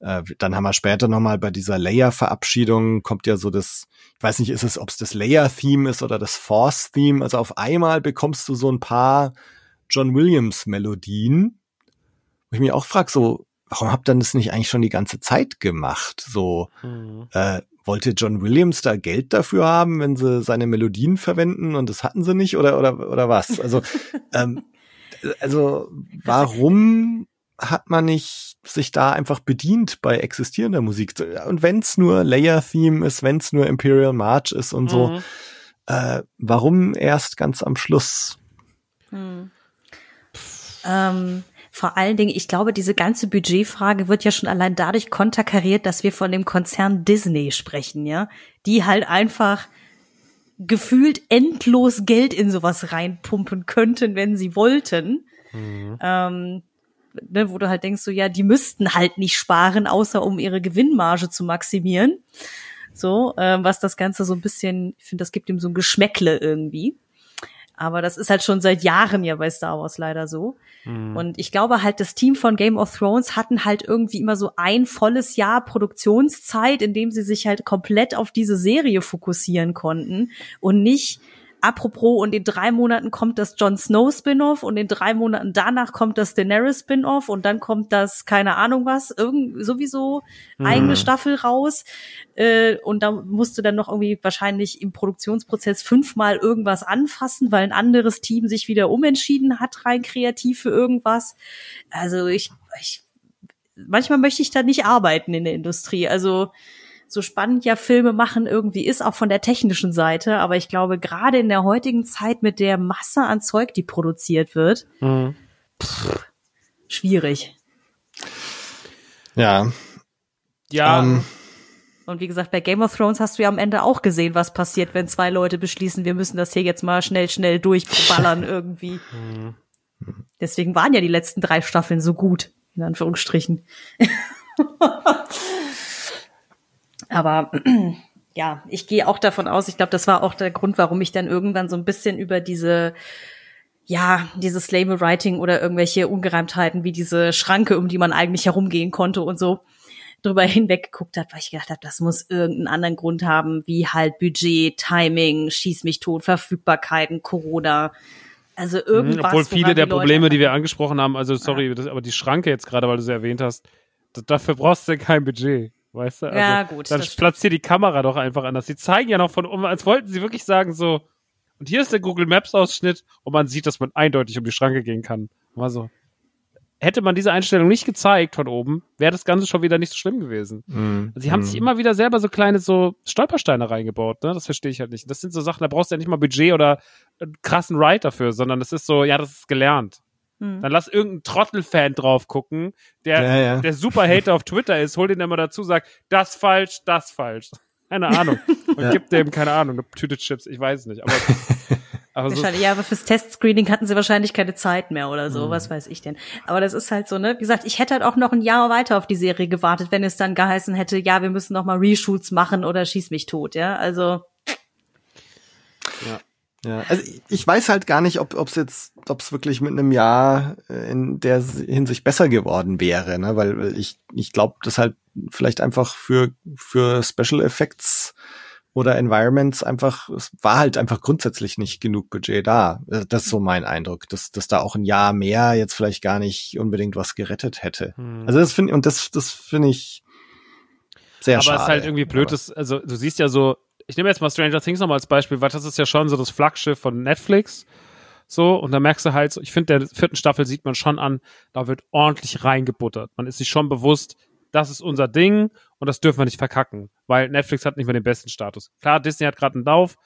äh, dann haben wir später nochmal bei dieser Leia-Verabschiedung kommt ja so das, ich weiß nicht, ist es, ob es das Leia-Theme ist oder das Force-Theme. Also auf einmal bekommst du so ein paar John Williams-Melodien. Wo ich mich auch frage, so, warum habt ihr das nicht eigentlich schon die ganze Zeit gemacht? So, mhm. äh, wollte John Williams da Geld dafür haben, wenn sie seine Melodien verwenden und das hatten sie nicht oder oder oder was? Also [LAUGHS] ähm, also warum hat man nicht sich da einfach bedient bei existierender Musik? Und wenn es nur Layer Theme ist, wenn es nur Imperial March ist und so, mhm. Äh, warum erst ganz am Schluss? Hm. Ähm, vor allen Dingen, ich glaube, diese ganze Budgetfrage wird ja schon allein dadurch konterkariert, dass wir von dem Konzern Disney sprechen, ja, die halt einfach gefühlt endlos Geld in sowas reinpumpen könnten, wenn sie wollten. Mhm. Ähm, ne, wo du halt denkst, so ja, die müssten halt nicht sparen, außer um ihre Gewinnmarge zu maximieren. So, ähm, was das Ganze so ein bisschen, ich finde, das gibt ihm so ein Geschmäckle irgendwie. Aber das ist halt schon seit Jahren ja bei Star Wars leider so. Mhm. Und ich glaube halt, das Team von Game of Thrones hatten halt irgendwie immer so ein volles Jahr Produktionszeit, in dem sie sich halt komplett auf diese Serie fokussieren konnten und nicht apropos, und in drei Monaten kommt das Jon Snow Spin-off und in drei Monaten danach kommt das Daenerys Spin-off und dann kommt das, keine Ahnung was, irgend, sowieso mhm. eigene Staffel raus. Äh, und da musste dann noch irgendwie wahrscheinlich im Produktionsprozess fünfmal irgendwas anfassen, weil ein anderes Team sich wieder umentschieden hat, rein kreativ für irgendwas. Also ich, ich manchmal möchte ich da nicht arbeiten in der Industrie. Also so spannend ja Filme machen irgendwie ist, auch von der technischen Seite. Aber ich glaube, gerade in der heutigen Zeit mit der Masse an Zeug, die produziert wird, mhm. pff, schwierig. Ja. Ja. Ähm, und wie gesagt, bei Game of Thrones hast du ja am Ende auch gesehen, was passiert, wenn zwei Leute beschließen, wir müssen das hier jetzt mal schnell, schnell durchballern [LAUGHS] irgendwie. Mhm. Deswegen waren ja die letzten drei Staffeln so gut, in Anführungsstrichen. [LAUGHS] Aber [CLEARS THROAT] ja, ich gehe auch davon aus, ich glaube, das war auch der Grund, warum ich dann irgendwann so ein bisschen über diese ja, dieses Label Writing oder irgendwelche Ungereimtheiten wie diese Schranke, um die man eigentlich herumgehen konnte und so drüber hinweg geguckt habe, weil ich gedacht habe, das muss irgendeinen anderen Grund haben, wie halt Budget, Timing, schieß mich tot, Verfügbarkeiten, Corona. Also mhm, irgendwas. Obwohl viele der Probleme, die wir angesprochen haben, also sorry, ja. das, aber die Schranke jetzt gerade, weil du sie erwähnt hast, dafür brauchst du ja kein Budget. Weißt du? Also, ja, gut. Dann platziert die Kamera doch einfach anders. Sie zeigen ja noch von oben, als wollten sie wirklich sagen so, und hier ist der Google Maps Ausschnitt und man sieht, dass man eindeutig um die Schranke gehen kann. War so. Hätte man diese Einstellung nicht gezeigt von oben, wäre das Ganze schon wieder nicht so schlimm gewesen. Mm, sie haben mm. sich immer wieder selber so kleine so Stolpersteine reingebaut, ne? Das verstehe ich halt nicht. Das sind so Sachen, da brauchst du ja nicht mal Budget oder einen krassen Ride dafür, sondern das ist so, ja, das ist gelernt. Hm. Dann lass irgendeinen Trottelfan drauf gucken, der, ja, ja. der super Hater auf Twitter ist, hol den immer dazu, sagt, das falsch, das falsch. Keine Ahnung. [LAUGHS] Und ja. gibt dem, keine Ahnung, eine Tüte Chips, ich weiß nicht. Aber, [LAUGHS] aber so ja, aber fürs Testscreening hatten sie wahrscheinlich keine Zeit mehr oder so, mhm. was weiß ich denn. Aber das ist halt so, ne? Wie gesagt, ich hätte halt auch noch ein Jahr weiter auf die Serie gewartet, wenn es dann geheißen hätte, ja, wir müssen noch mal Reshoots machen oder schieß mich tot, ja? Also. Ja. Ja, also ich weiß halt gar nicht, ob es jetzt, ob es wirklich mit einem Jahr äh, in der Hinsicht besser geworden wäre, ne? Weil ich, ich glaube, dass halt vielleicht einfach für, für Special Effects oder Environments einfach, es war halt einfach grundsätzlich nicht genug Budget da. Äh, das ist so mein Eindruck, dass, dass da auch ein Jahr mehr jetzt vielleicht gar nicht unbedingt was gerettet hätte. Hm. Also das finde und das, das finde ich sehr Aber schade. Aber es ist halt irgendwie blöd, dass, also du siehst ja so, ich nehme jetzt mal Stranger Things nochmal als Beispiel, weil das ist ja schon so das Flaggschiff von Netflix. So, und da merkst du halt, ich finde, der vierten Staffel sieht man schon an, da wird ordentlich reingebuttert. Man ist sich schon bewusst, das ist unser Ding und das dürfen wir nicht verkacken, weil Netflix hat nicht mehr den besten Status. Klar, Disney hat gerade einen Lauf,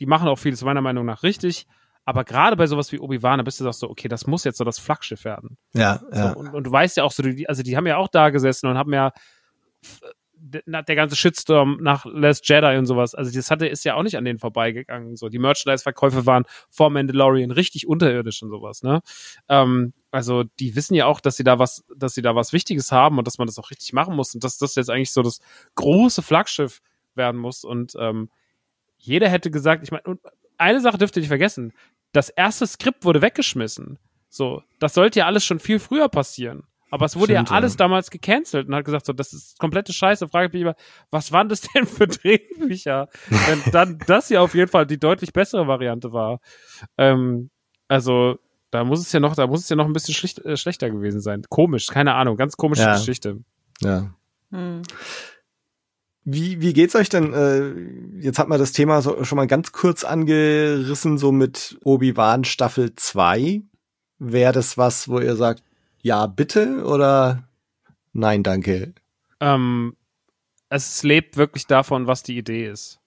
die machen auch vieles meiner Meinung nach richtig, aber gerade bei sowas wie Obi-Wan, da bist du doch so, okay, das muss jetzt so das Flaggschiff werden. Ja, ja. So, und, und, du weißt ja auch so, die, also die haben ja auch da gesessen und haben ja der ganze Shitstorm nach Last Jedi und sowas, also das hatte, ist ja auch nicht an denen vorbeigegangen. So, die Merchandise-Verkäufe waren vor Mandalorian richtig unterirdisch und sowas, ne? Ähm, also die wissen ja auch, dass sie da was, dass sie da was Wichtiges haben und dass man das auch richtig machen muss und dass das jetzt eigentlich so das große Flaggschiff werden muss. Und ähm, jeder hätte gesagt, ich meine, eine Sache dürft ihr nicht vergessen: Das erste Skript wurde weggeschmissen. So, das sollte ja alles schon viel früher passieren. Aber es wurde Stimmt, ja alles ja. damals gecancelt und hat gesagt, so, das ist komplette Scheiße. Frage ich mich immer, was waren das [LAUGHS] denn für Drehbücher? Wenn dann das hier auf jeden Fall die deutlich bessere Variante war. Ähm, also, da muss es ja noch, da muss es ja noch ein bisschen schlicht, äh, schlechter gewesen sein. Komisch, keine Ahnung, ganz komische ja. Geschichte. Ja. Hm. Wie, wie geht's euch denn? Äh, jetzt hat man das Thema so, schon mal ganz kurz angerissen, so mit Obi-Wan Staffel 2. Wäre das was, wo ihr sagt, ja, bitte oder nein, danke? Ähm, es lebt wirklich davon, was die Idee ist.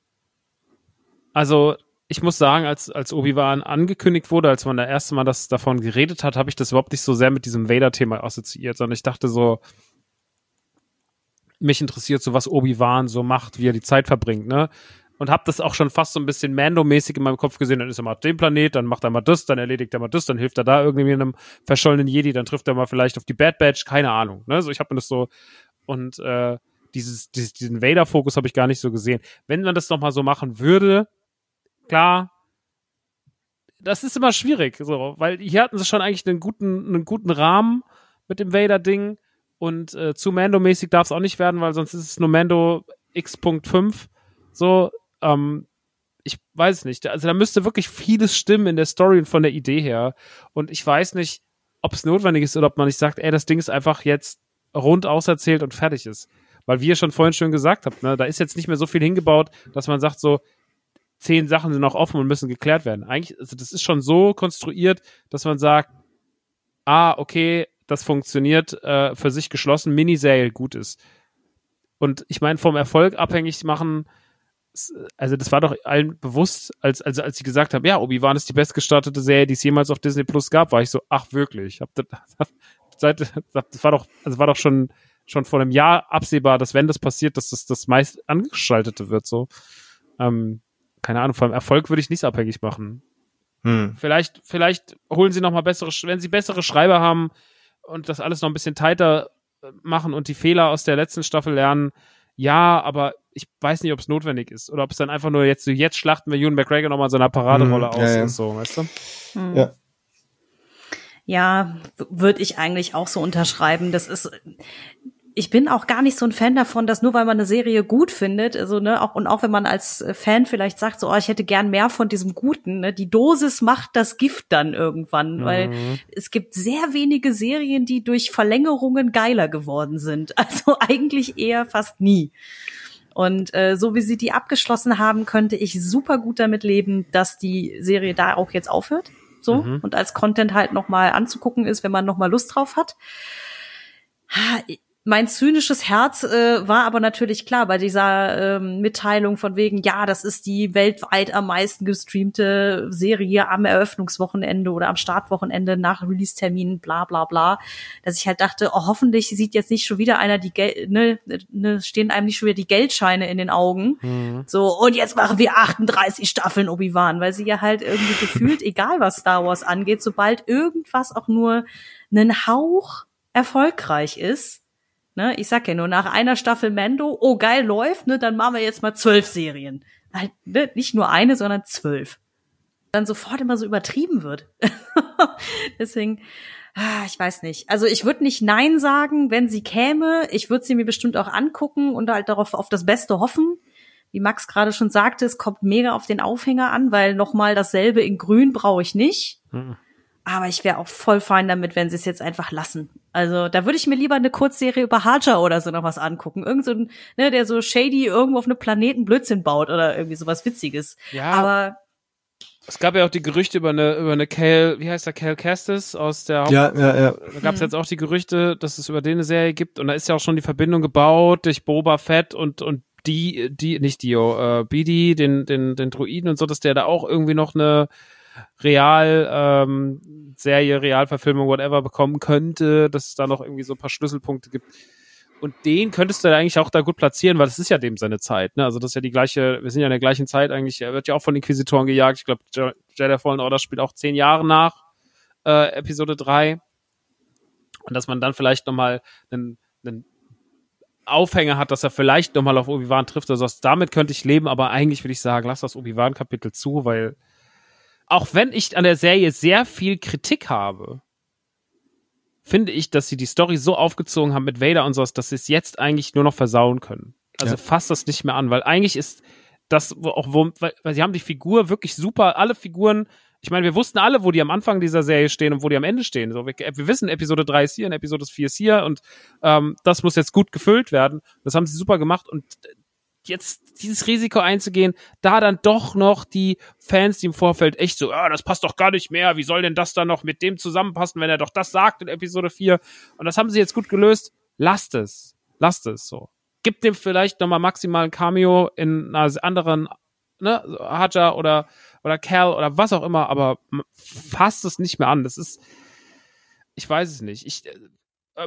Also, ich muss sagen, als, als Obi-Wan angekündigt wurde, als man das erste Mal das davon geredet hat, habe ich das überhaupt nicht so sehr mit diesem Vader-Thema assoziiert, sondern ich dachte so, mich interessiert so, was Obi-Wan so macht, wie er die Zeit verbringt, ne? Und hab das auch schon fast so ein bisschen Mando-mäßig in meinem Kopf gesehen. Dann ist er mal auf dem Planet, dann macht er mal das, dann erledigt er mal das, dann hilft er da irgendwie einem verschollenen Jedi, dann trifft er mal vielleicht auf die Bad Batch, keine Ahnung. Ne? So, ich habe mir das so und äh, dieses, dieses diesen Vader-Fokus habe ich gar nicht so gesehen. Wenn man das noch mal so machen würde, klar, das ist immer schwierig, so, weil hier hatten sie schon eigentlich einen guten, einen guten Rahmen mit dem Vader-Ding und äh, zu Mando-mäßig darf es auch nicht werden, weil sonst ist es nur Mando X.5. So, ähm, ich weiß nicht. Also da müsste wirklich vieles stimmen in der Story und von der Idee her. Und ich weiß nicht, ob es notwendig ist oder ob man nicht sagt, ey, das Ding ist einfach jetzt rund auserzählt und fertig ist. Weil wie ihr schon vorhin schön gesagt habt, ne, da ist jetzt nicht mehr so viel hingebaut, dass man sagt so, zehn Sachen sind noch offen und müssen geklärt werden. Eigentlich, also das ist schon so konstruiert, dass man sagt, ah, okay, das funktioniert, äh, für sich geschlossen, Miniserie gut ist. Und ich meine, vom Erfolg abhängig machen, also das war doch allen bewusst, als, also als ich gesagt habe, ja, Obi-Wan ist die bestgestartete Serie, die es jemals auf Disney Plus gab, war ich so, ach wirklich, hab das, seit, das war doch, also war doch schon, schon vor einem Jahr absehbar, dass wenn das passiert, dass das das meist angeschaltete wird, so. Ähm, keine Ahnung, vom Erfolg würde ich nichts abhängig machen. Hm. Vielleicht, vielleicht holen sie noch mal bessere, wenn sie bessere Schreiber haben und das alles noch ein bisschen tighter äh, machen und die Fehler aus der letzten Staffel lernen, ja, aber ich weiß nicht, ob es notwendig ist oder ob es dann einfach nur jetzt, jetzt schlachten wir Ewan McGregor nochmal so eine Paraderolle hm, aus ja, ja. so, weißt du? Hm. Ja. Ja, würde ich eigentlich auch so unterschreiben. Das ist, ich bin auch gar nicht so ein Fan davon, dass nur weil man eine Serie gut findet, also ne, auch und auch wenn man als Fan vielleicht sagt, so, oh, ich hätte gern mehr von diesem Guten, ne, die Dosis macht das Gift dann irgendwann, mhm. weil es gibt sehr wenige Serien, die durch Verlängerungen geiler geworden sind. [LAUGHS] Also eigentlich eher fast nie. Und äh, so wie sie die abgeschlossen haben, könnte ich super gut damit leben, dass die Serie da auch jetzt aufhört, so mhm. und als Content halt noch mal anzugucken ist, wenn man noch mal Lust drauf hat mein zynisches Herz äh, war aber natürlich klar bei dieser ähm, Mitteilung von wegen, ja, das ist die weltweit am meisten gestreamte Serie am Eröffnungswochenende oder am Startwochenende nach Release-Termin, bla bla bla. Dass ich halt dachte, oh, hoffentlich sieht jetzt nicht schon wieder einer die Geld, ne, ne, stehen einem nicht schon wieder die Geldscheine in den Augen. Mhm. So, und jetzt machen wir 38 Staffeln Obi-Wan, weil sie ja halt irgendwie [LAUGHS] gefühlt, egal was Star Wars angeht, sobald irgendwas auch nur einen Hauch erfolgreich ist, Ne, ich sag ja nur, nach einer Staffel Mando, oh geil, läuft, ne, dann machen wir jetzt mal zwölf Serien. Halt, ne, nicht nur eine, sondern zwölf. Dann sofort immer so übertrieben wird. [LAUGHS] Deswegen, ah, ich weiß nicht. Also ich würde nicht Nein sagen, wenn sie käme. Ich würde sie mir bestimmt auch angucken und halt darauf auf das Beste hoffen. Wie Max gerade schon sagte, es kommt mega auf den Aufhänger an, weil nochmal dasselbe in Grün brauche ich nicht. Mhm. Aber ich wäre auch voll fein damit, wenn sie es jetzt einfach lassen. Also da würde ich mir lieber eine Kurzserie über Haja oder so noch was angucken. Irgend so ein, ne, der so shady irgendwo auf einem Planeten Blödsinn baut oder irgendwie sowas Witziges. Ja. Aber es gab ja auch die Gerüchte über eine, über eine Cal, wie heißt der, Cal Kestis aus der Haupt Ja, ja, ja. Da gab es jetzt auch die Gerüchte, dass es über den eine Serie gibt und da ist ja auch schon die Verbindung gebaut durch Boba Fett und, und die, die, nicht Dio, äh, Bidi, den, den, den Druiden und so, dass der da auch irgendwie noch eine, Real ähm, Serie, Realverfilmung, whatever bekommen könnte, dass es da noch irgendwie so ein paar Schlüsselpunkte gibt. Und den könntest du eigentlich auch da gut platzieren, weil das ist ja dem seine Zeit. Ne? Also das ist ja die gleiche, wir sind ja in der gleichen Zeit eigentlich. Er wird ja auch von Inquisitoren gejagt. Ich glaube, Jedi Fallen Order spielt auch zehn Jahre nach äh, Episode 3. Und dass man dann vielleicht nochmal einen, einen Aufhänger hat, dass er vielleicht nochmal auf Obi-Wan trifft. Also damit könnte ich leben, aber eigentlich würde ich sagen, lass das Obi-Wan-Kapitel zu, weil auch wenn ich an der Serie sehr viel Kritik habe, finde ich, dass sie die Story so aufgezogen haben mit Vader und sowas, dass sie es jetzt eigentlich nur noch versauen können. Also ja. fasst das nicht mehr an, weil eigentlich ist das auch, wo, weil, weil sie haben die Figur wirklich super, alle Figuren, ich meine, wir wussten alle, wo die am Anfang dieser Serie stehen und wo die am Ende stehen. So, wir, wir wissen, Episode 3 ist hier und Episode 4 ist hier und ähm, das muss jetzt gut gefüllt werden. Das haben sie super gemacht und jetzt dieses Risiko einzugehen, da dann doch noch die Fans, die im Vorfeld echt so, ah, das passt doch gar nicht mehr, wie soll denn das dann noch mit dem zusammenpassen, wenn er doch das sagt in Episode 4? Und das haben sie jetzt gut gelöst. Lasst es. Lasst es so. Gibt dem vielleicht nochmal maximal ein Cameo in einer anderen ne, Haja oder, oder Cal oder was auch immer, aber fasst es nicht mehr an. Das ist, ich weiß es nicht. Ich,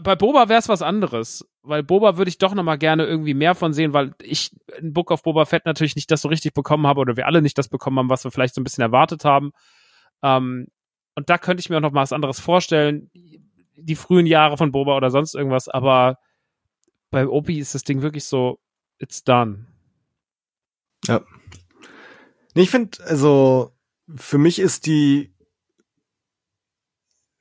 bei Boba wäre es was anderes, weil Boba würde ich doch noch mal gerne irgendwie mehr von sehen, weil ich in Book of Boba Fett natürlich nicht das so richtig bekommen habe oder wir alle nicht das bekommen haben, was wir vielleicht so ein bisschen erwartet haben. Ähm, und da könnte ich mir auch noch mal was anderes vorstellen, die frühen Jahre von Boba oder sonst irgendwas, aber bei Obi ist das Ding wirklich so, it's done. Ja. Nee, ich finde, also für mich ist die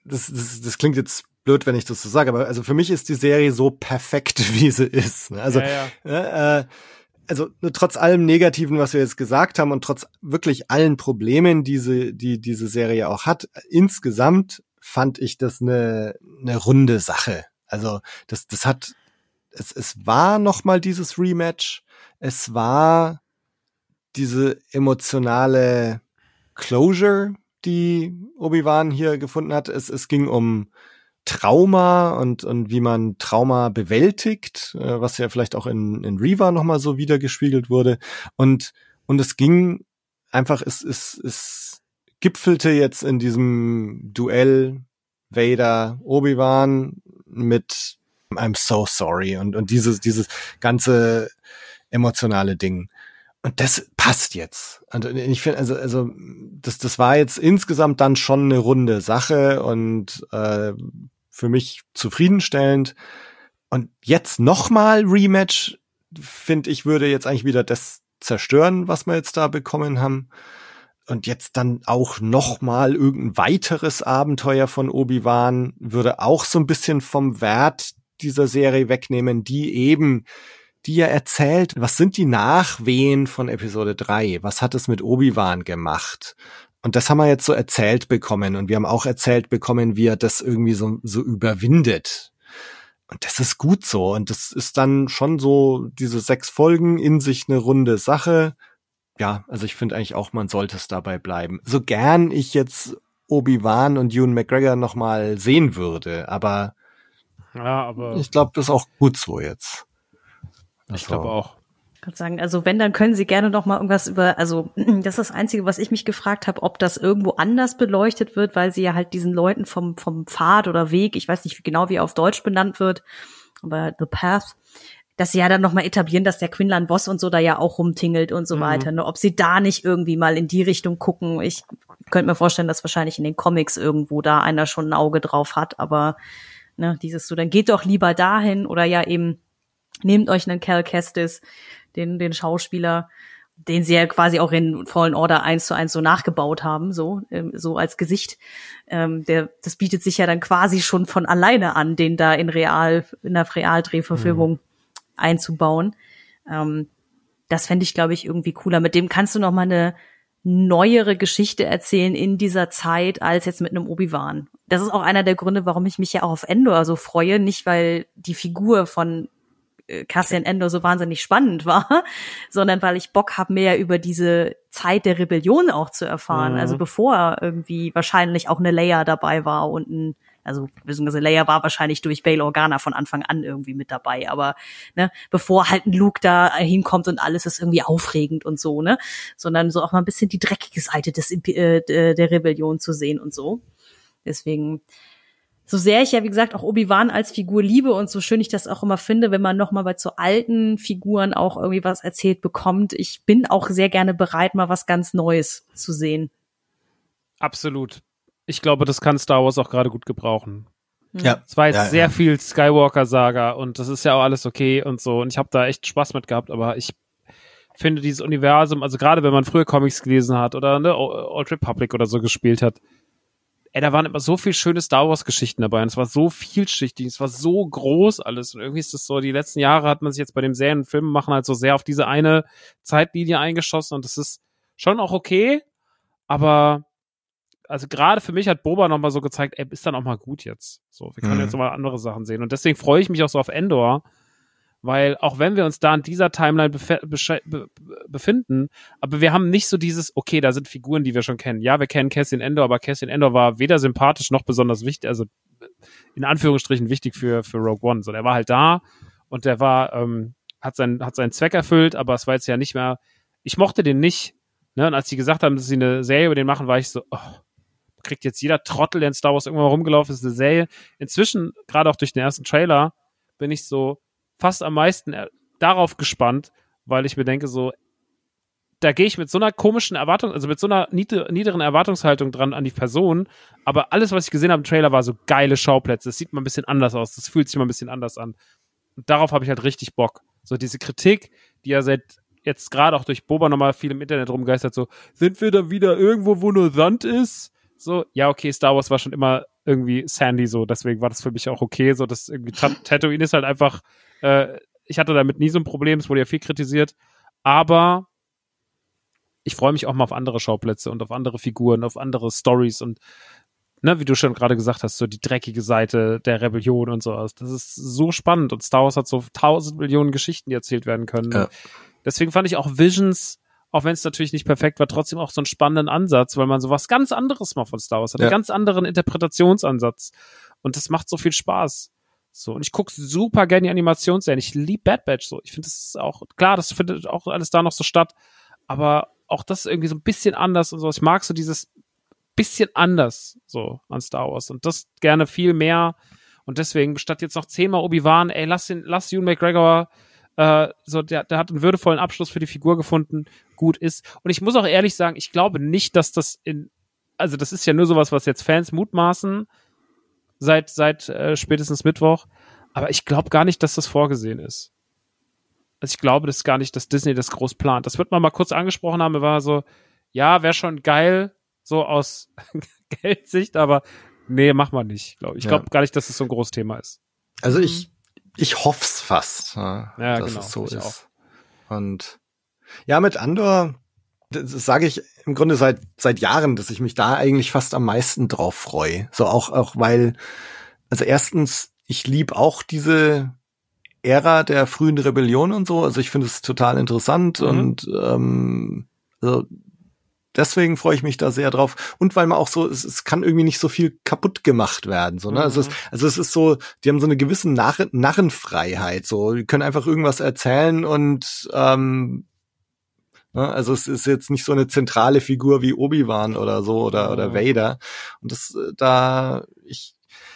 das, das, das klingt jetzt blöd, wenn ich das so sage, aber also für mich ist die Serie so perfekt, [LAUGHS] wie sie ist. Ne? Also, ja, ja. Äh, also trotz allem Negativen, was wir jetzt gesagt haben und trotz wirklich allen Problemen, die diese, die diese Serie auch hat, insgesamt fand ich das eine, eine runde Sache. Also das, das hat, es, es war noch mal dieses Rematch. Es war diese emotionale Closure, die Obi-Wan hier gefunden hat. Es, es ging um Trauma und, und wie man Trauma bewältigt, äh, was ja vielleicht auch in, in Reva nochmal so wiedergespiegelt wurde. Und, und es ging einfach, es, es, es gipfelte jetzt in diesem Duell Vader, Obi-Wan mit I'm so sorry und, und dieses, dieses ganze emotionale Ding. Und das passt jetzt. Und ich finde, also, also das, das war jetzt insgesamt dann schon eine runde Sache und äh, für mich zufriedenstellend. Und jetzt nochmal Rematch, finde ich, würde jetzt eigentlich wieder das zerstören, was wir jetzt da bekommen haben. Und jetzt dann auch nochmal irgendein weiteres Abenteuer von Obi-Wan würde auch so ein bisschen vom Wert dieser Serie wegnehmen, die eben die ja erzählt, was sind die Nachwehen von Episode 3? Was hat es mit Obi-Wan gemacht? Und das haben wir jetzt so erzählt bekommen. Und wir haben auch erzählt bekommen, wie er das irgendwie so, so überwindet. Und das ist gut so. Und das ist dann schon so diese sechs Folgen in sich eine runde Sache. Ja, also ich finde eigentlich auch, man sollte es dabei bleiben. So gern ich jetzt Obi-Wan und Ewan McGregor noch mal sehen würde, aber, ja, aber ich glaube, das ist auch gut so jetzt. Ich glaube auch. Ich kann sagen, also wenn, dann können Sie gerne noch mal irgendwas über, also [CLEARS THROAT] das ist das Einzige, was ich mich gefragt habe, ob das irgendwo anders beleuchtet wird, weil sie ja halt diesen Leuten vom, vom Pfad oder Weg, ich weiß nicht genau, wie er auf Deutsch benannt wird, aber The Path, dass sie ja dann noch mal etablieren, dass der Quinlan Boss und so da ja auch rumtingelt und so mhm. weiter. Ne? Ob sie da nicht irgendwie mal in die Richtung gucken. Ich könnte mir vorstellen, dass wahrscheinlich in den Comics irgendwo da einer schon ein Auge drauf hat, aber ne, dieses so, dann geht doch lieber dahin oder ja eben nehmt euch einen Cal Kestis, den, den Schauspieler, den sie ja quasi auch in Fallen Order eins zu eins so nachgebaut haben, so, ähm, so als Gesicht. Ähm, der, das bietet sich ja dann quasi schon von alleine an, den da in Real, in der Realdrehverfilmung mhm. einzubauen. Ähm, das fände ich, glaube ich, irgendwie cooler. Mit dem kannst du noch mal eine neuere Geschichte erzählen in dieser Zeit als jetzt mit einem Obi-Wan. Das ist auch einer der Gründe, warum ich mich ja auch auf Endor so freue. Nicht, weil die Figur von Cassian Endor so wahnsinnig spannend war, [LAUGHS] sondern weil ich Bock habe, mehr über diese Zeit der Rebellion auch zu erfahren. Mhm. Also bevor irgendwie wahrscheinlich auch eine Leia dabei war und ein also beziehungsweise Leia war wahrscheinlich durch Bail Organa von Anfang an irgendwie mit dabei, aber ne, bevor halt ein Luke da hinkommt und alles ist irgendwie aufregend und so, ne, sondern so auch mal ein bisschen die dreckige Seite des äh, der Rebellion zu sehen und so. Deswegen so sehr ich ja, wie gesagt, auch Obi-Wan als Figur liebe und so schön ich das auch immer finde, wenn man nochmal bei so alten Figuren auch irgendwie was erzählt bekommt, ich bin auch sehr gerne bereit, mal was ganz Neues zu sehen. Absolut. Ich glaube, das kann Star Wars auch gerade gut gebrauchen. Hm. Ja. Es war jetzt ja, sehr ja. viel Skywalker-Saga und das ist ja auch alles okay und so. Und ich habe da echt Spaß mit gehabt, aber ich finde dieses Universum, also gerade wenn man früher Comics gelesen hat oder ne, Old Republic oder so gespielt hat, ey, da waren immer so viel schöne Star Wars Geschichten dabei und es war so vielschichtig, es war so groß alles und irgendwie ist es so, die letzten Jahre hat man sich jetzt bei dem Serien- und Filmen machen halt so sehr auf diese eine Zeitlinie eingeschossen und das ist schon auch okay, aber also gerade für mich hat Boba nochmal so gezeigt, ey, ist dann auch mal gut jetzt. So, wir können Mhm. jetzt mal andere Sachen sehen und deswegen freue ich mich auch so auf Endor, weil auch wenn wir uns da in dieser Timeline befe- besche- be befinden, aber wir haben nicht so dieses, okay, da sind Figuren, die wir schon kennen. Ja, wir kennen Cassian Endor, aber Cassian Endor war weder sympathisch noch besonders wichtig, also in Anführungsstrichen wichtig für, für Rogue One. So, der war halt da und der war, ähm, hat, seinen hat seinen Zweck erfüllt, aber es war jetzt ja nicht mehr, ich mochte den nicht, Ne? Und als sie gesagt haben, dass sie eine Serie über den machen, war ich so, oh, kriegt jetzt jeder Trottel, der in Star Wars irgendwann rumgelaufen ist, eine Serie. Inzwischen, gerade auch durch den ersten Trailer, bin ich so fast am meisten äh, darauf gespannt, weil ich mir denke, so, da gehe ich mit so einer komischen Erwartung, also mit so einer niederen Erwartungshaltung dran an die Person. Aber alles, was ich gesehen habe im Trailer, war so geile Schauplätze. Das sieht mal ein bisschen anders aus. Das fühlt sich mal ein bisschen anders an. Und darauf habe ich halt richtig Bock. So diese Kritik, die ja seit jetzt gerade auch durch Boba nochmal viel im Internet rumgeistert, so, sind wir da wieder irgendwo, wo nur Sand ist? So, ja, okay, Star Wars war schon immer irgendwie Sandy so, deswegen war das für mich auch okay. So, das irgendwie [LAUGHS] Tatooine ist halt einfach, äh, ich hatte damit nie so ein Problem, es wurde ja viel kritisiert. Aber ich freue mich auch mal auf andere Schauplätze und auf andere Figuren, auf andere Stories und ne, wie du schon gerade gesagt hast, so die dreckige Seite der Rebellion und sowas. Das ist so spannend und Star Wars hat so tausend Millionen Geschichten, die erzählt werden können. Ja. Deswegen fand ich auch Visions, auch wenn es natürlich nicht perfekt war, trotzdem auch so einen spannenden Ansatz, weil man sowas ganz anderes mal von Star Wars hat, ja. einen ganz anderen Interpretationsansatz. Und das macht so viel Spaß. So, und ich gucke super gerne die Animationsserien. Ich liebe Bad Batch so. Ich finde, das ist auch, klar, das findet auch alles da noch so statt. Aber auch das irgendwie so ein bisschen anders und so. Ich mag so dieses bisschen anders so an Star Wars und das gerne viel mehr. Und deswegen, statt jetzt noch zehnmal Obi-Wan, ey, lass den, lass Ewan McGregor, äh, so, der, der hat einen würdevollen Abschluss für die Figur gefunden, gut ist. Und ich muss auch ehrlich sagen, ich glaube nicht, dass das in, also das ist ja nur sowas, was jetzt Fans mutmaßen, seit, seit äh, spätestens Mittwoch. Aber ich glaube gar nicht, dass das vorgesehen ist. Also ich glaube das ist gar nicht, dass Disney das groß plant. Das wird man mal kurz angesprochen haben. war so, ja, wäre schon geil, so aus [LAUGHS] Geldsicht, aber nee, mach mal nicht, glaube ich. Ich glaube ja. gar nicht, dass es das so ein großes Thema ist. Also ich, ich hoff's fast, ja, ja dass genau, es so ist. Auch. Und ja, mit Andor, das sage ich im Grunde seit seit Jahren, dass ich mich da eigentlich fast am meisten drauf freue. So auch auch weil also erstens ich lieb auch diese Ära der frühen Rebellion und so. Also ich finde es total interessant mhm. und ähm, also deswegen freue ich mich da sehr drauf. Und weil man auch so, es, es kann irgendwie nicht so viel kaputt gemacht werden. So, ne? Mhm. also, es, also es ist so, die haben so eine gewisse Narren Narrenfreiheit. So, die können einfach irgendwas erzählen und ähm, ne? also es ist jetzt nicht so eine zentrale Figur wie Obi-Wan oder so oder, oder mhm. Vader. Und das äh, da, ich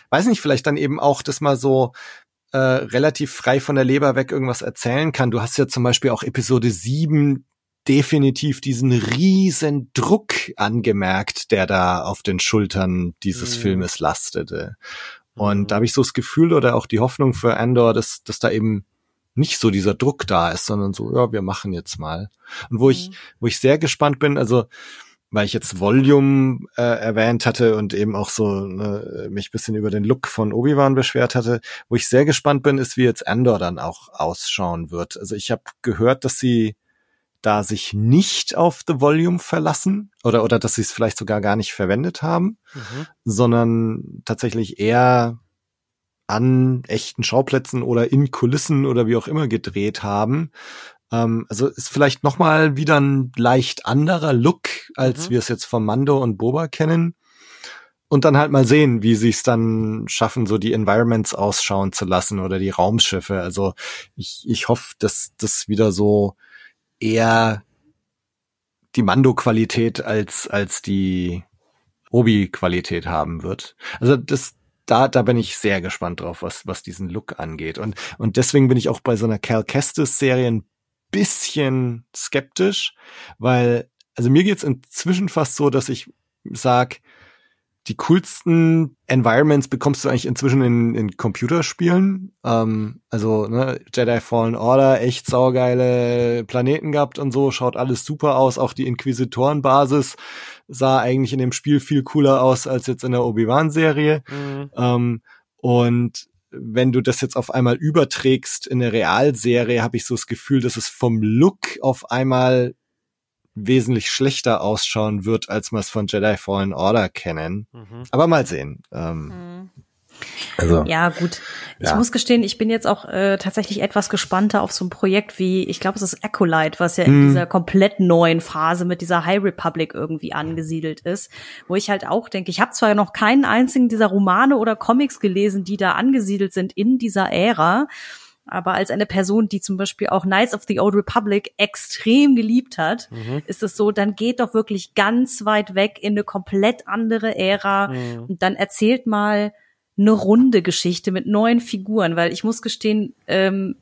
weiß nicht, vielleicht dann eben auch, dass mal so äh, relativ frei von der Leber weg irgendwas erzählen kann. Du hast ja zum Beispiel auch Episode 7 definitiv diesen riesen Druck angemerkt, der da auf den Schultern dieses mhm. Filmes lastete. Und mhm. da habe ich so das Gefühl oder auch die Hoffnung für Andor, dass, dass da eben nicht so dieser Druck da ist, sondern so, ja, wir machen jetzt mal. Und wo mhm. ich, wo ich sehr gespannt bin, also weil ich jetzt Volume äh, erwähnt hatte und eben auch so ne, mich bisschen über den Look von Obi-Wan beschwert hatte, wo ich sehr gespannt bin, ist, wie jetzt Andor dann auch ausschauen wird. Also ich habe gehört, dass sie da sich nicht auf The Volume verlassen oder oder dass sie es vielleicht sogar gar nicht verwendet haben, mhm. sondern tatsächlich eher an echten Schauplätzen oder in Kulissen oder wie auch immer gedreht haben ähm, also ist vielleicht noch mal wieder ein leicht anderer Look, als mhm. wir es jetzt von Mando und Boba kennen. Und dann halt mal sehen, wie sie es dann schaffen, so die Environments ausschauen zu lassen oder die Raumschiffe. Also ich, ich hoffe, dass das wieder so eher die Mando-Qualität als, als die Obi-Qualität haben wird. Also das, da, da bin ich sehr gespannt drauf, was, was diesen Look angeht. Und, und deswegen bin ich auch bei so einer Cal Kestis-Serie ein bisschen skeptisch, weil, also mir geht's inzwischen fast so, dass ich sag, die coolsten Environments bekommst du eigentlich inzwischen in, in Computerspielen. Ähm, also ne, Jedi Fallen Order, echt saugeile Planeten gehabt und so, schaut alles super aus. Auch die Inquisitorenbasis sah eigentlich in dem Spiel viel cooler aus als jetzt in der Obi-Wan-Serie. Mhm. Ähm, und wenn du das jetzt auf einmal überträgst in eine Realserie, habe ich so das Gefühl, dass es vom Look auf einmal wesentlich schlechter ausschauen wird, als wir es von Jedi Fallen Order kennen. Mhm. Aber mal sehen. Ähm, mhm. Also, ja, gut. Ich ja. muss gestehen, ich bin jetzt auch äh, tatsächlich etwas gespannter auf so ein Projekt wie, ich glaube, es ist Acolyte, was ja in hm. dieser komplett neuen Phase mit dieser High Republic irgendwie angesiedelt ist, wo ich halt auch denke, ich habe zwar noch keinen einzigen dieser Romane oder Comics gelesen, die da angesiedelt sind in dieser Ära, Aber als eine Person, die zum Beispiel auch Knights of the Old Republic extrem geliebt hat, Mhm. ist es so, dann geht doch wirklich ganz weit weg in eine komplett andere Ära Mhm. und dann erzählt mal eine runde Geschichte mit neuen Figuren, weil ich muss gestehen, ähm,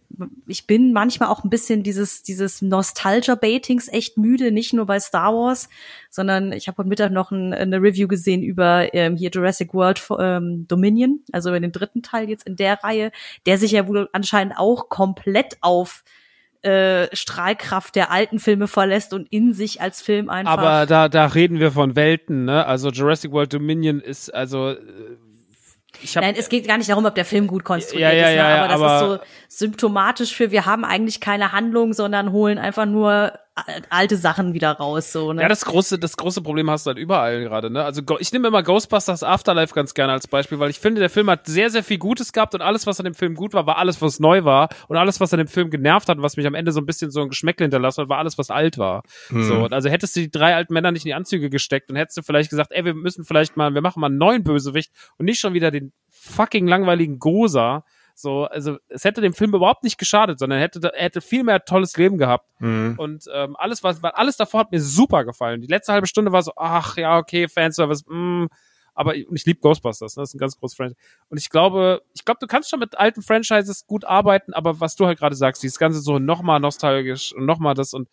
ich bin manchmal auch ein bisschen dieses dieses Nostalgia-Baitings echt müde, nicht nur bei Star Wars, sondern ich habe heute Mittag noch ein, eine Review gesehen über ähm, hier Jurassic World ähm, Dominion, also über den dritten Teil jetzt in der Reihe, der sich ja wohl anscheinend auch komplett auf äh, Strahlkraft der alten Filme verlässt und in sich als Film einfach. Aber da, da reden wir von Welten, ne? Also Jurassic World Dominion ist, also, äh, ich habe Nein, es geht gar nicht darum, ob der Film gut konstruiert Ja, ja, ist, ne? ja, ja, aber das aber- ist so symptomatisch für, wir haben eigentlich keine Handlung, sondern holen einfach nur alte Sachen wieder raus, so, ne? Ja, das große, das große Problem hast du halt überall gerade, ne? Also ich nehme immer Ghostbusters Afterlife ganz gerne als Beispiel, weil ich finde, der Film hat sehr, sehr viel Gutes gehabt und alles, was an dem Film gut war, war alles, was neu war und alles, was an dem Film genervt hat und was mich am Ende so ein bisschen so ein Geschmäckle hinterlassen hat, war alles, was alt war. So, und also hättest du die drei alten Männer nicht in die Anzüge gesteckt und hättest du vielleicht gesagt, ey, wir müssen vielleicht mal, wir machen mal einen neuen Bösewicht und nicht schon wieder den fucking langweiligen Gosa. So, also es hätte dem Film überhaupt nicht geschadet, sondern er hätte, er hätte viel mehr tolles Leben gehabt. Mhm. Und ähm, alles, was, alles davor hat mir super gefallen. Die letzte halbe Stunde war so, ach ja, okay, Fanservice, mm, aber ich, ich liebe Ghostbusters, ne? das ist ein ganz großes Franchise. Und ich glaube, ich glaube, du kannst schon mit alten Franchises gut arbeiten, aber was du halt gerade sagst, dieses ganze so nochmal nostalgisch und nochmal das und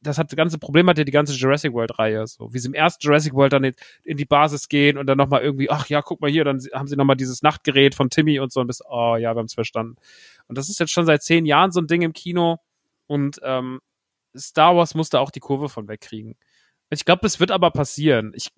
das hat das ganze Problem hat ja die ganze Jurassic World Reihe so wie sie im ersten Jurassic World dann in, die Basis gehen und dann nochmal irgendwie ach ja guck mal hier dann haben sie nochmal dieses Nachtgerät von Timmy und so und bis oh ja wir haben es verstanden und das ist jetzt schon seit zehn Jahren so ein Ding im Kino und ähm, Star Wars musste auch die Kurve von wegkriegen. Ich glaube, es wird aber passieren. Ich,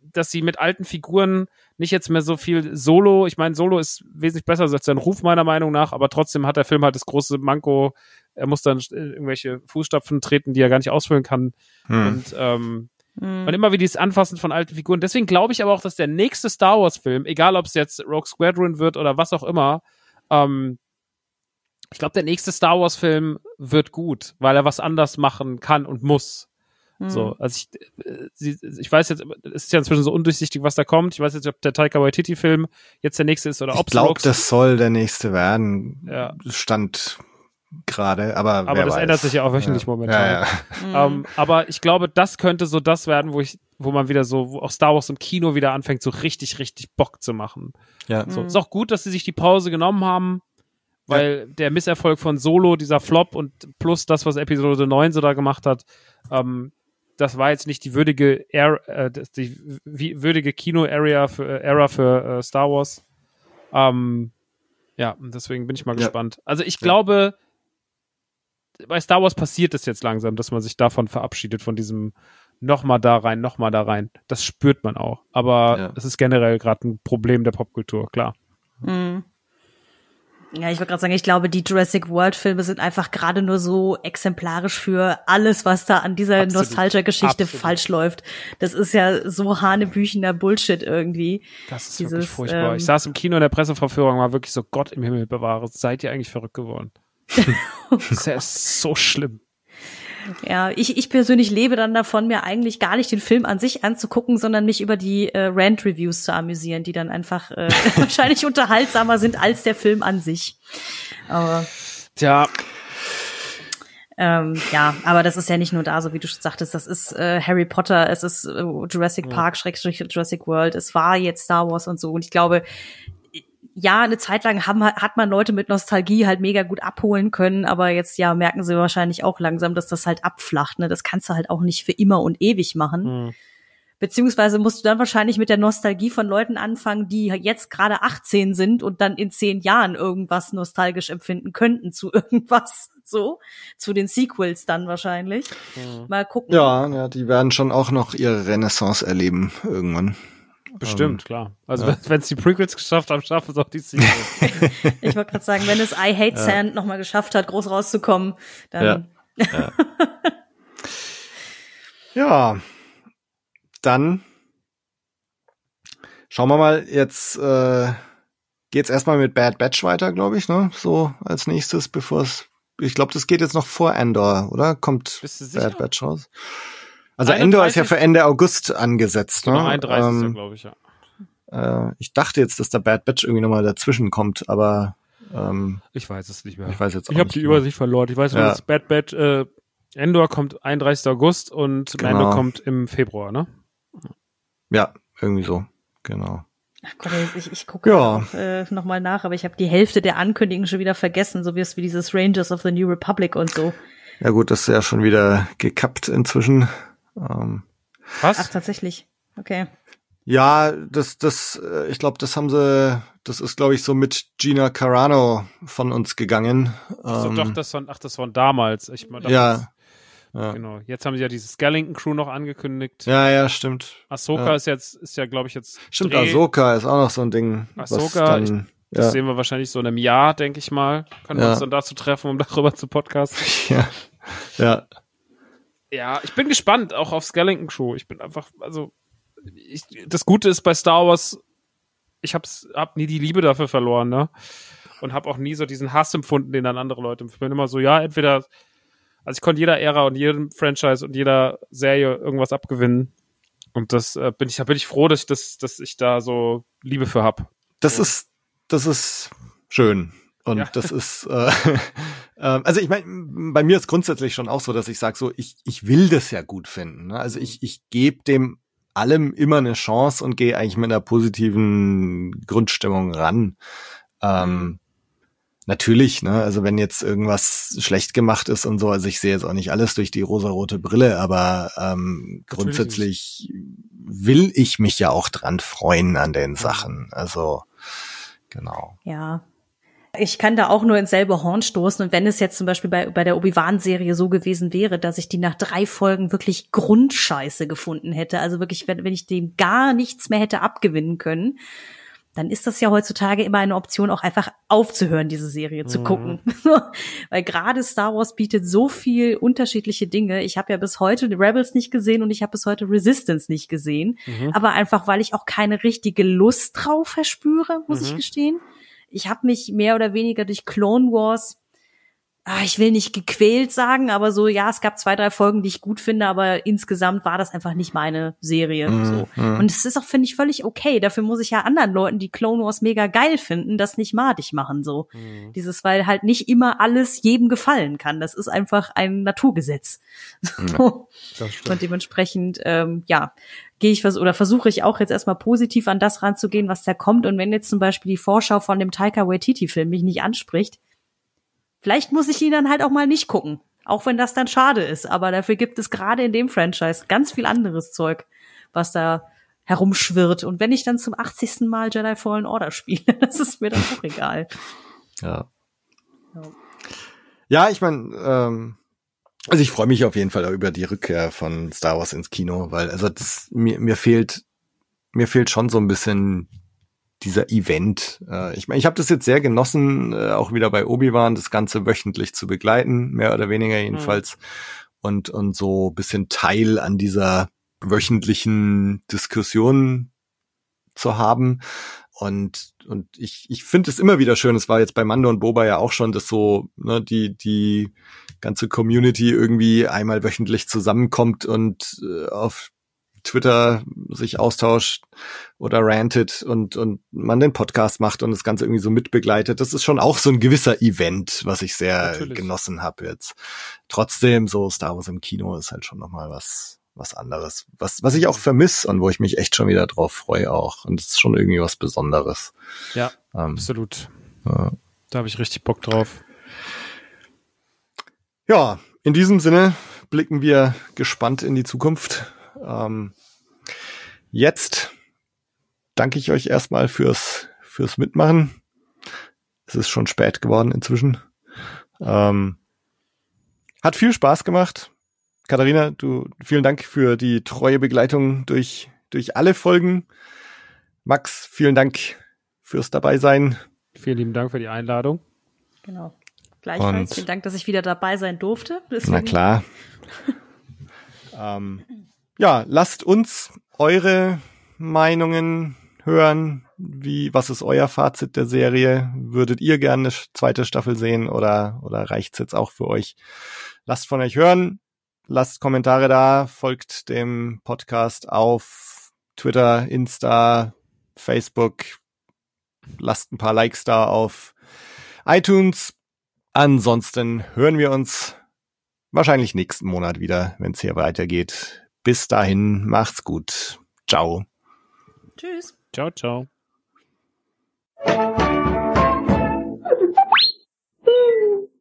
dass sie mit alten Figuren nicht jetzt mehr so viel Solo, ich meine, Solo ist wesentlich besser als sein Ruf meiner Meinung nach, aber trotzdem hat der Film halt das große Manko, er muss dann irgendwelche Fußstapfen treten, die er gar nicht ausfüllen kann. Hm. Und ähm, Mhm. und immer wie dieses Anfassen von alten Figuren. Deswegen glaube ich aber auch, dass der nächste Star Wars-Film, egal ob es jetzt Rogue Squadron wird oder was auch immer, ähm, ich glaube, der nächste Star Wars-Film wird gut, weil er was anders machen kann und muss. Mhm. So, also ich, äh, sie, ich weiß jetzt, es ist ja inzwischen so undurchsichtig, was da kommt. Ich weiß jetzt, ob der Taika Waititi-Film jetzt der nächste ist oder Ich ob glaube, das soll der nächste werden. Ja. Stand gerade, aber Aber wer das weiß. ändert sich ja auch wöchentlich ja. momentan. Ja, ja. Mhm. Ähm, aber ich glaube, das könnte so das werden, wo ich, wo man wieder so, wo auch Star Wars im Kino wieder anfängt, so richtig, richtig Bock zu machen. ja. So, Mhm. ist auch gut, dass sie sich die Pause genommen haben, weil der Misserfolg von Solo, dieser Flop und plus das, was Episode 9 so da gemacht hat, ähm, das war jetzt nicht die würdige Air, äh, die würdige Kino-Area für äh, Era für äh, Star Wars. Ähm, ja, und deswegen bin ich mal Ja. gespannt. Also ich glaube, bei Star Wars passiert es jetzt langsam, dass man sich davon verabschiedet, von diesem nochmal da rein, nochmal da rein. Das spürt man auch. Aber Ja. es ist generell gerade ein Problem der Popkultur, klar. Mhm. Ja, ich wollte gerade sagen, ich glaube, die Jurassic World Filme sind einfach gerade nur so exemplarisch für alles, was da an dieser. Nostalgia-Geschichte falsch läuft. Das ist ja so hanebüchener Bullshit irgendwie. Das ist Dieses, wirklich furchtbar. ähm, ich saß im Kino in der Presseverführung, war wirklich so, Gott im Himmel bewahre, seid ihr eigentlich verrückt geworden? [LAUGHS] das ist ja so schlimm. Ja, ich, ich persönlich lebe dann davon, mir eigentlich gar nicht den Film an sich anzugucken, sondern mich über die äh, Rant-Reviews zu amüsieren, die dann einfach äh, [LAUGHS] wahrscheinlich unterhaltsamer sind als der Film an sich. Aber Tja, Ähm, ja, aber das ist ja nicht nur da, so wie du schon sagtest, das ist äh, Harry Potter, es ist äh, Jurassic Park, Schrägstrich Jurassic World, es war jetzt Star Wars und so. Und ich glaube, ja, eine Zeit lang haben, hat man Leute mit Nostalgie halt mega gut abholen können, aber jetzt ja merken sie wahrscheinlich auch langsam, dass das halt abflacht. Ne? Das kannst du halt auch nicht für immer und ewig machen. hm. Beziehungsweise musst du dann wahrscheinlich mit der Nostalgie von Leuten anfangen, die jetzt gerade 18 sind und dann in zehn Jahren irgendwas nostalgisch empfinden könnten zu [LAUGHS] irgendwas. So, zu den Sequels dann wahrscheinlich. hm. Mal gucken. Ja, ja, die werden schon auch noch ihre Renaissance erleben irgendwann. Bestimmt, klar. Also ja. wenn es die Prequels geschafft haben, schaffen es auch die Sequels. Ich wollte gerade sagen, wenn es I Hate Sand nochmal geschafft hat, groß rauszukommen, dann [LAUGHS] Ja, dann schauen wir mal. Jetzt äh, geht's erstmal mit Bad Batch weiter, glaube ich, ne? So als nächstes, bevor es. Ich glaube, das geht jetzt noch vor Endor, oder? Kommt? Bad Batch raus? Also Endor ist ja 31 für Ende August angesetzt, ne? Genau, 31. Ähm, glaube ich, ja. äh, ich dachte jetzt, dass der Bad Batch irgendwie nochmal dazwischen kommt, aber Ähm, Ich weiß es nicht mehr. ich weiß jetzt auch Ich habe die mehr. Übersicht verloren. Ich weiß nur, Ja. dass Bad Batch, äh, Endor kommt 31. August und Genau. Mando kommt im Februar, ne? Ja, irgendwie so. Genau. Ach Gott, ich, ich gucke Ja. äh, nochmal nach, aber ich habe die Hälfte der Ankündigungen schon wieder vergessen, so wie es wie dieses Rangers of the New Republic und so. Ja gut, das ist ja schon wieder gekappt inzwischen. Ähm, Was? Ach, tatsächlich. Okay. ja, das, das, äh, ich glaube, das haben sie, das ist, glaube ich, so mit Gina Carano von uns gegangen. Ach so, Ähm, doch, das von, ach, das von damals. Ich dachte, ja, das- ja. Genau. Jetzt haben sie ja diese Skellington Crew noch angekündigt. Ja, ja, stimmt. Ahsoka Ja. ist jetzt, ist ja, glaube ich, jetzt. Stimmt, Dreh. Ahsoka ist auch noch so ein Ding. was Ahsoka, dann, Das ja, sehen wir wahrscheinlich so in einem Jahr, denke ich mal. Können wir uns dann dazu treffen, um [LAUGHS] darüber zu podcasten. [LAUGHS] ja, ja, Ja, ich bin gespannt, auch auf Skellington Crew. Ich bin einfach, also, ich, das Gute ist bei Star Wars, ich hab's, hab nie die Liebe dafür verloren, ne? Und hab auch nie so diesen Hass empfunden, den dann andere Leute. Ich bin immer so, ja, entweder, also ich konnte jeder Ära und jedem Franchise und jeder Serie irgendwas abgewinnen. Und das äh, bin ich, da bin ich froh, dass ich das, dass ich da so Liebe für hab. das Ja. ist, das ist schön. Und Ja. das [LAUGHS] ist, äh, [LAUGHS] ähm, also ich meine, bei mir ist grundsätzlich schon auch so, dass ich sage, so, ich, ich will das ja gut finden. Ne? Also ich, ich gebe dem allem immer eine Chance und gehe eigentlich mit einer positiven Grundstimmung ran. Ähm, natürlich, ne, also wenn jetzt irgendwas schlecht gemacht ist und so, also ich sehe jetzt auch nicht alles durch die rosarote Brille, aber ähm, grundsätzlich will ich mich ja auch dran freuen an den Sachen. Also genau. Ja. Ich kann da auch nur ins selbe Horn stoßen. Und wenn es jetzt zum Beispiel bei, bei der Obi-Wan-Serie so gewesen wäre, dass ich die nach drei Folgen wirklich Grundscheiße gefunden hätte, also wirklich, wenn, wenn ich dem gar nichts mehr hätte abgewinnen können, dann ist das ja heutzutage immer eine Option, auch einfach aufzuhören, diese Serie zu Mhm. gucken. [LAUGHS] Weil gerade Star Wars bietet so viel unterschiedliche Dinge. Ich habe ja bis heute Rebels nicht gesehen und ich habe bis heute Resistance nicht gesehen. Mhm. Aber einfach, weil ich auch keine richtige Lust drauf verspüre, muss ich Mhm. gestehen. Ich habe mich mehr oder weniger durch Clone Wars, ah, ich will nicht gequält sagen, aber so, ja, es gab zwei, drei Folgen, die ich gut finde, aber insgesamt war das einfach nicht meine Serie. Mhm, So. mhm. Und es ist auch, finde ich, völlig okay. Dafür muss ich ja anderen Leuten, die Clone Wars mega geil finden, das nicht madig machen. So. Mhm. Dieses, weil halt nicht immer alles jedem gefallen kann. Das ist einfach ein Naturgesetz. [LAUGHS] So. Und dementsprechend, ähm, ja, gehe ich was oder versuche ich auch jetzt erstmal positiv an das ranzugehen, was da kommt. Und wenn jetzt zum Beispiel die Vorschau von dem Taika Waititi-Film mich nicht anspricht, vielleicht muss ich ihn dann halt auch mal nicht gucken. Auch wenn das dann schade ist. Aber dafür gibt es gerade in dem Franchise ganz viel anderes Zeug, was da herumschwirrt. Und wenn ich dann zum 80. Mal Jedi Fallen Order spiele, [LAUGHS] das ist mir dann auch egal. Ja. Ja. Ja, ich meine, ähm, also ich freue mich auf jeden Fall über die Rückkehr von Star Wars ins Kino, weil also das, mir, mir fehlt mir fehlt schon so ein bisschen dieser Event. Äh, ich meine, ich habe das jetzt sehr genossen, äh, auch wieder bei Obi-Wan, das Ganze wöchentlich zu begleiten, mehr oder weniger jedenfalls. Und, und so bisschen Teil an dieser wöchentlichen Diskussion zu haben. Und, und ich, ich finde es immer wieder schön, es war jetzt bei Mando und Boba ja auch schon, dass so, ne, die, die ganze Community irgendwie einmal wöchentlich zusammenkommt und äh, auf Twitter sich austauscht oder rantet und, und man den Podcast macht und das Ganze irgendwie so mitbegleitet. Das ist schon auch so ein gewisser Event, was ich sehr Natürlich. genossen habe jetzt. Trotzdem, so Star Wars im Kino ist halt schon nochmal was, was anderes. Was, was ich auch vermisse und wo ich mich echt schon wieder drauf freue auch. Und es ist schon irgendwie was Besonderes. Ja, Ähm, absolut. ja. Da habe ich richtig Bock drauf. Ja, in diesem Sinne blicken wir gespannt in die Zukunft. Ähm, jetzt danke ich euch erstmal fürs, fürs Mitmachen. Es ist schon spät geworden inzwischen. Ähm, hat viel Spaß gemacht. Katharina, du, vielen Dank für die treue Begleitung durch, durch alle Folgen. Max, vielen Dank fürs Dabeisein. Vielen lieben Dank für die Einladung. Genau. Gleichfalls. Und- Vielen Dank, dass ich wieder dabei sein durfte. Deswegen- Na klar. ähm, [LAUGHS] ja, lasst uns eure Meinungen hören. Wie, was ist euer Fazit der Serie? Würdet ihr gerne eine zweite Staffel sehen oder, oder reicht's jetzt auch für euch? Lasst von euch hören. Lasst Kommentare da. Folgt dem Podcast auf Twitter, Insta, Facebook. Lasst ein paar Likes da auf iTunes. Ansonsten hören wir uns wahrscheinlich nächsten Monat wieder, wenn es hier weitergeht. Bis dahin, macht's gut. Ciao. Tschüss. Ciao, ciao.